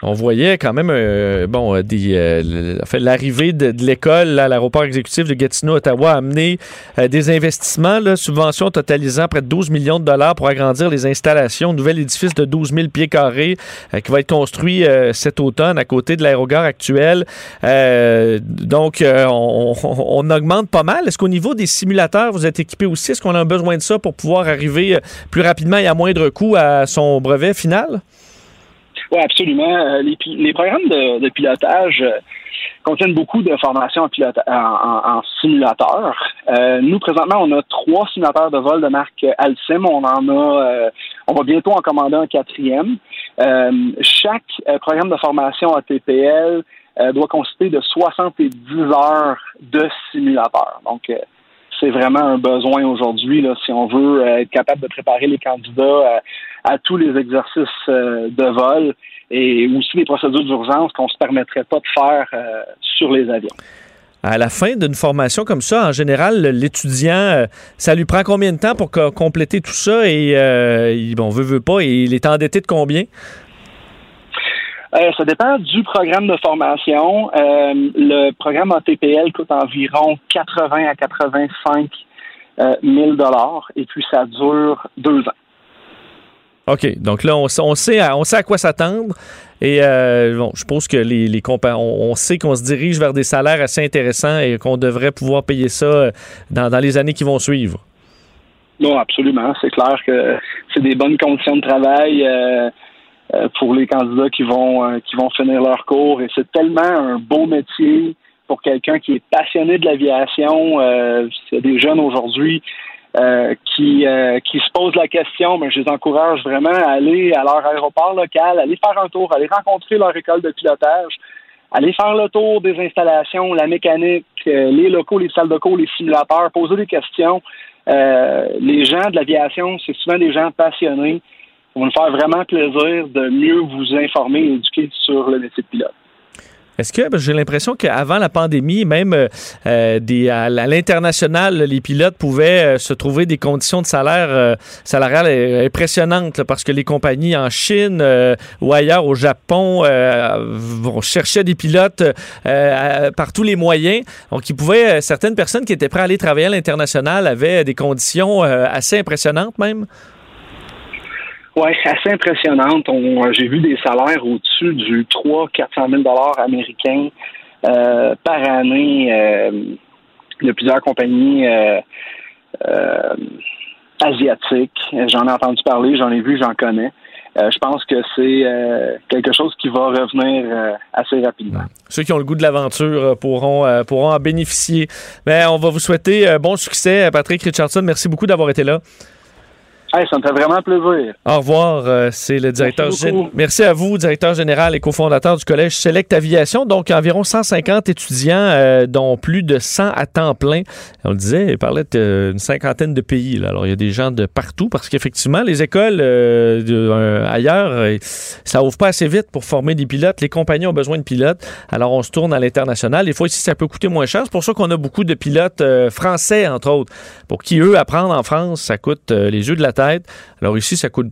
On voyait quand même euh, bon euh, des euh, l'arrivée de, l'école à l'aéroport exécutif de Gatineau Ottawa a amené des investissements là, subventions totalisant près de 12 millions de dollars pour agrandir les installations, nouvel édifice de 12 000 pieds carrés qui va être construit cet automne à côté de l'aérogare actuel. donc on, on, augmente pas mal. Est-ce qu'au niveau des simulateurs vous êtes équipé aussi? Est-ce qu'on a besoin de ça pour pouvoir arriver plus rapidement et à moindre coût à son brevet final? Oui, absolument. Euh, les, programmes de, pilotage euh, contiennent beaucoup de formations en, en, simulateur. Euh, nous, présentement, on a trois simulateurs de vol de marque Alcim. On en a, on va bientôt en commander un quatrième. chaque programme de formation ATPL doit consister de 70 heures de simulateur. Donc, c'est vraiment un besoin aujourd'hui si on veut être capable de préparer les candidats à tous les exercices euh, de vol et aussi les procédures d'urgence qu'on ne se permettrait pas de faire euh, sur les avions. À la fin d'une formation comme ça, en général, l'étudiant, euh, ça lui prend combien de temps pour compléter tout ça et bon, veut, veut pas, et il est endetté de combien? Ça dépend du programme de formation. le programme ATPL coûte environ 80 à 85 000 dollars et puis ça dure deux ans. OK. Donc là, on, sait, à, on sait à quoi s'attendre. Et euh, bon, je pense que les, les on, on, sait qu'on se dirige vers des salaires assez intéressants et qu'on devrait pouvoir payer ça euh, dans, les années qui vont suivre. Non, absolument. C'est clair que c'est des bonnes conditions de travail euh, pour les candidats qui vont qui vont finir leur cours. Et c'est tellement un beau métier pour quelqu'un qui est passionné de l'aviation. c'est des jeunes aujourd'hui euh, qui, euh, qui se posent la question, mais je les encourage vraiment à aller à leur aéroport local, aller faire un tour, aller rencontrer leur école de pilotage, aller faire le tour des installations, la mécanique, euh, les locaux, les salles de cours, les simulateurs, poser des questions. les gens de l'aviation, c'est souvent des gens passionnés. Va nous faire vraiment plaisir de mieux vous informer et éduquer sur le métier de pilote. Est-ce que j'ai l'impression qu'avant la pandémie, même euh, euh, à, l'international, les pilotes pouvaient euh, se trouver des conditions de salaire salariales impressionnantes parce que les compagnies en Chine ou ailleurs au Japon cherchaient des pilotes par tous les moyens. Donc, ils pouvaient, certaines personnes qui étaient prêtes à aller travailler à l'international avaient des conditions assez impressionnantes même. Oui, assez impressionnante. Euh, j'ai vu des salaires au-dessus du 300-400 000 américains euh, par année euh, de plusieurs compagnies asiatiques. J'en ai entendu parler, j'en ai vu, j'en connais. je pense que c'est quelque chose qui va revenir assez rapidement. Ceux qui ont le goût de l'aventure pourront, pourront en bénéficier. Mais on va vous souhaiter bon succès, Patrick Richardson. Merci beaucoup d'avoir été là ça me fait vraiment plaisir. Au revoir. Euh, c'est le directeur général. Merci à vous, directeur général et cofondateur du Collège Select Aviation. Donc, environ 150 étudiants, euh, dont plus de 100 à temps plein. On le disait, il parlait d'une euh, cinquantaine de pays. Alors, il y a des gens de partout parce qu'effectivement, les écoles ailleurs, ça ouvre pas assez vite pour former des pilotes. Les compagnies ont besoin de pilotes. Alors, on se tourne à l'international. Des fois, ici, ça peut coûter moins cher. C'est pour ça qu'on a beaucoup de pilotes français, entre autres, pour qui, eux, apprendre en France, ça coûte les yeux de la alors ici, ça coûte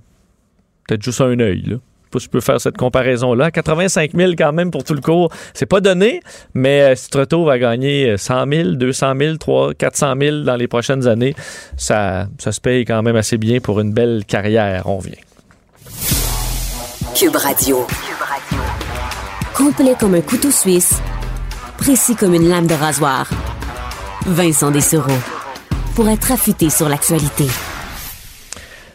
peut-être juste un œil. si je peux faire cette comparaison-là. 85 000 quand même pour tout le cours. C'est pas donné, mais euh, si tu retrouves à gagner 100 000, 200 000, 300 400 000 dans les prochaines années, ça, ça se paye quand même assez bien pour une belle carrière. On vient. Cube Radio. Complet comme un couteau suisse, précis comme une lame de rasoir. Vincent Dessereau. Pour être affûté sur l'actualité.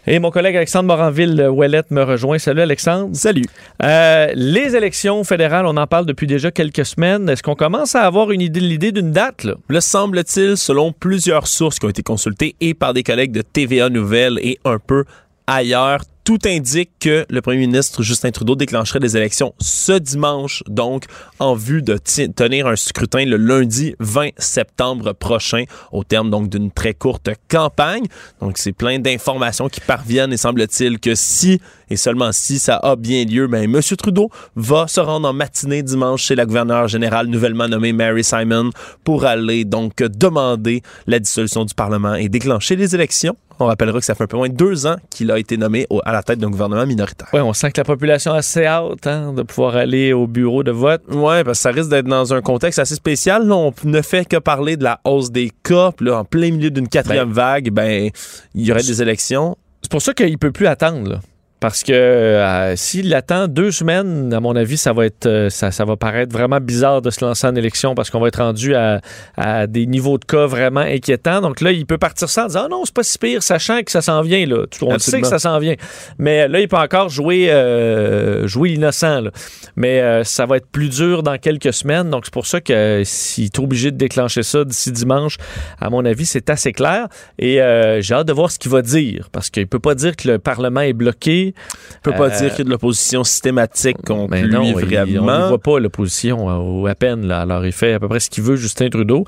Et mon collègue Alexandre Moranville-Ouellette me rejoint. Salut Alexandre. Salut. Euh, les élections fédérales, on en parle depuis déjà quelques semaines. Est-ce qu'on commence à avoir une idée, l'idée d'une date? Là? Le semble-t-il, selon plusieurs sources qui ont été consultées et par des collègues de TVA Nouvelles et un peu ailleurs, tout indique que le premier ministre Justin Trudeau déclencherait des élections ce dimanche, donc en vue de tenir un scrutin le lundi 20 septembre prochain, au terme donc d'une très courte campagne. Donc c'est plein d'informations qui parviennent et semble-t-il que si et seulement si ça a bien lieu, ben M. Trudeau va se rendre en matinée dimanche chez la gouverneure générale nouvellement nommée Mary Simon pour aller donc demander la dissolution du Parlement et déclencher les élections. On rappellera que ça fait un peu moins de deux ans qu'il a été nommé à la tête d'un gouvernement minoritaire. Oui, on sent que la population a assez hâte hein, de pouvoir aller au bureau de vote. Oui, parce que ça risque d'être dans un contexte assez spécial. Là, on ne fait que parler de la hausse des cas. Puis là, en plein milieu d'une quatrième Ben, vague, ben il y aurait des élections. C'est pour ça qu'il peut plus attendre. là. Parce que euh, s'il attend deux semaines, à mon avis, ça va être euh, ça, ça va paraître vraiment bizarre de se lancer en élection parce qu'on va être rendu à, à des niveaux de cas vraiment inquiétants. Donc là, il peut partir ça en disant Ah non, c'est pas si pire, sachant que ça s'en vient. Là. On le sait que ça s'en vient. Mais là, il peut encore jouer, euh, jouer l'innocent. là. Mais euh, ça va être plus dur dans quelques semaines. Donc c'est pour ça que euh, s'il est obligé de déclencher ça d'ici dimanche, à mon avis, c'est assez clair. Et euh, j'ai hâte de voir ce qu'il va dire. Parce qu'il peut pas dire que le Parlement est bloqué. On peut pas Euh, dire qu'il y a de l'opposition systématique contre lui, non, il- vraiment. on ne voit pas l'opposition euh, ou à peine. Là. Alors, il fait à peu près ce qu'il veut, Justin Trudeau.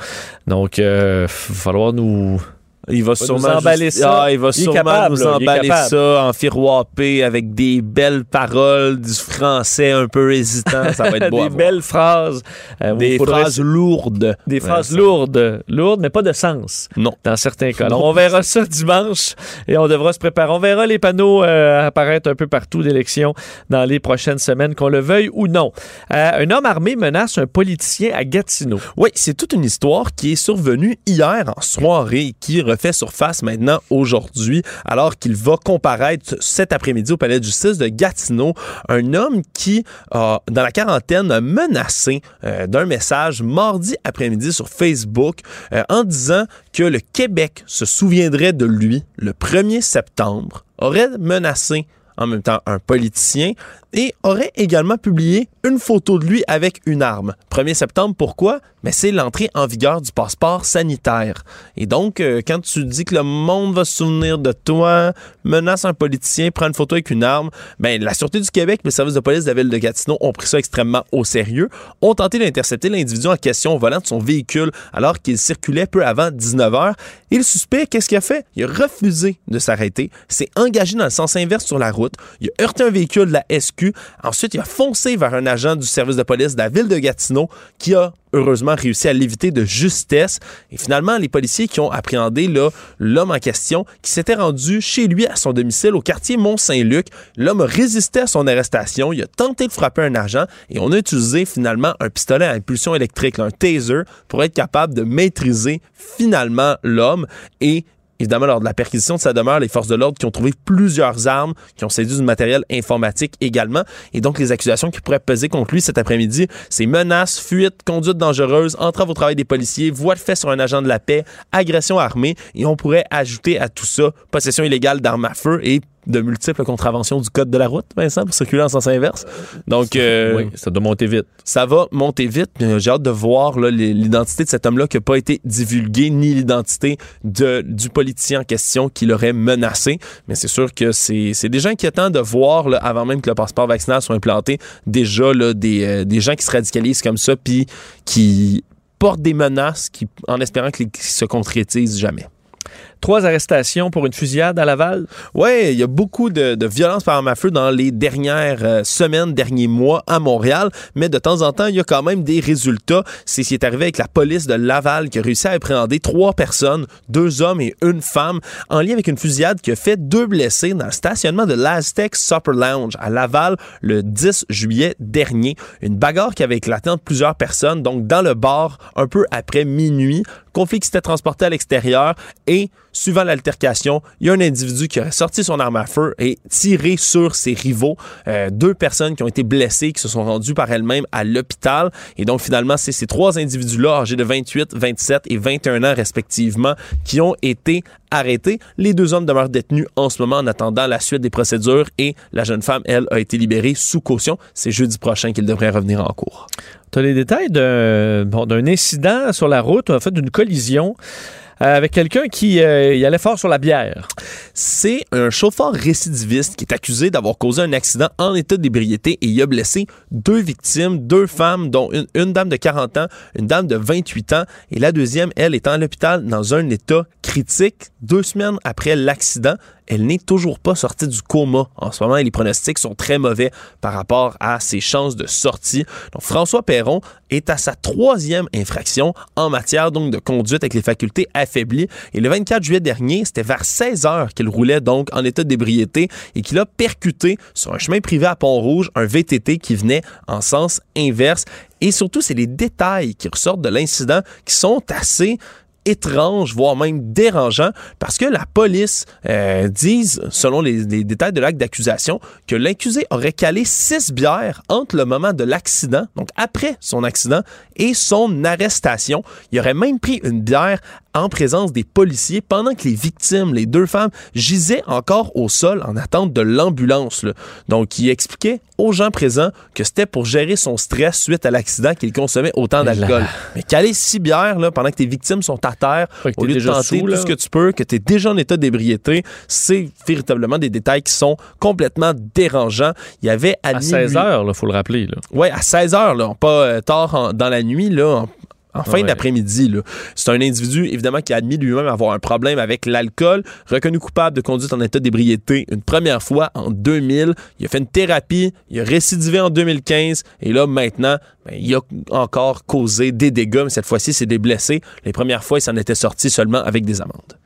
Donc, il va falloir nous... Il va nous sûrement emballer juste- ça. Ah, il va Il sûrement capable, nous emballer ça en firoapé avec des belles paroles, du français un peu hésitant. Ça va être beau. à des voir. belles phrases. Euh, Des faudrait- phrases lourdes. Des phrases ça- lourdes. Lourdes, mais pas de sens. Non. Dans certains cas. Non. on verra ça dimanche et on devra se préparer. On verra les panneaux euh, apparaître un peu partout d'élections dans les prochaines semaines, qu'on le veuille ou non. Euh, un homme armé menace un politicien à Gatineau. Oui, c'est toute une histoire qui est survenue hier en soirée qui refait surface maintenant aujourd'hui, alors qu'il va comparaître cet après-midi au palais de justice de Gatineau. Un homme qui, a, dans la quarantaine, a menacé euh, d'un message mardi après-midi sur Facebook euh, en disant que le Québec se souviendrait de lui le 1er septembre, aurait menacé en même temps un politicien, et aurait également publié une photo de lui avec une arme. 1er septembre, pourquoi? Mais c'est l'entrée en vigueur du passeport sanitaire. Et donc, euh, quand tu dis que le monde va se souvenir de toi, menace un politicien, prend une photo avec une arme, ben, la Sûreté du Québec le service de police de la ville de Gatineau ont pris ça extrêmement au sérieux, ont tenté d'intercepter l'individu en question au volant de son véhicule alors qu'il circulait peu avant 19h. Et le suspect, qu'est-ce qu'il a fait? Il a refusé de s'arrêter, s'est engagé dans le sens inverse sur la route, il a heurté un véhicule de la SQ, ensuite il a foncé vers un agent du service de police de la ville de Gatineau qui a heureusement réussi à l'éviter de justesse. Et finalement, les policiers qui ont appréhendé l'homme en question, qui s'était rendu chez lui à son domicile au quartier Mont-Saint-Luc, l'homme a résisté à son arrestation, il a tenté de frapper un agent et on a utilisé finalement un pistolet à impulsion électrique, un taser, pour être capable de maîtriser finalement l'homme. Et Évidemment, lors de la perquisition de sa demeure, les forces de l'ordre qui ont trouvé plusieurs armes, qui ont séduit du matériel informatique également. Et donc, les accusations qui pourraient peser contre lui cet après-midi, c'est menaces, fuite, conduite dangereuse, entrave au travail des policiers, voie de fait sur un agent de la paix, agression armée. Et on pourrait ajouter à tout ça possession illégale d'armes à feu et de multiples contraventions du code de la route, Vincent, pour circuler en sens inverse. Donc, euh, oui, ça doit monter vite. ça va monter vite. mais J'ai hâte de voir l'identité de cet homme-là qui n'a pas été divulguée, ni l'identité de- du politicien en question qui l'aurait menacé. Mais c'est sûr que c'est c'est déjà inquiétant de voir, là, avant même que le passeport vaccinal soit implanté, déjà là, des, euh, des gens qui se radicalisent comme ça, puis qui portent des menaces qui, en espérant qu'ils qu'ils se concrétisent jamais. Trois arrestations pour une fusillade à Laval? Oui, il y a beaucoup de, de violence par arme à feu dans les dernières euh, semaines, derniers mois à Montréal, mais de temps en temps, il y a quand même des résultats. C'est ce qui est arrivé avec la police de Laval qui a réussi à appréhender trois personnes, deux hommes et une femme, en lien avec une fusillade qui a fait deux blessés dans le stationnement de l'Aztec Supper Lounge à Laval le 10 juillet dernier. Une bagarre qui avait éclaté entre plusieurs personnes, donc dans le bar un peu après minuit conflit qui s'était transporté à l'extérieur et, suivant l'altercation, il y a un individu qui a sorti son arme à feu et tiré sur ses rivaux. Euh, deux personnes qui ont été blessées, qui se sont rendues par elles-mêmes à l'hôpital. Et donc, finalement, c'est ces trois individus-là, âgés de 28, 27 et 21 ans respectivement, qui ont été arrêtés. Les deux hommes demeurent détenus en ce moment en attendant la suite des procédures et la jeune femme, elle, a été libérée sous caution. C'est jeudi prochain qu'il devrait revenir en cours. Tu les détails d'un bon, incident sur la route, en fait, d'une collision avec quelqu'un qui euh, y allait fort sur la bière. C'est un chauffeur récidiviste qui est accusé d'avoir causé un accident en état d'ébriété et il a blessé deux victimes, deux femmes, dont une, une, dame de 40 ans, une dame de 28 ans et la deuxième, elle, est à l'hôpital dans un état critique deux semaines après l'accident elle n'est toujours pas sortie du coma. En ce moment, les pronostics sont très mauvais par rapport à ses chances de sortie. Donc, François Perron est à sa troisième infraction en matière donc de conduite avec les facultés affaiblies. Et le 24 juillet dernier, c'était vers 16 heures qu'il roulait donc en état d'ébriété et qu'il a percuté sur un chemin privé à Pont-Rouge un VTT qui venait en sens inverse. Et surtout, c'est les détails qui ressortent de l'incident qui sont assez étrange, voire même dérangeant, parce que la police euh, dit, selon les, les, détails de l'acte d'accusation, que l'accusé aurait calé six bières entre le moment de l'accident, donc après son accident, et son arrestation. Il aurait même pris une bière en présence des policiers pendant que les victimes, les deux femmes, gisaient encore au sol en attente de l'ambulance. Donc, il expliquait aux gens présents que c'était pour gérer son stress suite à l'accident qu'il consommait autant d'alcool. Mais caler six bières là, pendant que tes victimes sont à terre, au lieu de tenter tout ce que tu peux, que tu es déjà en état d'ébriété, c'est véritablement des détails qui sont complètement dérangeants. Il y avait à, 16 heures, il faut le rappeler. Oui, à 16 heures, là, pas euh, tard en, dans la nuit, là, en fin d'après-midi. C'est un individu, évidemment, qui a admis lui-même avoir un problème avec l'alcool, reconnu coupable de conduite en état d'ébriété une première fois en 2000. Il a fait une thérapie, il a récidivé en 2015, et là, maintenant, ben, il a encore causé des dégâts, mais cette fois-ci, c'est des blessés. Les premières fois, il s'en était sorti seulement avec des amendes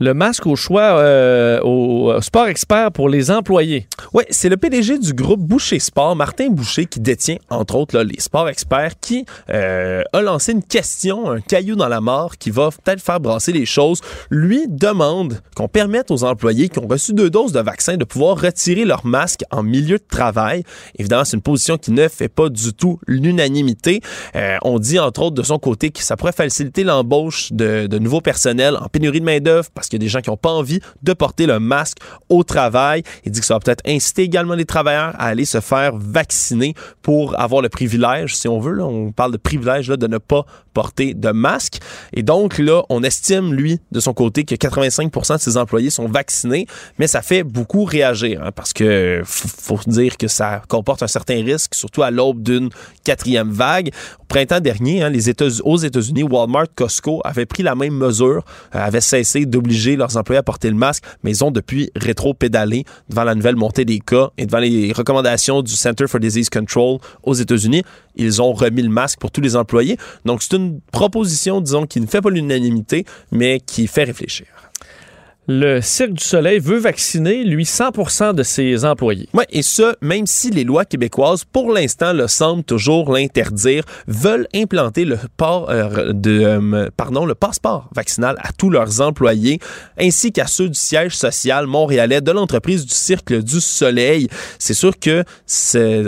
le masque au choix euh, au Sport Expert pour les employés. Oui, c'est le PDG du groupe Boucher Sport, Martin Boucher, qui détient entre autres là, les Sport Experts, qui euh, a lancé une question, un caillou dans la mort, qui va peut-être faire brasser les choses. Lui demande qu'on permette aux employés qui ont reçu deux doses de vaccin de pouvoir retirer leur masque en milieu de travail. Évidemment, c'est une position qui ne fait pas du tout l'unanimité. Euh, on dit entre autres de son côté que ça pourrait faciliter l'embauche de, de nouveaux personnels en pénurie de main-d'œuvre parce qu'il y a des gens qui n'ont pas envie de porter le masque au travail. Il dit que ça va peut-être inciter également les travailleurs à aller se faire vacciner pour avoir le privilège, si on veut, on parle de privilège de ne pas porter de masque. Et donc là, on estime, lui, de son côté, que 85% de ses employés sont vaccinés, mais ça fait beaucoup réagir hein, parce que faut dire que ça comporte un certain risque, surtout à l'aube d'une quatrième vague. Au printemps dernier, hein, les États, aux États-Unis, Walmart, Costco avaient pris la même mesure, euh, avaient cessé d'obliger leurs employés à porter le masque, mais ils ont depuis rétro-pédalé devant la nouvelle montée des cas et devant les recommandations du Center for Disease Control aux États-Unis. Ils ont remis le masque pour tous les employés. Donc, c'est une proposition, disons, qui ne fait pas l'unanimité, mais qui fait réfléchir le Cirque du Soleil veut vacciner, lui, 100 de ses employés. Oui, et ce, même si les lois québécoises, pour l'instant, le semblent toujours l'interdire, veulent implanter le, port, euh, de, euh, pardon, le passeport vaccinal à tous leurs employés, ainsi qu'à ceux du siège social montréalais de l'entreprise du Cirque du Soleil. C'est sûr que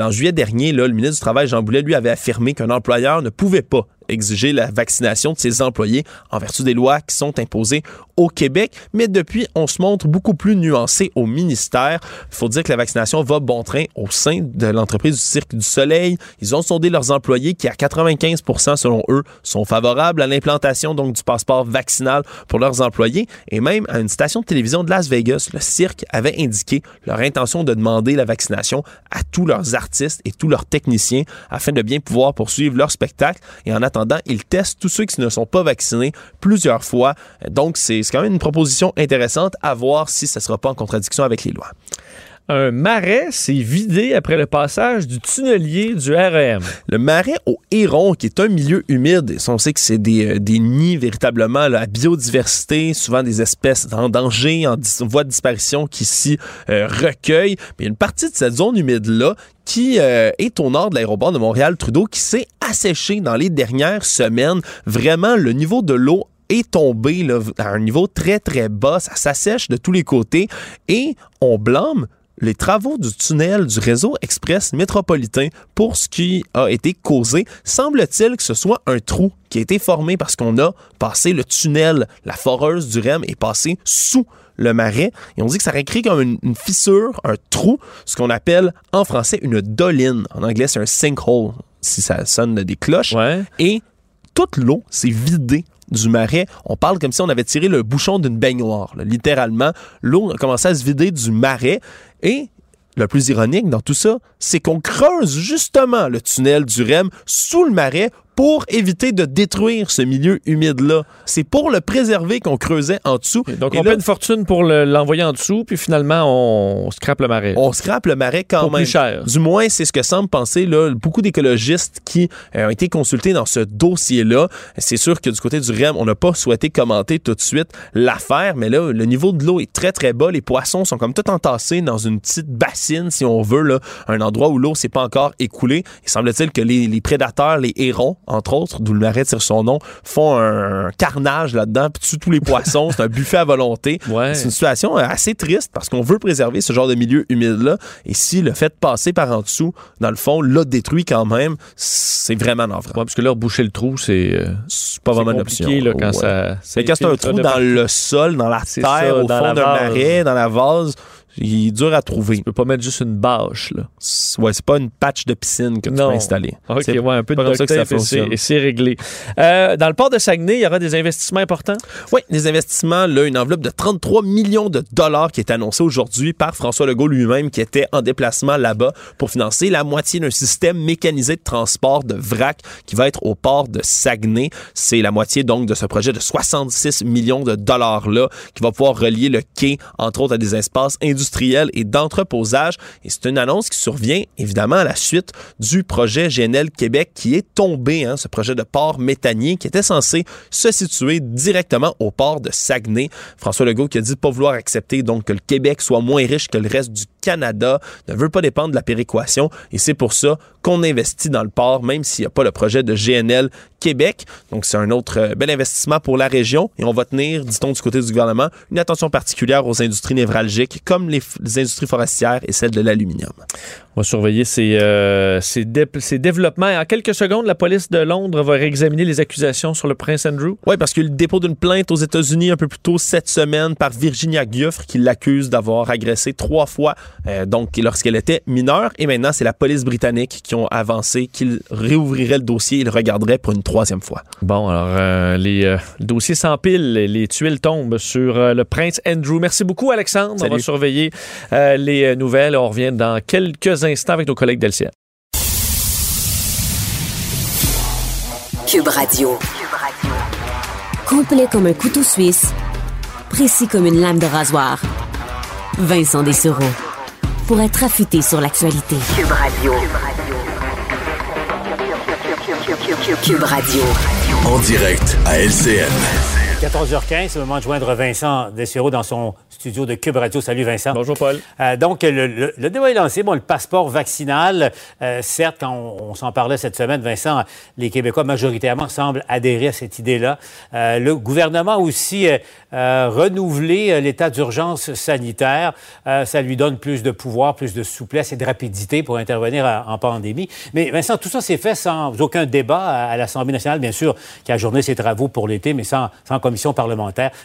en juillet dernier, là, le ministre du Travail, Jean Boulet, lui, avait affirmé qu'un employeur ne pouvait pas exiger la vaccination de ses employés en vertu des lois qui sont imposées au Québec. Mais depuis, on se montre beaucoup plus nuancé au ministère. Il faut dire que la vaccination va bon train au sein de l'entreprise du Cirque du Soleil. Ils ont sondé leurs employés qui, à 95% selon eux, sont favorables à l'implantation donc du passeport vaccinal pour leurs employés. Et même à une station de télévision de Las Vegas, le cirque avait indiqué leur intention de demander la vaccination à tous leurs artistes et tous leurs techniciens afin de bien pouvoir poursuivre leur spectacle. Et en attendant, ils testent tous ceux qui ne sont pas vaccinés plusieurs fois. Donc, c'est quand même une proposition intéressante à voir si ça ne sera pas en contradiction avec les lois un marais s'est vidé après le passage du tunnelier du REM. Le marais au Héron, qui est un milieu humide, on sait que c'est des, euh, des, nids véritablement la biodiversité, souvent des espèces en danger, en voie de disparition qui s'y euh, recueillent. Mais une partie de cette zone humide-là qui euh, est au nord de l'aéroport de Montréal-Trudeau, qui s'est asséché dans les dernières semaines. Vraiment, le niveau de l'eau est tombé à un niveau très, très bas. Ça s'assèche de tous les côtés et on blâme les travaux du tunnel du réseau express métropolitain pour ce qui a été causé. Semble-t-il que ce soit un trou qui a été formé parce qu'on a passé le tunnel, la foreuse du REM est passée sous le marais. Et on dit que ça aurait créé comme une, fissure, un trou, ce qu'on appelle en français une doline. En anglais, c'est un sinkhole, si ça sonne des cloches. Et toute l'eau s'est vidée du marais, on parle comme si on avait tiré le bouchon d'une baignoire. Littéralement, l'eau a commencé à se vider du marais et le plus ironique dans tout ça, c'est qu'on creuse justement le tunnel du REM sous le marais pour éviter de détruire ce milieu humide-là. C'est pour le préserver qu'on creusait en dessous. donc, on paie une fortune pour l'envoyer en dessous, puis finalement, on, scrape le marais. On scrape le marais quand même. Plus cher. Du moins, c'est ce que semble penser là, beaucoup d'écologistes qui euh, ont été consultés dans ce dossier-là. C'est sûr que du côté du REM, on n'a pas souhaité commenter tout de suite l'affaire, mais là, le niveau de l'eau est très, très bas. Les poissons sont comme tout entassés dans une petite bassine, si on veut, là, un endroit où l'eau s'est pas encore écoulée. Il semble-t-il que les, les prédateurs, les hérons, entre autres, d'où le marais tire son nom, font un carnage là-dedans, puis tuent tous les poissons. c'est un buffet à volonté. C'est une situation assez triste parce qu'on veut préserver ce genre de milieu humide-là. Et si le fait de passer par en dessous, dans le fond, l'a détruit quand même, c'est vraiment navrant. parce que là, boucher le trou, c'est euh, pas vraiment une option. Là, quand ça, c'est quand c'est un trou dans le sol, dans la terre, au fond d'un marais, dans la vase il est dur à trouver. Tu peux pas mettre juste une bâche, là. Ouais, c'est pas une patch de piscine que tu peux installer. OK, ouais, un peu de ça que ça fonctionne. Et c'est réglé. Euh, dans le port de Saguenay, il y aura des investissements importants? Oui, des investissements, là, une enveloppe de 33 millions de dollars qui est annoncée aujourd'hui par François Legault lui-même, qui était en déplacement là-bas pour financer la moitié d'un système mécanisé de transport de vrac qui va être au port de Saguenay. C'est la moitié, donc, de ce projet de 66 millions de dollars-là qui va pouvoir relier le quai, entre autres, à des espaces industriels industriel et d'entreposage. Et c'est une annonce qui survient évidemment à la suite du projet GNL Québec qui est tombé, hein, ce projet de port méthanier qui était censé se situer directement au port de Saguenay. François Legault qui a dit pas vouloir accepter donc que le Québec soit moins riche que le reste du Canada, ne veut pas dépendre de la péréquation et c'est pour ça qu'on investit dans le port, même s'il n'y a pas le projet de GNL Québec. Donc, c'est un autre euh, bel investissement pour la région et on va tenir, dit-on du côté du gouvernement, une attention particulière aux industries névralgiques comme les, industries forestières et celles de l'aluminium. On va surveiller ces, euh, ces, développements. En quelques secondes, la police de Londres va réexaminer les accusations sur le prince Andrew. Oui, parce qu'il y a eu le dépôt d'une plainte aux États-Unis un peu plus tôt cette semaine par Virginia Guffre qui l'accuse d'avoir agressé trois fois euh, donc lorsqu'elle était mineure. Et maintenant, c'est la police britannique qui ont avancé qu'il réouvrirait le dossier et le regarderait pour une troisième fois. Bon, alors euh, les dossiers s'empilent, les tuiles tombent sur le prince Andrew. Merci beaucoup, Alexandre. On va surveiller les nouvelles. On revient dans quelques instants avec nos collègues d'LCN. Cube Radio. Complet comme un couteau suisse, précis comme une lame de rasoir. Vincent Dessereau. Pour être affûté sur l'actualité. Cube Radio. Cube Radio. En direct à LCN. 14h15, c'est le moment de joindre Vincent Dessureau dans son studio de Cube Radio. Salut Vincent. Bonjour Paul. Euh, donc, le, le, débat est lancé. Bon, le passeport vaccinal, euh, certes, quand on, s'en parlait cette semaine, Vincent, les Québécois majoritairement semblent adhérer à cette idée-là. Euh, le gouvernement a aussi renouvelé l'état d'urgence sanitaire. ça lui donne plus de pouvoir, plus de souplesse et de rapidité pour intervenir en pandémie. Mais Vincent, tout ça s'est fait sans aucun débat à, l'Assemblée nationale, bien sûr, qui a journé ses travaux pour l'été, mais sans, sans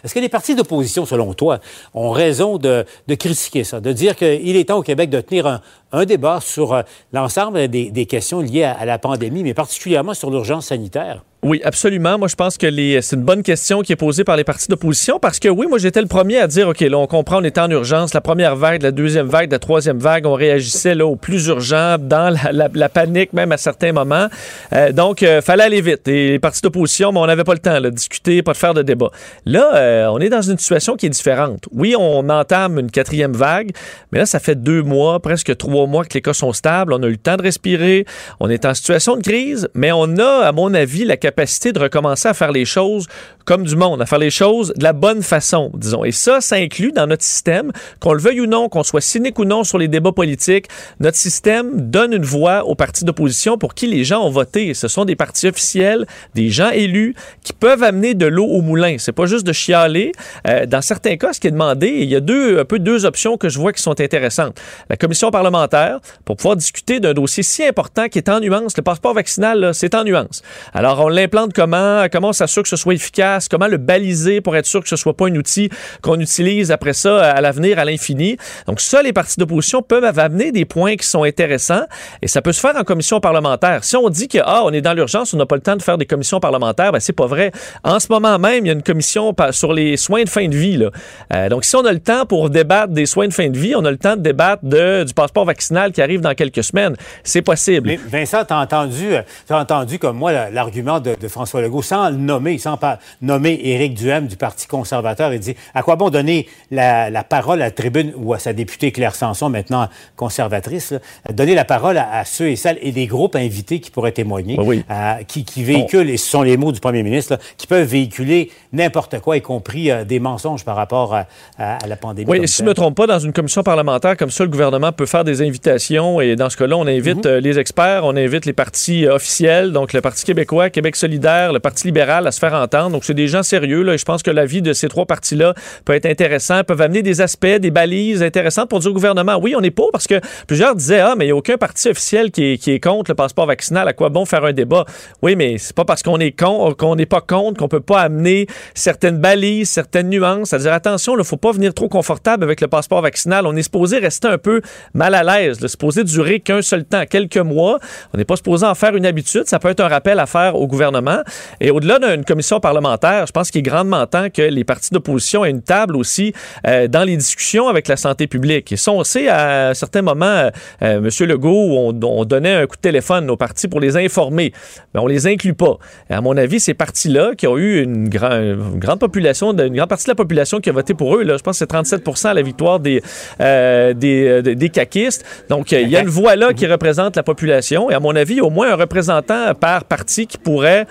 Est-ce que les partis d'opposition, selon toi, ont raison de, critiquer ça, de dire qu'il est temps au Québec de tenir un, débat sur euh, l'ensemble des, questions liées à, la pandémie, mais particulièrement sur l'urgence sanitaire? Oui, absolument. Moi, je pense que c'est une bonne question qui est posée par les partis d'opposition parce que oui, moi, j'étais le premier à dire, OK, là, on comprend, on est en urgence. La première vague, la deuxième vague, la troisième vague, on réagissait là au plus urgent, dans la, panique même à certains moments. Euh, donc, euh, fallait aller vite. Et les partis d'opposition, mais on n'avait pas le temps de discuter, pas de faire de débat. Là, euh, on est dans une situation qui est différente. Oui, on entame une quatrième vague, mais là, ça fait deux mois, presque trois mois que les cas sont stables. On a eu le temps de respirer. On est en situation de crise, mais on a, à mon avis, la capacité de recommencer à faire les choses comme du monde, à faire les choses de la bonne façon, disons. Et ça, ça inclut dans notre système, qu'on le veuille ou non, qu'on soit cynique ou non sur les débats politiques, notre système donne une voix aux partis d'opposition pour qui les gens ont voté. Ce sont des partis officiels, des gens élus qui peuvent amener de l'eau au moulin. C'est pas juste de chialer. Euh, dans certains cas, ce qui est demandé, il y a deux, un peu deux options que je vois qui sont intéressantes. La commission parlementaire, pour pouvoir discuter d'un dossier si important qui est en nuance, le passeport vaccinal, c'est en nuance. Alors, on l'implante comment? Comment on s'assure que ce soit efficace? Comment le baliser pour être sûr que ce soit pas un outil qu'on utilise après ça à l'avenir, à l'infini? Donc, ça, les partis d'opposition peuvent amener des points qui sont intéressants et ça peut se faire en commission parlementaire. Si on dit que, ah, on est dans l'urgence, on n'a pas le temps de faire des commissions parlementaires, ben, c'est pas vrai. En ce moment même, il y a une commission sur les soins de fin de vie, là. Euh, donc, si on a le temps pour débattre des soins de fin de vie, on a le temps de débattre de, du passeport vaccinal qui arrive dans quelques semaines. C'est possible. Vincent, t'as entendu, euh, t'as entendu comme moi la- l'argument de, de François Legault, sans le nommer, sans pas nommer Éric Duhem du Parti conservateur. Il dit à quoi bon donner la, la parole à la tribune ou à sa députée Claire Sanson, maintenant conservatrice, là, donner la parole à, à ceux et celles et des groupes invités qui pourraient témoigner, euh, qui, qui véhiculent, et ce sont les mots du premier ministre, là, qui peuvent véhiculer n'importe quoi, y compris euh, des mensonges par rapport à, à- à la pandémie. Oui, si je ne me trompe pas, dans une commission parlementaire comme ça, le gouvernement peut faire des invitations et dans ce cas-là, on invite Mhm. euh, les experts, on invite les partis officiels, donc le Parti québécois, Québec solidaire, le Parti libéral à se faire entendre. Donc, c'est des gens sérieux. Là, je pense que l'avis de ces trois partis-là peut être intéressant, peuvent amener des aspects, des balises intéressantes pour dire au gouvernement, oui, on est pour parce que plusieurs disaient, ah, mais il n'y a aucun parti officiel qui est, qui est contre le passeport vaccinal. À quoi bon faire un débat? Oui, mais c'est pas parce qu'on est con, qu'on n'est pas contre qu'on peut pas amener certaines balises, certaines nuances. C'est-à-dire, attention, il ne faut pas venir trop confortable avec le passeport vaccinal. On est supposé rester un peu mal à l'aise. C'est supposé durer qu'un seul temps, quelques mois. On n'est pas supposé en faire une habitude. Ça peut être un rappel à faire au gouvernement. Et au-delà d'une commission parlementaire, je pense qu'il est grandement temps que les partis d'opposition aient une table aussi euh, dans les discussions avec la santé publique. Et ça, on sait, à certains moments, euh, euh, M. Legault, on, on donnait un coup de téléphone aux partis pour les informer. Mais on les inclut pas. À mon avis, ces partis-là, qui ont eu une, grand- une grande population, une grande partie de la population qui a voté pour eux, là, je pense que c'est 37 à la victoire des, euh, euh, des caquistes. Donc, il y a une voix là qui représente la population. Et à mon avis, au moins un représentant par parti qui pourrait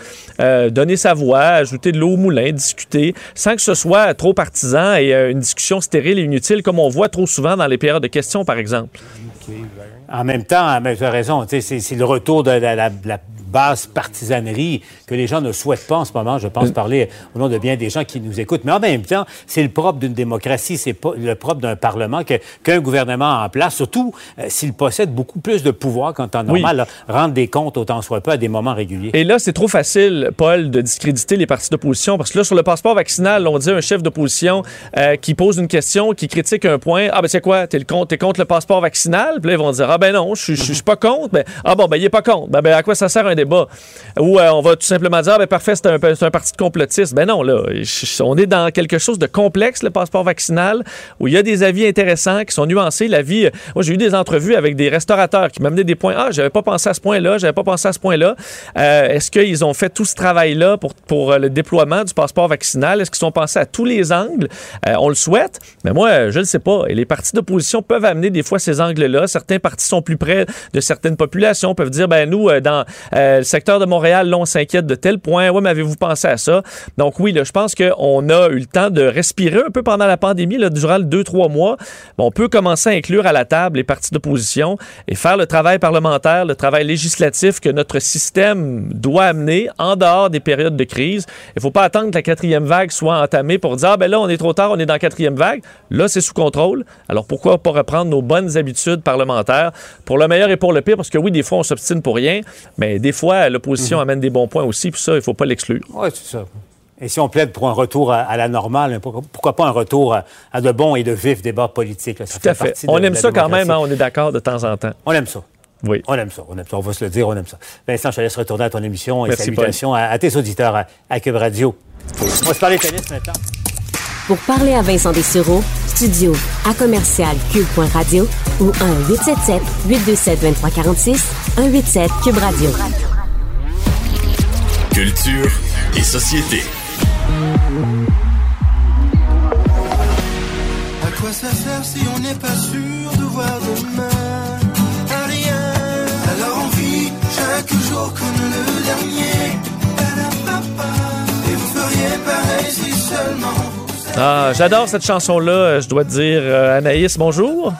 donner sa voix, ajouter l'eau au moulin, discuter, sans que ce soit trop partisan et euh, une discussion stérile et inutile, comme on voit trop souvent dans les périodes de questions, par exemple. En même temps, tu as raison, c'est le retour de la, la- la basse partisanerie que les gens ne souhaitent pas en ce moment. Je pense parler au nom de bien des gens qui nous écoutent. Mais en même temps, c'est le propre d'une démocratie, c'est le propre d'un Parlement qu'un gouvernement en place, surtout euh, s'il possède beaucoup plus de pouvoir qu'en temps Oui. normal, là, rendre des comptes autant soit peu à des moments réguliers. Et là, c'est trop facile, Paul, de discréditer les partis d'opposition parce que là, sur le passeport vaccinal, on dit un chef d'opposition euh, qui pose une question, qui critique un point. Ah, ben, c'est quoi? T'es, contre, contre le passeport vaccinal? Puis là, ils vont dire, ah, ben non, je suis- pas contre. Ben, ah, bon, ben, il est pas contre. Ben, ben, à quoi ça sert un débat? Ou euh, on va tout simplement dire, ah, ben, parfait, c'est un, parti de complotistes. Ben non, là, on est dans quelque chose de complexe, le passeport vaccinal, où il y a des avis intéressants qui sont nuancés. L'avis, euh, moi, j'ai eu des entrevues avec des restaurateurs qui m'amenaient des points. Ah, j'avais pas pensé à ce point-là, j'avais pas pensé à ce point-là. Euh, Est-ce qu'ils ont fait tout ce travail-là pour, pour le déploiement du passeport vaccinal? Est-ce qu'ils ont pensé à tous les angles? On le souhaite, mais moi, je ne sais pas. Et les partis d'opposition peuvent amener des fois ces angles-là. Certains partis sont plus près de certaines populations, peuvent dire, ben nous, euh, dans euh, le secteur de Montréal, là, on s'inquiète de tel point. Ouais, mais avez-vous pensé à ça? Donc oui, là, je pense qu'on a eu le temps de respirer un peu pendant la pandémie, là, durant deux, trois mois. On peut commencer à inclure à la table les partis d'opposition et faire le travail parlementaire, le travail législatif que notre système doit amener en dehors des périodes de crise. Il ne faut pas attendre que la quatrième vague soit entamée pour dire, ah ben là, on est trop tard, on est dans la quatrième vague. Là, c'est sous contrôle. Alors pourquoi pas reprendre nos bonnes habitudes parlementaires pour le meilleur et pour le pire? Parce que oui, des fois, on s'obstine pour rien, mais des fois, l'opposition amène des bons points aussi, puis ça, il ne faut pas l'exclure. Oui, c'est ça. Et si on plaide pour un retour à, à la normale, pourquoi, pas un retour à, à de bons et de vifs débats politiques? là? Ça Tout à fait On de- aime de ça quand même, hein, on est d'accord de temps en temps. On aime ça. Oui. On aime ça, on aime ça, on va se le dire, on aime ça. Vincent, je te laisse retourner à ton émission et Merci, salutations à, à tes auditeurs à, à Cube Radio. On va se parler tennis maintenant. Pour parler à Vincent Dessureau, studio à commercial cube.radio ou 1-877 827 2346 187 Cube Radio. Culture et société. À quoi ça sert si on n'est pas sûr de voir demain? À rien. Alors on vit chaque jour comme le dernier. Et vous feriez pareil si seulement Ah, j'adore cette chanson-là, je dois te dire. Euh, Anaïs, bonjour.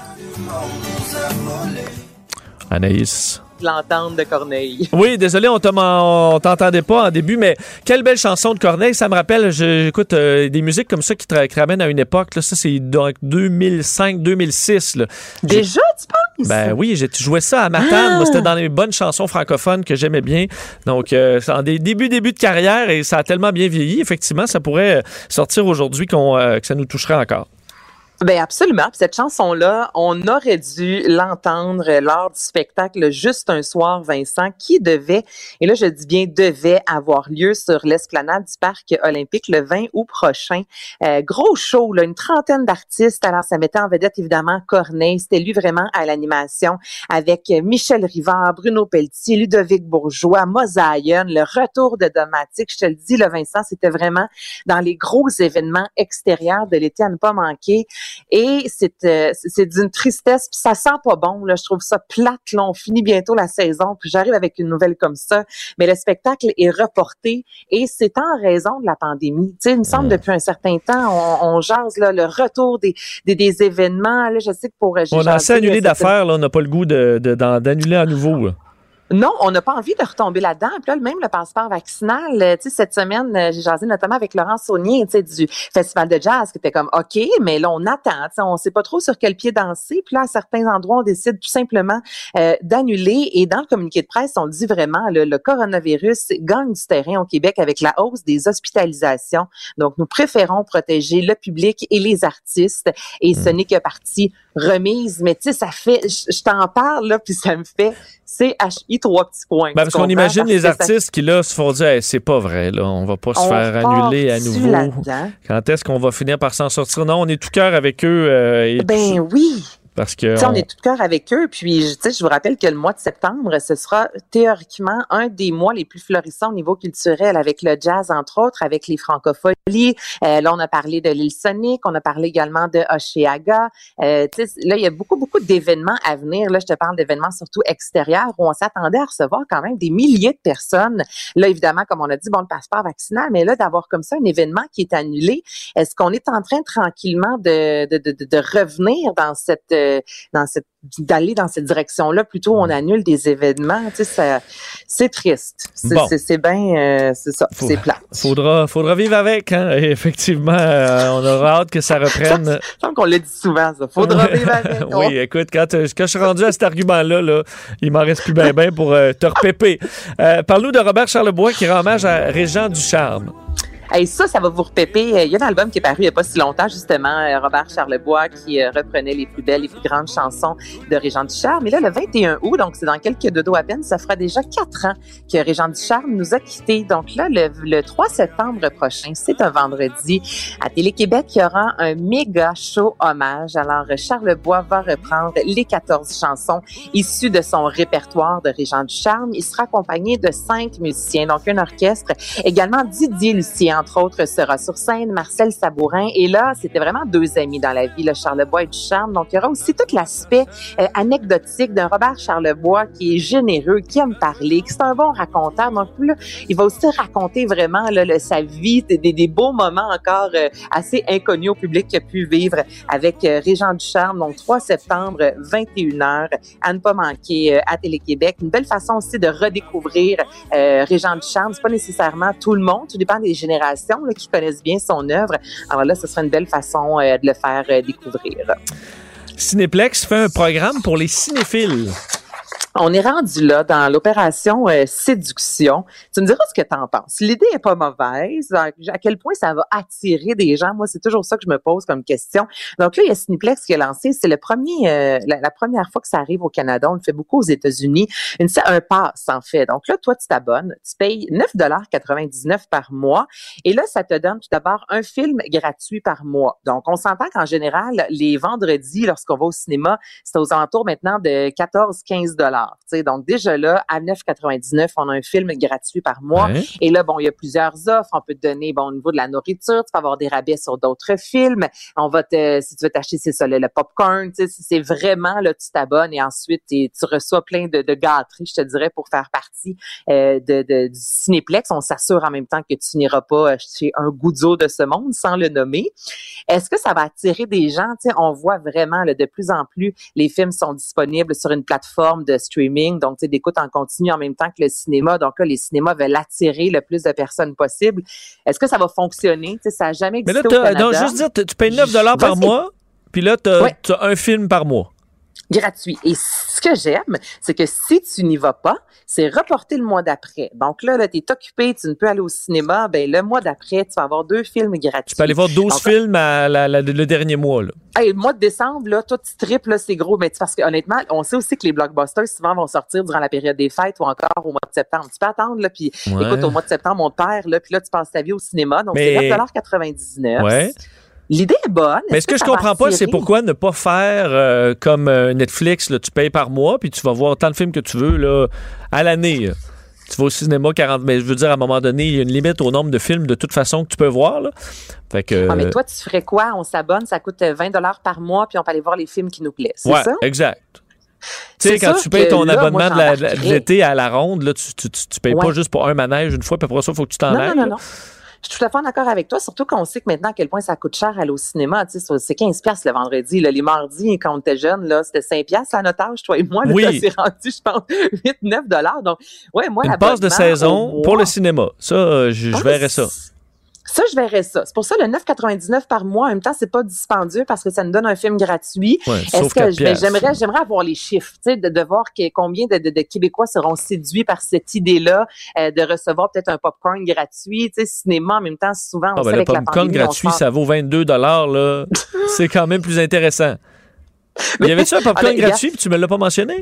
Anaïs. L'entendre de Corneille. Oui, désolé, on t'en- on t'entendait pas en début, mais quelle belle chanson de Corneille. Ça me rappelle, j'écoute euh, des musiques comme ça qui te, ramènent à une époque. Là, ça, c'est donc 2005-2006. là. J'ai- Déjà, tu penses? Ben oui, j'ai joué ça à. Ah! Moi, c'était dans les bonnes chansons francophones que j'aimais bien. Donc, euh, en des débuts, débuts de carrière et ça a tellement bien vieilli. Effectivement, ça pourrait euh, sortir aujourd'hui qu'on, euh, que ça nous toucherait encore. Ben absolument. Puis cette chanson-là, on aurait dû l'entendre lors du spectacle Juste un soir, Vincent, qui devait, et là je dis bien devait avoir lieu sur l'esplanade du Parc olympique le 20 août prochain. Euh, gros show, là, une trentaine d'artistes. Alors ça mettait en vedette évidemment Corneille. C'était lui vraiment à l'animation avec Michel Rivard, Bruno Pelletier, Ludovic Bourgeois, Mosaïen, le retour de Domatique. Je te le dis, le Vincent, c'était vraiment dans les gros événements extérieurs de l'été à ne pas manquer. Et c'est euh, c'est d'une tristesse, puis ça sent pas bon. Là, je trouve ça plate. Là, on finit bientôt la saison, puis j'arrive avec une nouvelle comme ça. Mais le spectacle est reporté et c'est en raison de la pandémie. Tu sais, il me semble depuis un certain temps, on, on jase là, le retour des, des, des événements. Là, je sais que pour euh, On a assez annulé d'affaires, là. On n'a pas le goût de- d'annuler à nouveau. là. Non, on n'a pas envie de retomber là-dedans. Puis là, même le passeport vaccinal, euh, tu sais, cette semaine, euh, j'ai jasé notamment avec Laurent Saunier, tu sais, du Festival de jazz, qui était comme, OK, mais là, on attend, tu sais, on sait pas trop sur quel pied danser. Puis là, à certains endroits, on décide tout simplement euh, d'annuler. Et dans le communiqué de presse, on le dit vraiment, le, le coronavirus gagne du terrain au Québec avec la hausse des hospitalisations. Donc, nous préférons protéger le public et les artistes. Et ce n'est que partie remise. Mais tu sais, ça fait, je je t'en parle, là, puis ça me fait CHI trois petits points. Ben, parce qu'on imagine Parce les ça- artistes qui, là, se font dire Hey, c'est pas vrai, là, on va pas se On faire annuler à nouveau? Quand est-ce qu'on va finir par s'en sortir? Non, on est tout cœur avec eux. euh, et Ben oui. Parce que. On on- est tout cœur avec eux. Puis, je- tu sais, je vous rappelle que le mois de septembre, ce sera théoriquement un des mois les plus florissants au niveau culturel, avec le jazz, entre autres, avec les francopholies. Euh, là, on a parlé de l'île Sonic, on a parlé également de Oshéaga. Euh, là, il y a beaucoup, beaucoup d'événements à venir. Là, je te parle d'événements surtout extérieurs où on s'attendait à recevoir quand même des milliers de personnes. Là, évidemment, comme on a dit, bon, le passeport vaccinal, mais là, d'avoir comme ça un événement qui est annulé, est-ce qu'on est en train tranquillement de, de, de, de- de revenir dans cette, euh, dans cette, d'aller dans cette direction-là? Plutôt, on annule des événements. Tu sais, c'est triste. C'est, Bon. bien, euh, c'est ça, c'est plat. Faudra, faudra vivre avec, hein. Et effectivement, euh, on aura hâte que ça reprenne. Je pense qu'on le dit souvent, ça. Faudra vivre avec. oui, écoute, quand, quand je suis rendu à cet argument-là, là, il m'en reste plus bien ben pour euh, te repéper. Parle-nous de Robert Charlebois qui rend hommage à Régent Ducharme. Hey, ça, ça va vous repéper. Euh, Il y a un album qui est paru il n'y a pas si longtemps, justement, euh, Robert Charlebois, qui euh, reprenait les plus belles, les plus grandes chansons de Régent Ducharme. Mais là, le 21 août, donc c'est dans quelques dodo à peine, ça fera déjà quatre ans que Régent Ducharme nous a quittés. Donc là, le, le 3 septembre prochain, c'est un vendredi, à Télé-Québec, il y aura un méga show hommage. Alors, Charlebois va reprendre les 14 chansons issues de son répertoire de Régent Ducharme. Il sera accompagné de cinq musiciens, donc un orchestre. Également, Didier Lucien, entre autres, sera sur scène, Marcel Sabourin. Et là, c'était vraiment deux amis dans la vie, le Charlebois et Ducharme. Donc, il y aura aussi tout l'aspect euh, anecdotique d'un Robert Charlebois qui est généreux, qui aime parler, qui c'est un bon raconteur. Donc, là, il va aussi raconter vraiment là, sa vie, des, beaux moments encore euh, assez inconnus au public qu'il a pu vivre avec euh, Régent Ducharme. Donc, 3 septembre, 21h, à ne pas manquer euh, à Télé-Québec. Une belle façon aussi de redécouvrir Régent Ducharme. C'est pas nécessairement tout le monde, tout dépend des générations là, qui connaissent bien son œuvre. Alors là, ce sera une belle façon euh, de le faire euh, découvrir. Cinéplex fait un programme pour les cinéphiles. On est rendu là dans l'opération euh, séduction. Tu me diras ce que tu en penses. L'idée est pas mauvaise. À, quel point ça va attirer des gens? Moi, c'est toujours ça que je me pose comme question. Donc là, il y a Cineplex qui a lancé. C'est le premier, euh, la, la première fois que ça arrive au Canada. On le fait beaucoup aux États-Unis. Une, un pass, en fait. Donc là, toi, tu t'abonnes. Tu payes 9,99 par mois. Et là, ça te donne tout d'abord un film gratuit par mois. Donc, on s'entend qu'en général, les vendredis, lorsqu'on va au cinéma, c'est aux alentours maintenant de 14-15 dollars. Donc déjà là, à 9,99, on a un film gratuit par mois. Ouais. Et là, bon, il y a plusieurs offres. On peut te donner, bon, au niveau de la nourriture, tu peux avoir des rabais sur d'autres films. On va te, si tu veux t'acheter, c'est ça, le, le popcorn, c'est vraiment, là, tu t'abonnes et ensuite, tu reçois plein de, de gâteries, je te dirais, pour faire partie euh, de, de- du Cinéplex. On s'assure en même temps que tu n'iras pas euh, chez un goudzo de ce monde sans le nommer. Est-ce que ça va attirer des gens? Tu sais, on voit vraiment là, de plus en plus, les films sont disponibles sur une plateforme de streaming, donc tu d'écoute en continu en même temps que le cinéma. Donc là, les cinémas veulent attirer le plus de personnes possible. Est-ce que ça va fonctionner? Ça n'a jamais Mais existé là, au Canada. non, juste dire, tu payes 9 par mois, puis là, tu as, Ouais. un film par mois. Gratuit. Et ce que j'aime, c'est que si tu n'y vas pas, c'est reporté le mois d'après. Donc là, là tu es occupé, tu ne peux aller au cinéma, ben le mois d'après, tu vas avoir deux films gratuits. Tu peux aller voir 12 Donc, films à la- la- le dernier mois. Là. Hey, le mois de décembre, là, toi, tu triples, là, c'est gros. Mais parce que honnêtement, on sait aussi que les blockbusters, souvent, vont sortir durant la période des fêtes ou encore au mois de septembre. Tu peux attendre, là, puis Ouais. écoute, au mois de septembre, on te perd, là, puis là, tu passes ta vie au cinéma. Donc, Mais- c'est 9,99 Ouais. L'idée est bonne. Mais ce que, je ça va comprends pas, c'est pourquoi ne pas faire euh, comme euh, Netflix, là, tu payes par mois, puis tu vas voir tant de films que tu veux là, à l'année. Tu vas au cinéma 40, mais je veux dire, à un moment donné, il y a une limite au nombre de films de toute façon que tu peux voir. Là. Fait que, Ah, mais toi, tu ferais quoi? On s'abonne, ça coûte 20 par mois, puis on peut aller voir les films qui nous plaisent. C'est ouais, ça? exact. Tu sais, quand tu payes que ton là, abonnement moi, de l'été à la ronde, là, tu, tu, tu, tu payes pas juste pour un manège une fois, puis après ça, il faut que tu t'en ailles. non, non, non. Je suis tout à fait en accord avec toi, surtout qu'on sait que maintenant à quel point ça coûte cher aller au cinéma. Tu sais, c'est 15 pièces le vendredi. Là, les mardis, quand on était jeune, là, c'était 5 pièces à notage, toi et moi. Là, Oui. là, c'est rendu, je pense, 8, 9 dollars. Donc, ouais, moi, Une passe de saison pour le cinéma. Ça, euh, je, je verrais ça. Ça, je verrais ça. C'est pour ça le 9,99 par mois. En même temps, c'est pas dispendieux parce que ça nous donne un film gratuit. Ouais, Est-ce que j'aimerais, j'aimerais avoir les chiffres, tu sais, de, de voir que, combien de, de- de Québécois seront séduits par cette idée-là euh, de recevoir peut-être un popcorn gratuit, tu sais, cinéma en même temps. Souvent, on Ah, sait ben, le popcorn gratuit, ça vaut 22 là. C'est quand même plus intéressant. Y avait-tu un popcorn Ah, ben, gratuit, puis tu me l'as pas mentionné?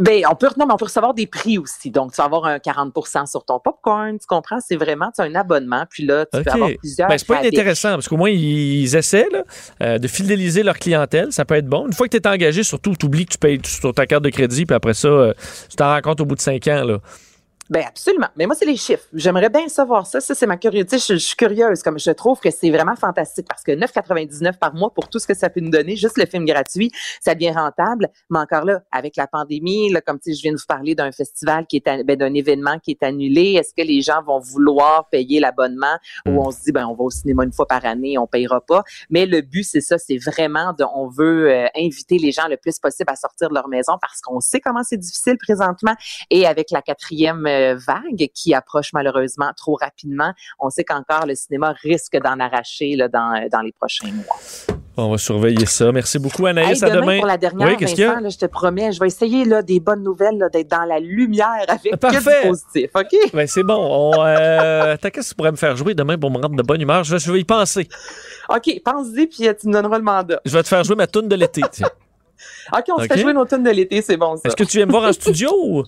Ben, on peut, non, mais on peut recevoir des prix aussi. Donc, tu vas avoir un 40% sur ton popcorn. Tu comprends? C'est vraiment, tu as un abonnement. Puis là, tu peux avoir plusieurs. Ben, c'est pas rabais. inintéressant, parce qu'au moins, ils essaient là, euh, de fidéliser leur clientèle. Ça peut être bon. Une fois que tu es engagé, surtout, tu oublies que tu payes sur ta carte de crédit, puis après ça, euh, tu t'en rends compte au bout de cinq ans. Là. Ben absolument. Mais moi, c'est les chiffres. J'aimerais bien savoir ça. Ça, c'est ma curiosité. Je, je suis curieuse. Comme je trouve que c'est vraiment fantastique parce que 9,99 par mois pour tout ce que ça peut nous donner, juste le film gratuit, ça devient rentable. Mais encore là, avec la pandémie, là, comme tu je viens de vous parler d'un festival qui est, ben, d'un événement qui est annulé. Est-ce que les gens vont vouloir payer l'abonnement ou on se dit, ben, on va au cinéma une fois par année, on payera pas? Mais le but, c'est ça. C'est vraiment de, on veut euh, inviter les gens le plus possible à sortir de leur maison parce qu'on sait comment c'est difficile présentement. Et avec la quatrième euh, vague qui approche malheureusement trop rapidement, on sait qu'encore le cinéma risque d'en arracher là, dans, euh, dans les prochains mois. On va surveiller ça. Merci beaucoup, Anaïs. Hey, à demain, demain. pour la dernière, oui, qu'est-ce qu'il y a? Vincent, là, je te promets, je vais essayer là, des bonnes nouvelles, là, d'être dans la lumière avec que Parfait. du positif, OK? Ben, c'est bon. On, euh, attends, qu'est-ce que tu pourrais me faire jouer demain pour me rendre de bonne humeur? Je vais, je vais y penser. OK, pense-y, puis euh, tu me donneras le mandat. Je vais te faire jouer ma toune de l'été. OK, on se OK? fait jouer nos tunes de l'été, c'est bon ça. Est-ce que tu viens me voir en studio?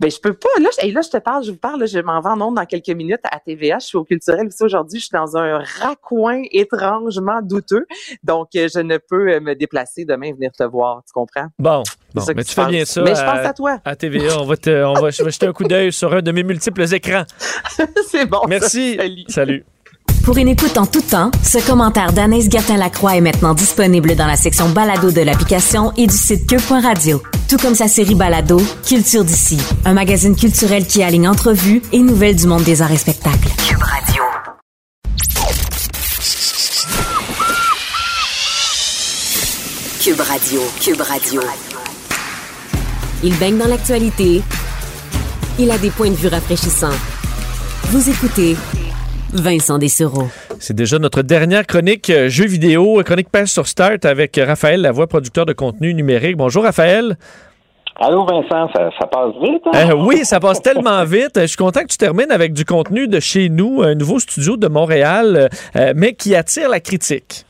Ben, je peux pas. Là, je, hey, là, je te parle, je vous parle, là, je m'en vais en ondes dans quelques minutes à TVA. Je suis au culturel aussi aujourd'hui. Je suis dans un raccoin étrangement douteux. Donc, euh, je ne peux euh, me déplacer demain et venir te voir. Tu comprends? Bon, bon, mais tu fais bien ça. Mais je pense à toi. À TVA, on va, te, on va, je vais jeter un coup d'œil sur un de mes multiples écrans. c'est bon. Merci. Salut. Pour une écoute en tout temps, ce commentaire d'Anaïs Gertin-Lacroix est maintenant disponible dans la section balado de l'application et du site cube.radio. Tout comme sa série balado, Culture d'ici, un magazine culturel qui aligne entrevues et nouvelles du monde des arts et spectacles. Cube Radio. Cube Radio, Cube Radio. Il baigne dans l'actualité. Il a des points de vue rafraîchissants. Vous écoutez Vincent Dessereau. C'est déjà notre dernière chronique euh, jeux vidéo, chronique page sur Start avec Raphaël Lavoie, producteur de contenu numérique. Bonjour Raphaël. Allô Vincent, ça, ça passe vite. Hein? Euh, oui, ça passe tellement vite. Je suis content que tu termines avec du contenu de chez nous, un nouveau studio de Montréal, euh, mais qui attire la critique.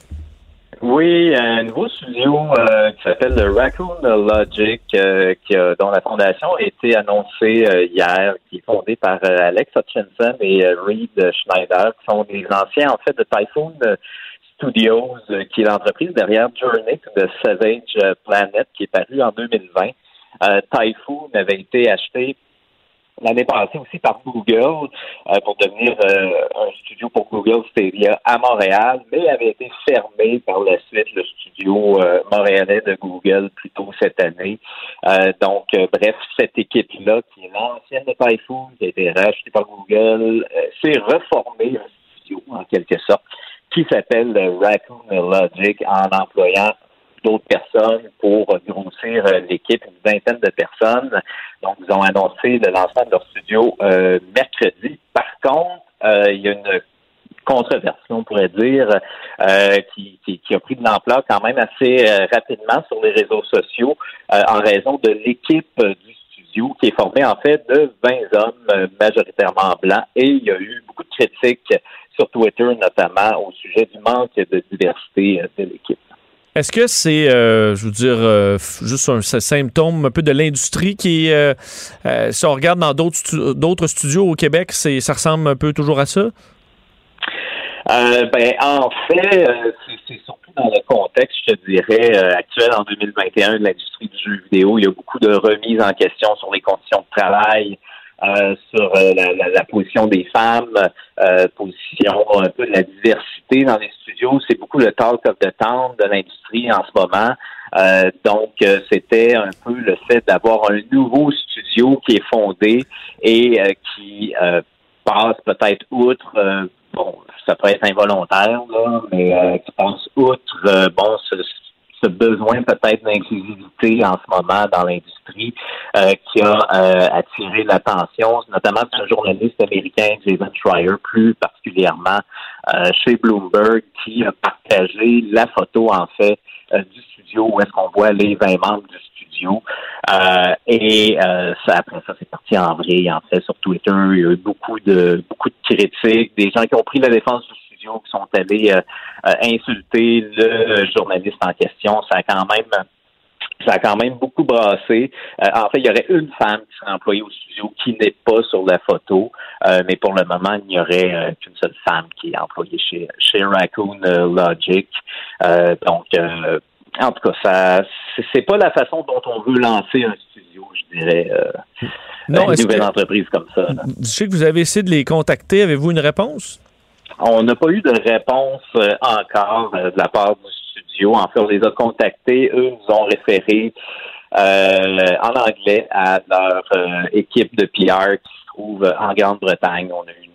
Oui, un nouveau studio euh, qui s'appelle le Raccoon Logic, euh, qui a- dont la fondation a été annoncée euh, hier, qui est fondée par euh, Alex Hutchinson et euh, Reed Schneider, qui sont des anciens en fait de Typhoon euh, Studios, euh, qui est l'entreprise derrière Journey the Savage euh, Planet, qui est paru en 2020. Euh, Typhoon avait été acheté l'année passée aussi par Google euh, pour devenir euh, un studio pour Google Stadia à Montréal, mais avait été fermé par la suite le studio euh, montréalais de Google plus tôt cette année. Euh, donc, euh, bref, cette équipe-là, qui est l'ancienne de Typhoon, qui a été rachetée par Google, euh, s'est reformée un studio en quelque sorte qui s'appelle le Raccoon Logic en employant d'autres personnes pour grossir euh, l'équipe, une vingtaine de personnes. Donc, ils ont annoncé le lancement de leur studio euh, mercredi. Par contre, euh, il y a une controverse, on pourrait dire, euh, qui, qui, qui a pris de l'ampleur quand même assez euh, rapidement sur les réseaux sociaux euh, en raison de l'équipe du studio qui est formée en fait de 20 hommes majoritairement blancs et il y a eu beaucoup de critiques sur Twitter notamment au sujet du manque de diversité de l'équipe. Est-ce que c'est, euh, je veux dire, euh, juste un symptôme un peu de l'industrie qui euh, euh, si on regarde dans d'autres stu- studios au Québec, c'est, ça ressemble un peu toujours à ça? Euh, ben, en fait, euh, c'est- surtout dans le contexte, je te dirais, actuel en 2021 de l'industrie du jeu vidéo. Il y a beaucoup de remises en question sur les conditions de travail, euh, sur euh, la, la- la position des femmes, euh, position un peu de la diversité dans les studios. C'est beaucoup le talk of the town de l'industrie en ce moment. Euh, donc, euh, c'était un peu le fait d'avoir un nouveau studio qui est fondé et euh, qui euh, passe peut-être outre, euh, bon, ça peut être involontaire, là, mais qui passe outre, bon, ce, ce besoin peut-être d'inclusivité en ce moment dans l'industrie euh, qui a euh, attiré l'attention, notamment d'un journaliste américain, Jason Schreier, plus particulièrement euh, chez Bloomberg, qui a partagé la photo, en fait, du studio où est-ce qu'on voit les 20 membres du studio. Et après ça, c'est parti en vrai, en fait, sur Twitter. Il y a eu beaucoup de beaucoup de critiques, des gens qui ont pris la défense du qui sont allés euh, euh, insulter le journaliste en question. Ça a quand même ça a quand même beaucoup brassé. Euh, en fait, il y aurait une femme qui serait employée au studio qui n'est pas sur la photo, euh, mais pour le moment, il n'y aurait euh, qu'une seule femme qui est employée chez, chez Raccoon Logic. Donc, en tout cas, ça, c'est- pas la façon dont on veut lancer un studio, je dirais. Non, une nouvelle que- entreprise comme ça. là. Je sais que vous avez essayé de les contacter. Avez-vous une réponse? On n'a pas eu de réponse euh, encore euh, de la part du studio. En fait, on les a contactés. Eux nous ont référé euh, en anglais à leur euh, équipe de PR qui se trouve en Grande-Bretagne. On a eu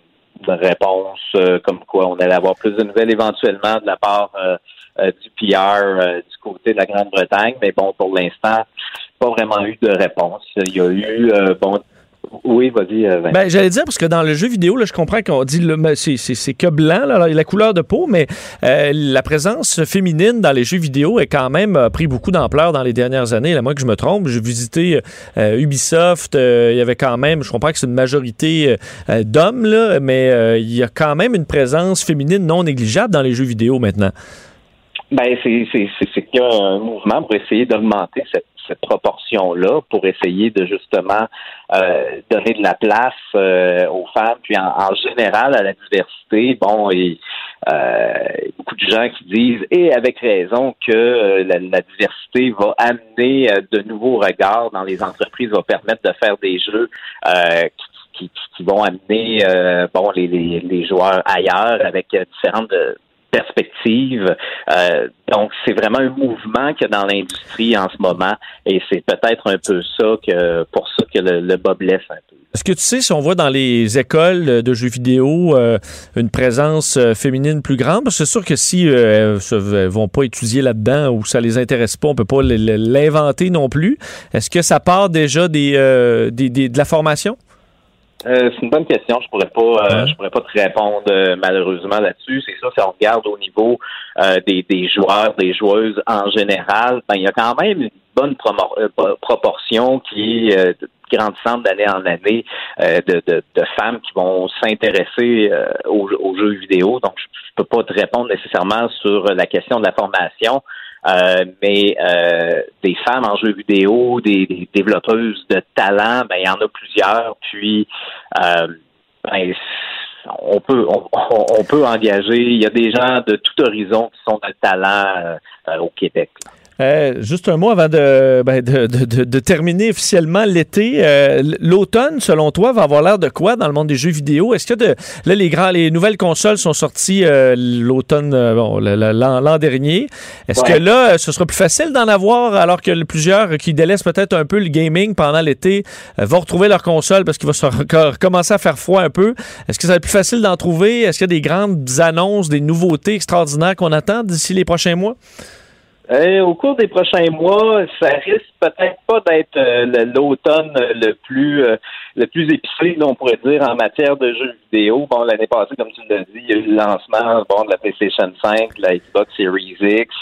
une réponse euh, comme quoi on allait avoir plus de nouvelles éventuellement de la part euh, euh, du PR euh, du côté de la Grande-Bretagne. Mais bon, pour l'instant, pas vraiment eu de réponse. Il y a eu, euh, bon, oui, vas-y. euh. Ben, j'allais dire, parce que dans le jeu vidéo, là, je comprends qu'on dit c'est, que blanc, là, la couleur de peau, mais euh, la présence féminine dans les jeux vidéo est quand même a pris beaucoup d'ampleur dans les dernières années. À moi que je me trompe, j'ai visité euh, Ubisoft, euh, il y avait quand même, je comprends que c'est une majorité euh, d'hommes, là, mais euh, il y a quand même une présence féminine non négligeable dans les jeux vidéo maintenant. Ben, c'est qu'il y a un mouvement pour essayer d'augmenter cette, cette proportion-là, pour essayer de justement euh, donner de la place euh, aux femmes, puis en, général à la diversité. Bon, et euh, beaucoup de gens qui disent, et avec raison, que euh, la, diversité va amener euh, de nouveaux regards dans les entreprises, va permettre de faire des jeux euh, qui, qui, vont amener euh, bon les, les, les joueurs ailleurs avec différentes perspectives. Euh, donc, c'est vraiment un mouvement qu'il y a dans l'industrie en ce moment et c'est peut-être un peu ça que pour ça que le, le bas blesse un peu. Est-ce que tu sais si on voit dans les écoles de jeux vidéo euh, une présence euh, féminine plus grande? Parce que c'est sûr que si euh, elles vont pas étudier là-dedans ou ça les intéresse pas, on peut pas l'inventer non plus. Est-ce que ça part déjà des, euh, des- des- de la formation? Euh, c'est une bonne question. Je pourrais pas, euh, je pourrais pas te répondre euh, malheureusement là-dessus. C'est ça, si on regarde au niveau euh, des, des joueurs, des joueuses en général, ben il y a quand même une bonne promo- euh, pro- proportion qui est euh, grandissante d'année en année euh, de, de, de femmes qui vont s'intéresser euh, aux, aux jeux vidéo. Donc, je, je peux pas te répondre nécessairement sur la question de la formation. Euh, mais euh, des femmes en jeux vidéo, des, des développeuses de talent, ben il y en a plusieurs. Puis euh, ben, on peut on, on peut engager. Il y a des gens de tout horizon qui sont de talent euh, au Québec. Euh, juste un mot avant de, ben, de, de- de- de terminer officiellement l'été. Euh, L'automne, selon toi, va avoir l'air de quoi dans le monde des jeux vidéo? Est-ce que de, là, les, grands, les nouvelles consoles sont sorties euh, l'automne, euh, bon, l'an dernier. Est-ce Ouais. que là, ce sera plus facile d'en avoir alors que plusieurs qui délaissent peut-être un peu le gaming pendant l'été vont retrouver leur console parce qu'il va se reco- recommencer à faire froid un peu? Est-ce que ça va être plus facile d'en trouver? Est-ce qu'il y a des grandes annonces, des nouveautés extraordinaires qu'on attend d'ici les prochains mois? Euh, au cours des prochains mois, ça risque peut-être pas d'être euh, l'automne le plus euh, le plus épicé, on pourrait dire, en matière de jeux vidéo. Bon, l'année passée, comme tu l'as dit, il y a eu le lancement bon, de la PlayStation 5, de la Xbox Series X.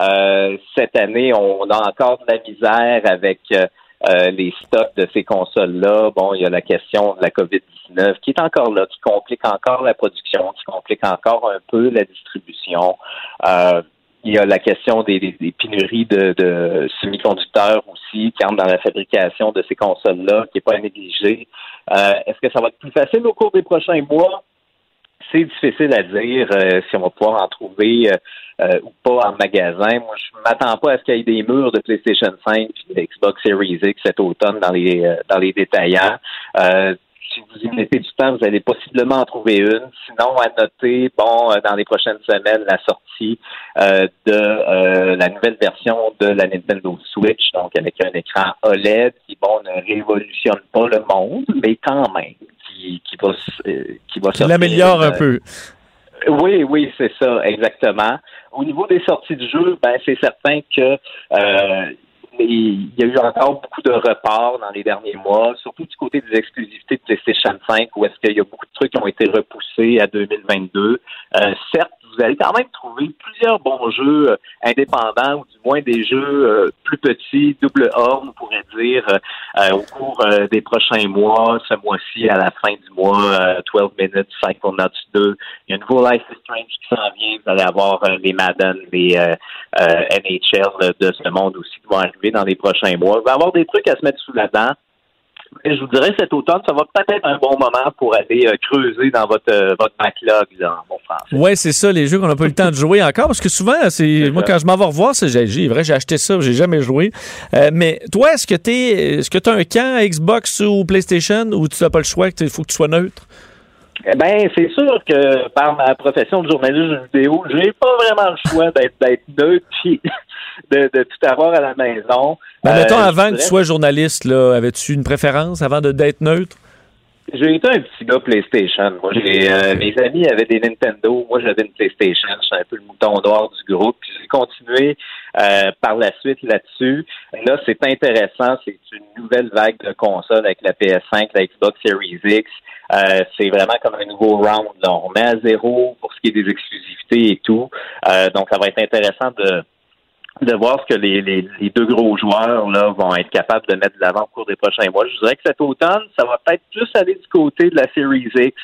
Euh, cette année, on a encore de la misère avec euh, les stocks de ces consoles-là. Bon, il y a la question de la COVID-19 qui est encore là, qui complique encore la production, qui complique encore un peu la distribution. Euh, il y a la question des, des- des pénuries de, de semi-conducteurs aussi qui entrent dans la fabrication de ces consoles-là, qui n'est pas à négliger. Euh, Est-ce que ça va être plus facile au cours des prochains mois? C'est difficile à dire euh, si on va pouvoir en trouver euh, euh, ou pas en magasin. Moi, je m'attends pas à ce qu'il y ait des murs de PlayStation 5 et Xbox Series X cet automne dans les euh, dans les détaillants. Si vous y mettez du temps, vous allez possiblement en trouver une. Sinon, à noter, bon, euh, dans les prochaines semaines, la sortie euh, de euh, la nouvelle version de la Nintendo Switch, donc avec un écran OLED qui, bon, ne révolutionne pas le monde, mais quand même, qui, qui va, euh, qui va sortir, l'améliore un euh, peu. oui, oui, c'est ça, exactement. Au niveau des sorties de jeu, ben c'est certain que euh, il y a eu encore beaucoup de reports dans les derniers mois, surtout du côté des exclusivités de PlayStation 5, où est-ce qu'il y a beaucoup de trucs qui ont été repoussés à 2022. Euh, certes, vous allez quand même trouver plusieurs bons jeux euh, indépendants, ou du moins des jeux euh, plus petits, double A, on pourrait dire, euh, euh, au cours euh, des prochains mois, ce mois-ci, à la fin du mois, euh, 12 Minutes, Psychonauts 2. Il y a un nouveau Life is Strange qui s'en vient. Vous allez avoir les Madden, les NHL de ce monde aussi qui vont arriver dans les prochains mois. Il va y avoir des trucs à se mettre sous la dent. Et je vous dirais, cet automne, ça va peut-être être un bon moment pour aller euh, creuser dans votre, euh, votre backlog, là, en bon français. Ouais, c'est ça, les jeux qu'on n'a pas eu le temps de jouer encore, parce que souvent, c'est moi ça. quand je m'en vais revoir, c'est j'ai, j'ai- vrai, j'ai acheté ça, j'ai jamais joué. Euh, mais toi, est-ce que t'es, est-ce que t'as un camp Xbox ou PlayStation ou tu n'as pas le choix, il faut que tu sois neutre? Eh ben, c'est sûr que par ma profession de journaliste de vidéo, j'ai pas vraiment le choix d'être neutre puis de, de tout avoir à la maison. Mais Euh, mettons, avant que tu sois journaliste, là, avais-tu une préférence avant de, d'être neutre? J'ai été un petit gars PlayStation. Moi, j'ai euh, mes amis avaient des Nintendo, moi j'avais une PlayStation. J'étais un peu le mouton d'or du groupe. Puis j'ai continué euh, par la suite là-dessus. Là, c'est intéressant. C'est une nouvelle vague de consoles avec la PS5, la Xbox Series X. Euh, c'est vraiment comme un nouveau round. Là. On remet à zéro pour ce qui est des exclusivités et tout. Euh, donc, ça va être intéressant de de voir ce que les, les, les deux gros joueurs là vont être capables de mettre de l'avant au cours des prochains mois. Je dirais que cet automne, ça va peut-être plus aller du côté de la Series X,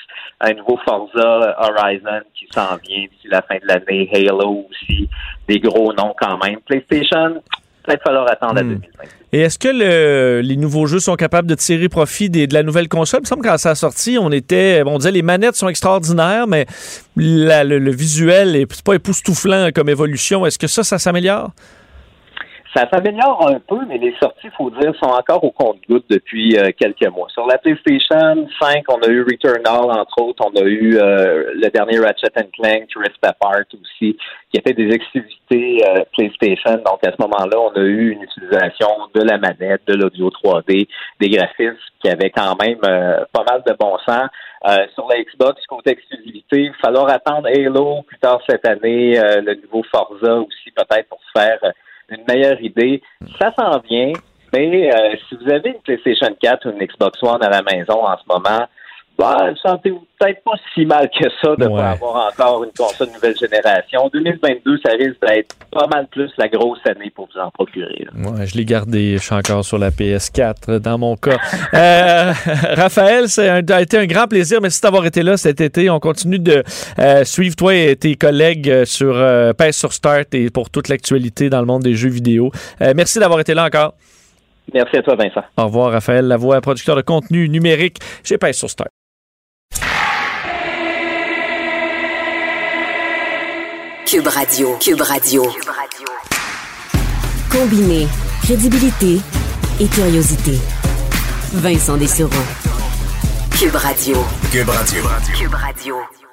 un nouveau Forza Horizon qui s'en vient d'ici la fin de l'année, Halo aussi, des gros noms quand même. PlayStation, peut-être falloir attendre à Hmm. 2020. Et est-ce que le- les nouveaux jeux sont capables de tirer profit des- de la nouvelle console? Il me semble que quand ça a sorti, on était, bon, on disait les manettes sont extraordinaires, mais la- le, le visuel est c'est pas époustouflant comme évolution. Est-ce que ça, ça s'améliore? Ça s'améliore un peu, mais les sorties, faut dire, sont encore au compte-goutte depuis euh, quelques mois. Sur la PlayStation 5, on a eu Returnal, entre autres. On a eu euh, le dernier Ratchet Clank, Rift Apart aussi, qui étaient des exclusivités euh, PlayStation. Donc, à ce moment-là, on a eu une utilisation de la manette, de l'audio 3D, des graphismes qui avaient quand même euh, pas mal de bon sens. Euh, sur la Xbox, côté exclusivité, il va falloir attendre Halo plus tard cette année, euh, le nouveau Forza aussi, peut-être pour se faire... une meilleure idée. Ça s'en vient, Mais euh, si vous avez une PlayStation 4 ou une Xbox One à la maison en ce moment, ben, sentez-vous peut-être pas si mal que ça de ne Ouais. pas avoir encore une console nouvelle génération. 2022, ça risque d'être pas mal plus la grosse année pour vous en procurer. Ouais, je l'ai gardé, je suis encore sur la PS4 dans mon cas. Euh, Raphaël, ça a été un grand plaisir. Merci d'avoir été là cet été. On continue de euh, suivre toi et tes collègues euh, sur euh, sur Start et pour toute l'actualité dans le monde des jeux vidéo. Euh, merci d'avoir été là encore. Merci à toi, Vincent. Au revoir, Raphaël Lavoie, producteur de contenu numérique chez Pèse sur Start. Cube Radio. Cube Radio. Combiné crédibilité et curiosité. Vincent Dessureau. Cube Radio. Cube Radio. Cube Radio.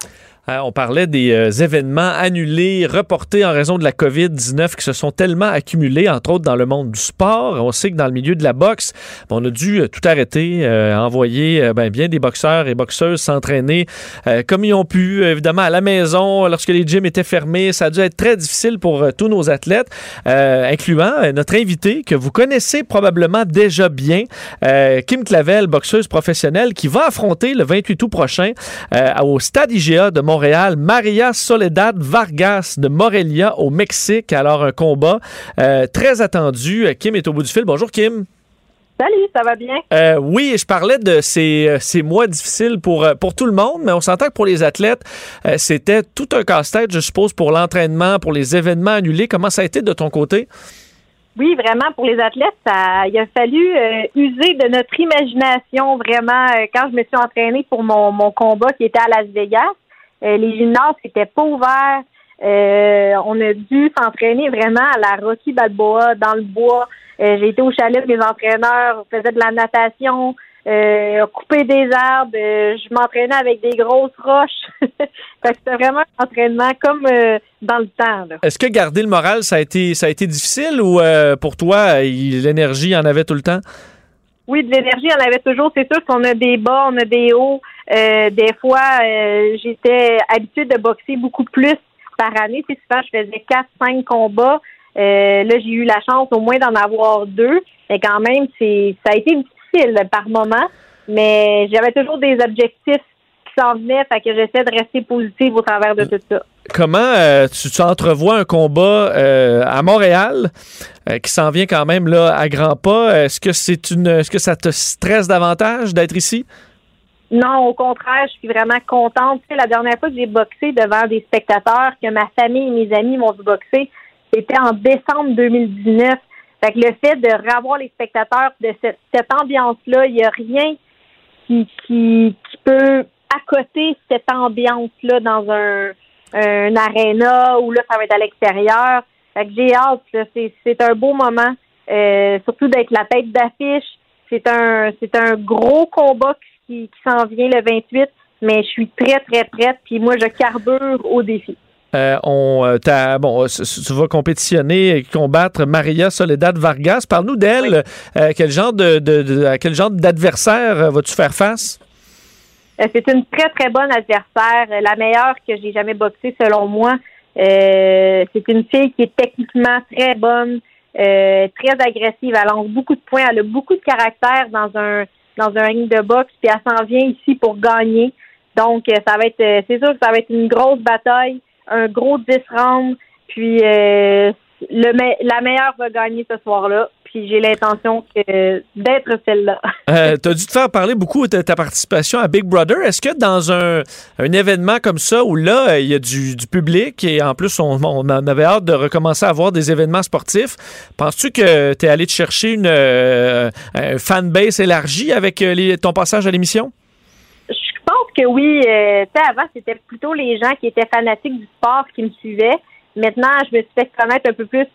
Euh, on parlait des euh, événements annulés, reportés en raison de la COVID-19 qui se sont tellement accumulés, entre autres dans le monde du sport. On sait que dans le milieu de la boxe, ben, on a dû euh, tout arrêter, euh, envoyer ben, bien des boxeurs et boxeuses s'entraîner comme ils ont pu, évidemment, à la maison, lorsque les gyms étaient fermés. Ça a dû être très difficile pour tous nos athlètes, incluant notre invité que vous connaissez probablement déjà bien, Kim Clavel, boxeuse professionnelle, qui va affronter le 28 août prochain au Stade IGA de Montréal, Maria Soledad Vargas de Morelia au Mexique. Alors, un combat euh, très attendu. Euh, Kim est au bout du fil. Bonjour, Kim. Salut, ça va bien? Euh, oui, je parlais de ces, ces mois difficiles pour, pour tout le monde, mais on s'entend que pour les athlètes, euh, c'était tout un casse-tête, je suppose, pour l'entraînement, pour les événements annulés. Comment ça a été de ton côté? Oui, vraiment, pour les athlètes, ça, il a fallu euh, user de notre imagination, vraiment. Quand je me suis entraînée pour mon, mon combat qui était à Las Vegas, les gymnases n'étaient pas ouverts. Euh, on a dû s'entraîner vraiment à la Rocky Balboa, dans le bois. Euh, J'ai été au chalet mes entraîneurs, on faisait de la natation, euh, couper des arbres. euh, je m'entraînais avec des grosses roches. fait que c'était vraiment un entraînement comme euh, dans le temps. Est-ce que garder le moral, ça a été, ça a été difficile ou euh, pour toi, il- l'énergie en avait tout le temps? Oui, de l'énergie, on avait toujours. C'est sûr qu'on a des bas, on a des hauts. Euh, des fois, euh, j'étais habituée de boxer beaucoup plus par année. Sais, souvent, je faisais quatre, cinq combats. Euh, là, j'ai eu la chance au moins d'en avoir deux. Mais quand même, c'est ça a été difficile par moment. Mais j'avais toujours des objectifs qui s'en venaient. Fait que j'essaie de rester positive au travers de tout ça. Comment tu, entrevois un combat à Montréal qui s'en vient quand même là à grands pas? Est-ce que c'est une est-ce que ça te stresse davantage d'être ici? Non, au contraire, je suis vraiment contente. Tu sais, la dernière fois que j'ai boxé devant des spectateurs, que ma famille et mes amis m'ont vu boxer, c'était en décembre 2019. Fait que le fait de revoir les spectateurs de cette, ambiance-là, il n'y a rien qui, qui, qui peut accoter cette ambiance-là dans un, un aréna où là, ça va être à l'extérieur. Fait que j'ai hâte. c'est un beau moment. Euh, surtout d'être la tête d'affiche. C'est un c'est un gros combat qui, qui s'en vient le 28, mais je suis très, très prête. Puis moi, je carbure au défi. Euh, on, euh, bon, euh, tu vas compétitionner et combattre Maria Soledad Vargas. Parle-nous d'elle. Euh, quel genre de, de- de- à quel genre d'adversaire vas-tu faire face? C'est une très, très bonne adversaire, la meilleure que j'ai jamais boxée selon moi. Euh, c'est une fille qui est techniquement très bonne, euh, très agressive. Elle lance beaucoup de points, elle a beaucoup de caractère dans un dans un ring de boxe, puis elle s'en vient ici pour gagner. Donc, euh, ça va être, euh, c'est sûr que ça va être une grosse bataille, un gros 10 rounds, puis euh, le la meilleure va gagner ce soir-là. Puis j'ai l'intention d'être celle-là. Euh, tu as dû te faire parler beaucoup de ta participation à Big Brother. Est-ce que dans un, un événement comme ça, où là, euh, il y a du, du public et en plus, on, on en avait hâte de recommencer à avoir des événements sportifs, penses-tu que tu es allé te chercher une euh, un fanbase élargie avec les- ton passage à l'émission? Je pense que oui. Euh, avant, c'était plutôt les gens qui étaient fanatiques du sport qui me suivaient. Maintenant, je me suis fait connaître un peu plus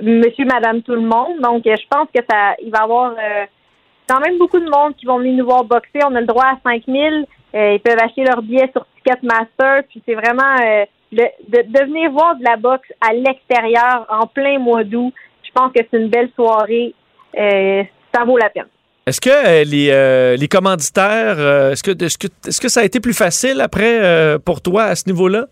monsieur, madame, tout le monde. Donc, euh, je pense que ça, il va y avoir euh, quand même beaucoup de monde qui vont venir nous voir boxer. On a le droit à 5000. Euh, ils peuvent acheter leur billet sur Ticketmaster. Puis c'est vraiment euh, de, de, de venir voir de la boxe à l'extérieur en plein mois d'août. Je pense que c'est une belle soirée. Ça vaut la peine. Est-ce que les, les commanditaires, est-ce que, est-ce que, est-ce que ça a été plus facile après pour toi à ce niveau-là?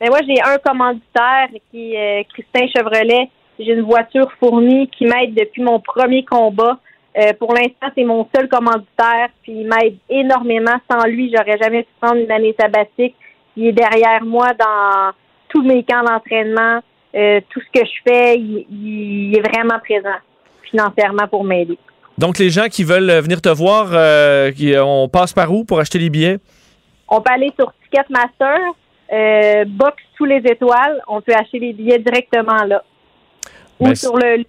Mais moi, j'ai un commanditaire qui est Christin Chevrolet. J'ai une voiture fournie qui m'aide depuis mon premier combat. Euh, pour l'instant, c'est mon seul commanditaire, puis il m'aide énormément. Sans lui, j'aurais jamais pu prendre une année sabbatique. Il est derrière moi dans tous mes camps d'entraînement, euh, tout ce que je fais, il, il est vraiment présent financièrement pour m'aider. Donc, les gens qui veulent venir te voir, euh, on passe par où pour acheter les billets? On peut aller sur Ticketmaster, euh, box tous les étoiles. On peut acheter les billets directement là. Ou sur le,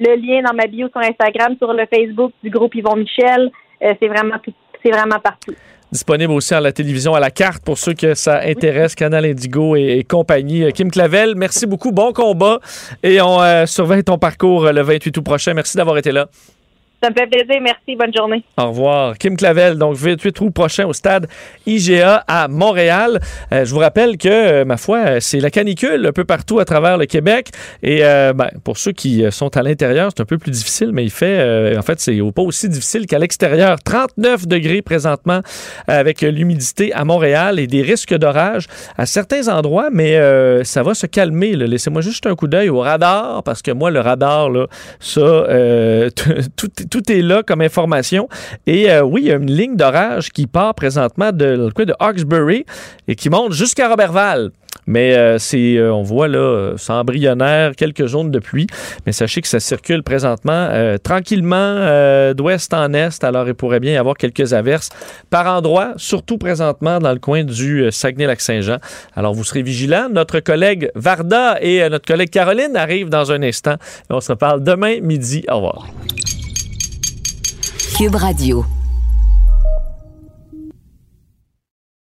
le lien dans ma bio sur Instagram, sur le Facebook du groupe Yvon Michel. Euh, c'est vraiment c'est vraiment partout. Disponible aussi à la télévision à la carte pour ceux que ça intéresse, Canal Indigo et, et compagnie. Euh, Kim Clavel, merci beaucoup. Bon combat. Et on euh, surveille ton parcours le 28 août prochain. Merci d'avoir été là. Ça me fait plaisir. Merci. Bonne journée. Au revoir. Kim Clavel, donc 28 août prochain au stade IGA à Montréal. Euh, je vous rappelle que, euh, ma foi, euh, c'est la canicule un peu partout à travers le Québec. Et ben, pour ceux qui sont à l'intérieur, c'est un peu plus difficile, mais il fait, en fait, c'est pas aussi difficile qu'à l'extérieur. 39 degrés présentement avec l'humidité à Montréal et des risques d'orage à certains endroits, mais ça va se calmer. Laissez-moi juste un coup d'œil au radar, parce que moi, le radar, là, ça, euh, tout, tout est là comme information. Et euh, oui, il y a une ligne d'orage qui part présentement de, de Hawkesbury et qui monte jusqu'à Robertval. Mais euh, c'est, euh, on voit là, euh, c'est embryonnaire, quelques zones de pluie. Mais sachez que ça circule présentement euh, tranquillement euh, d'ouest en est. Alors, il pourrait bien y avoir quelques averses par endroit, surtout présentement dans le coin du euh, Saguenay-Lac-Saint-Jean. Alors, vous serez vigilants. Notre collègue Varda et euh, notre collègue Caroline arrivent dans un instant. On se reparle demain midi. Au revoir. Cube Radio.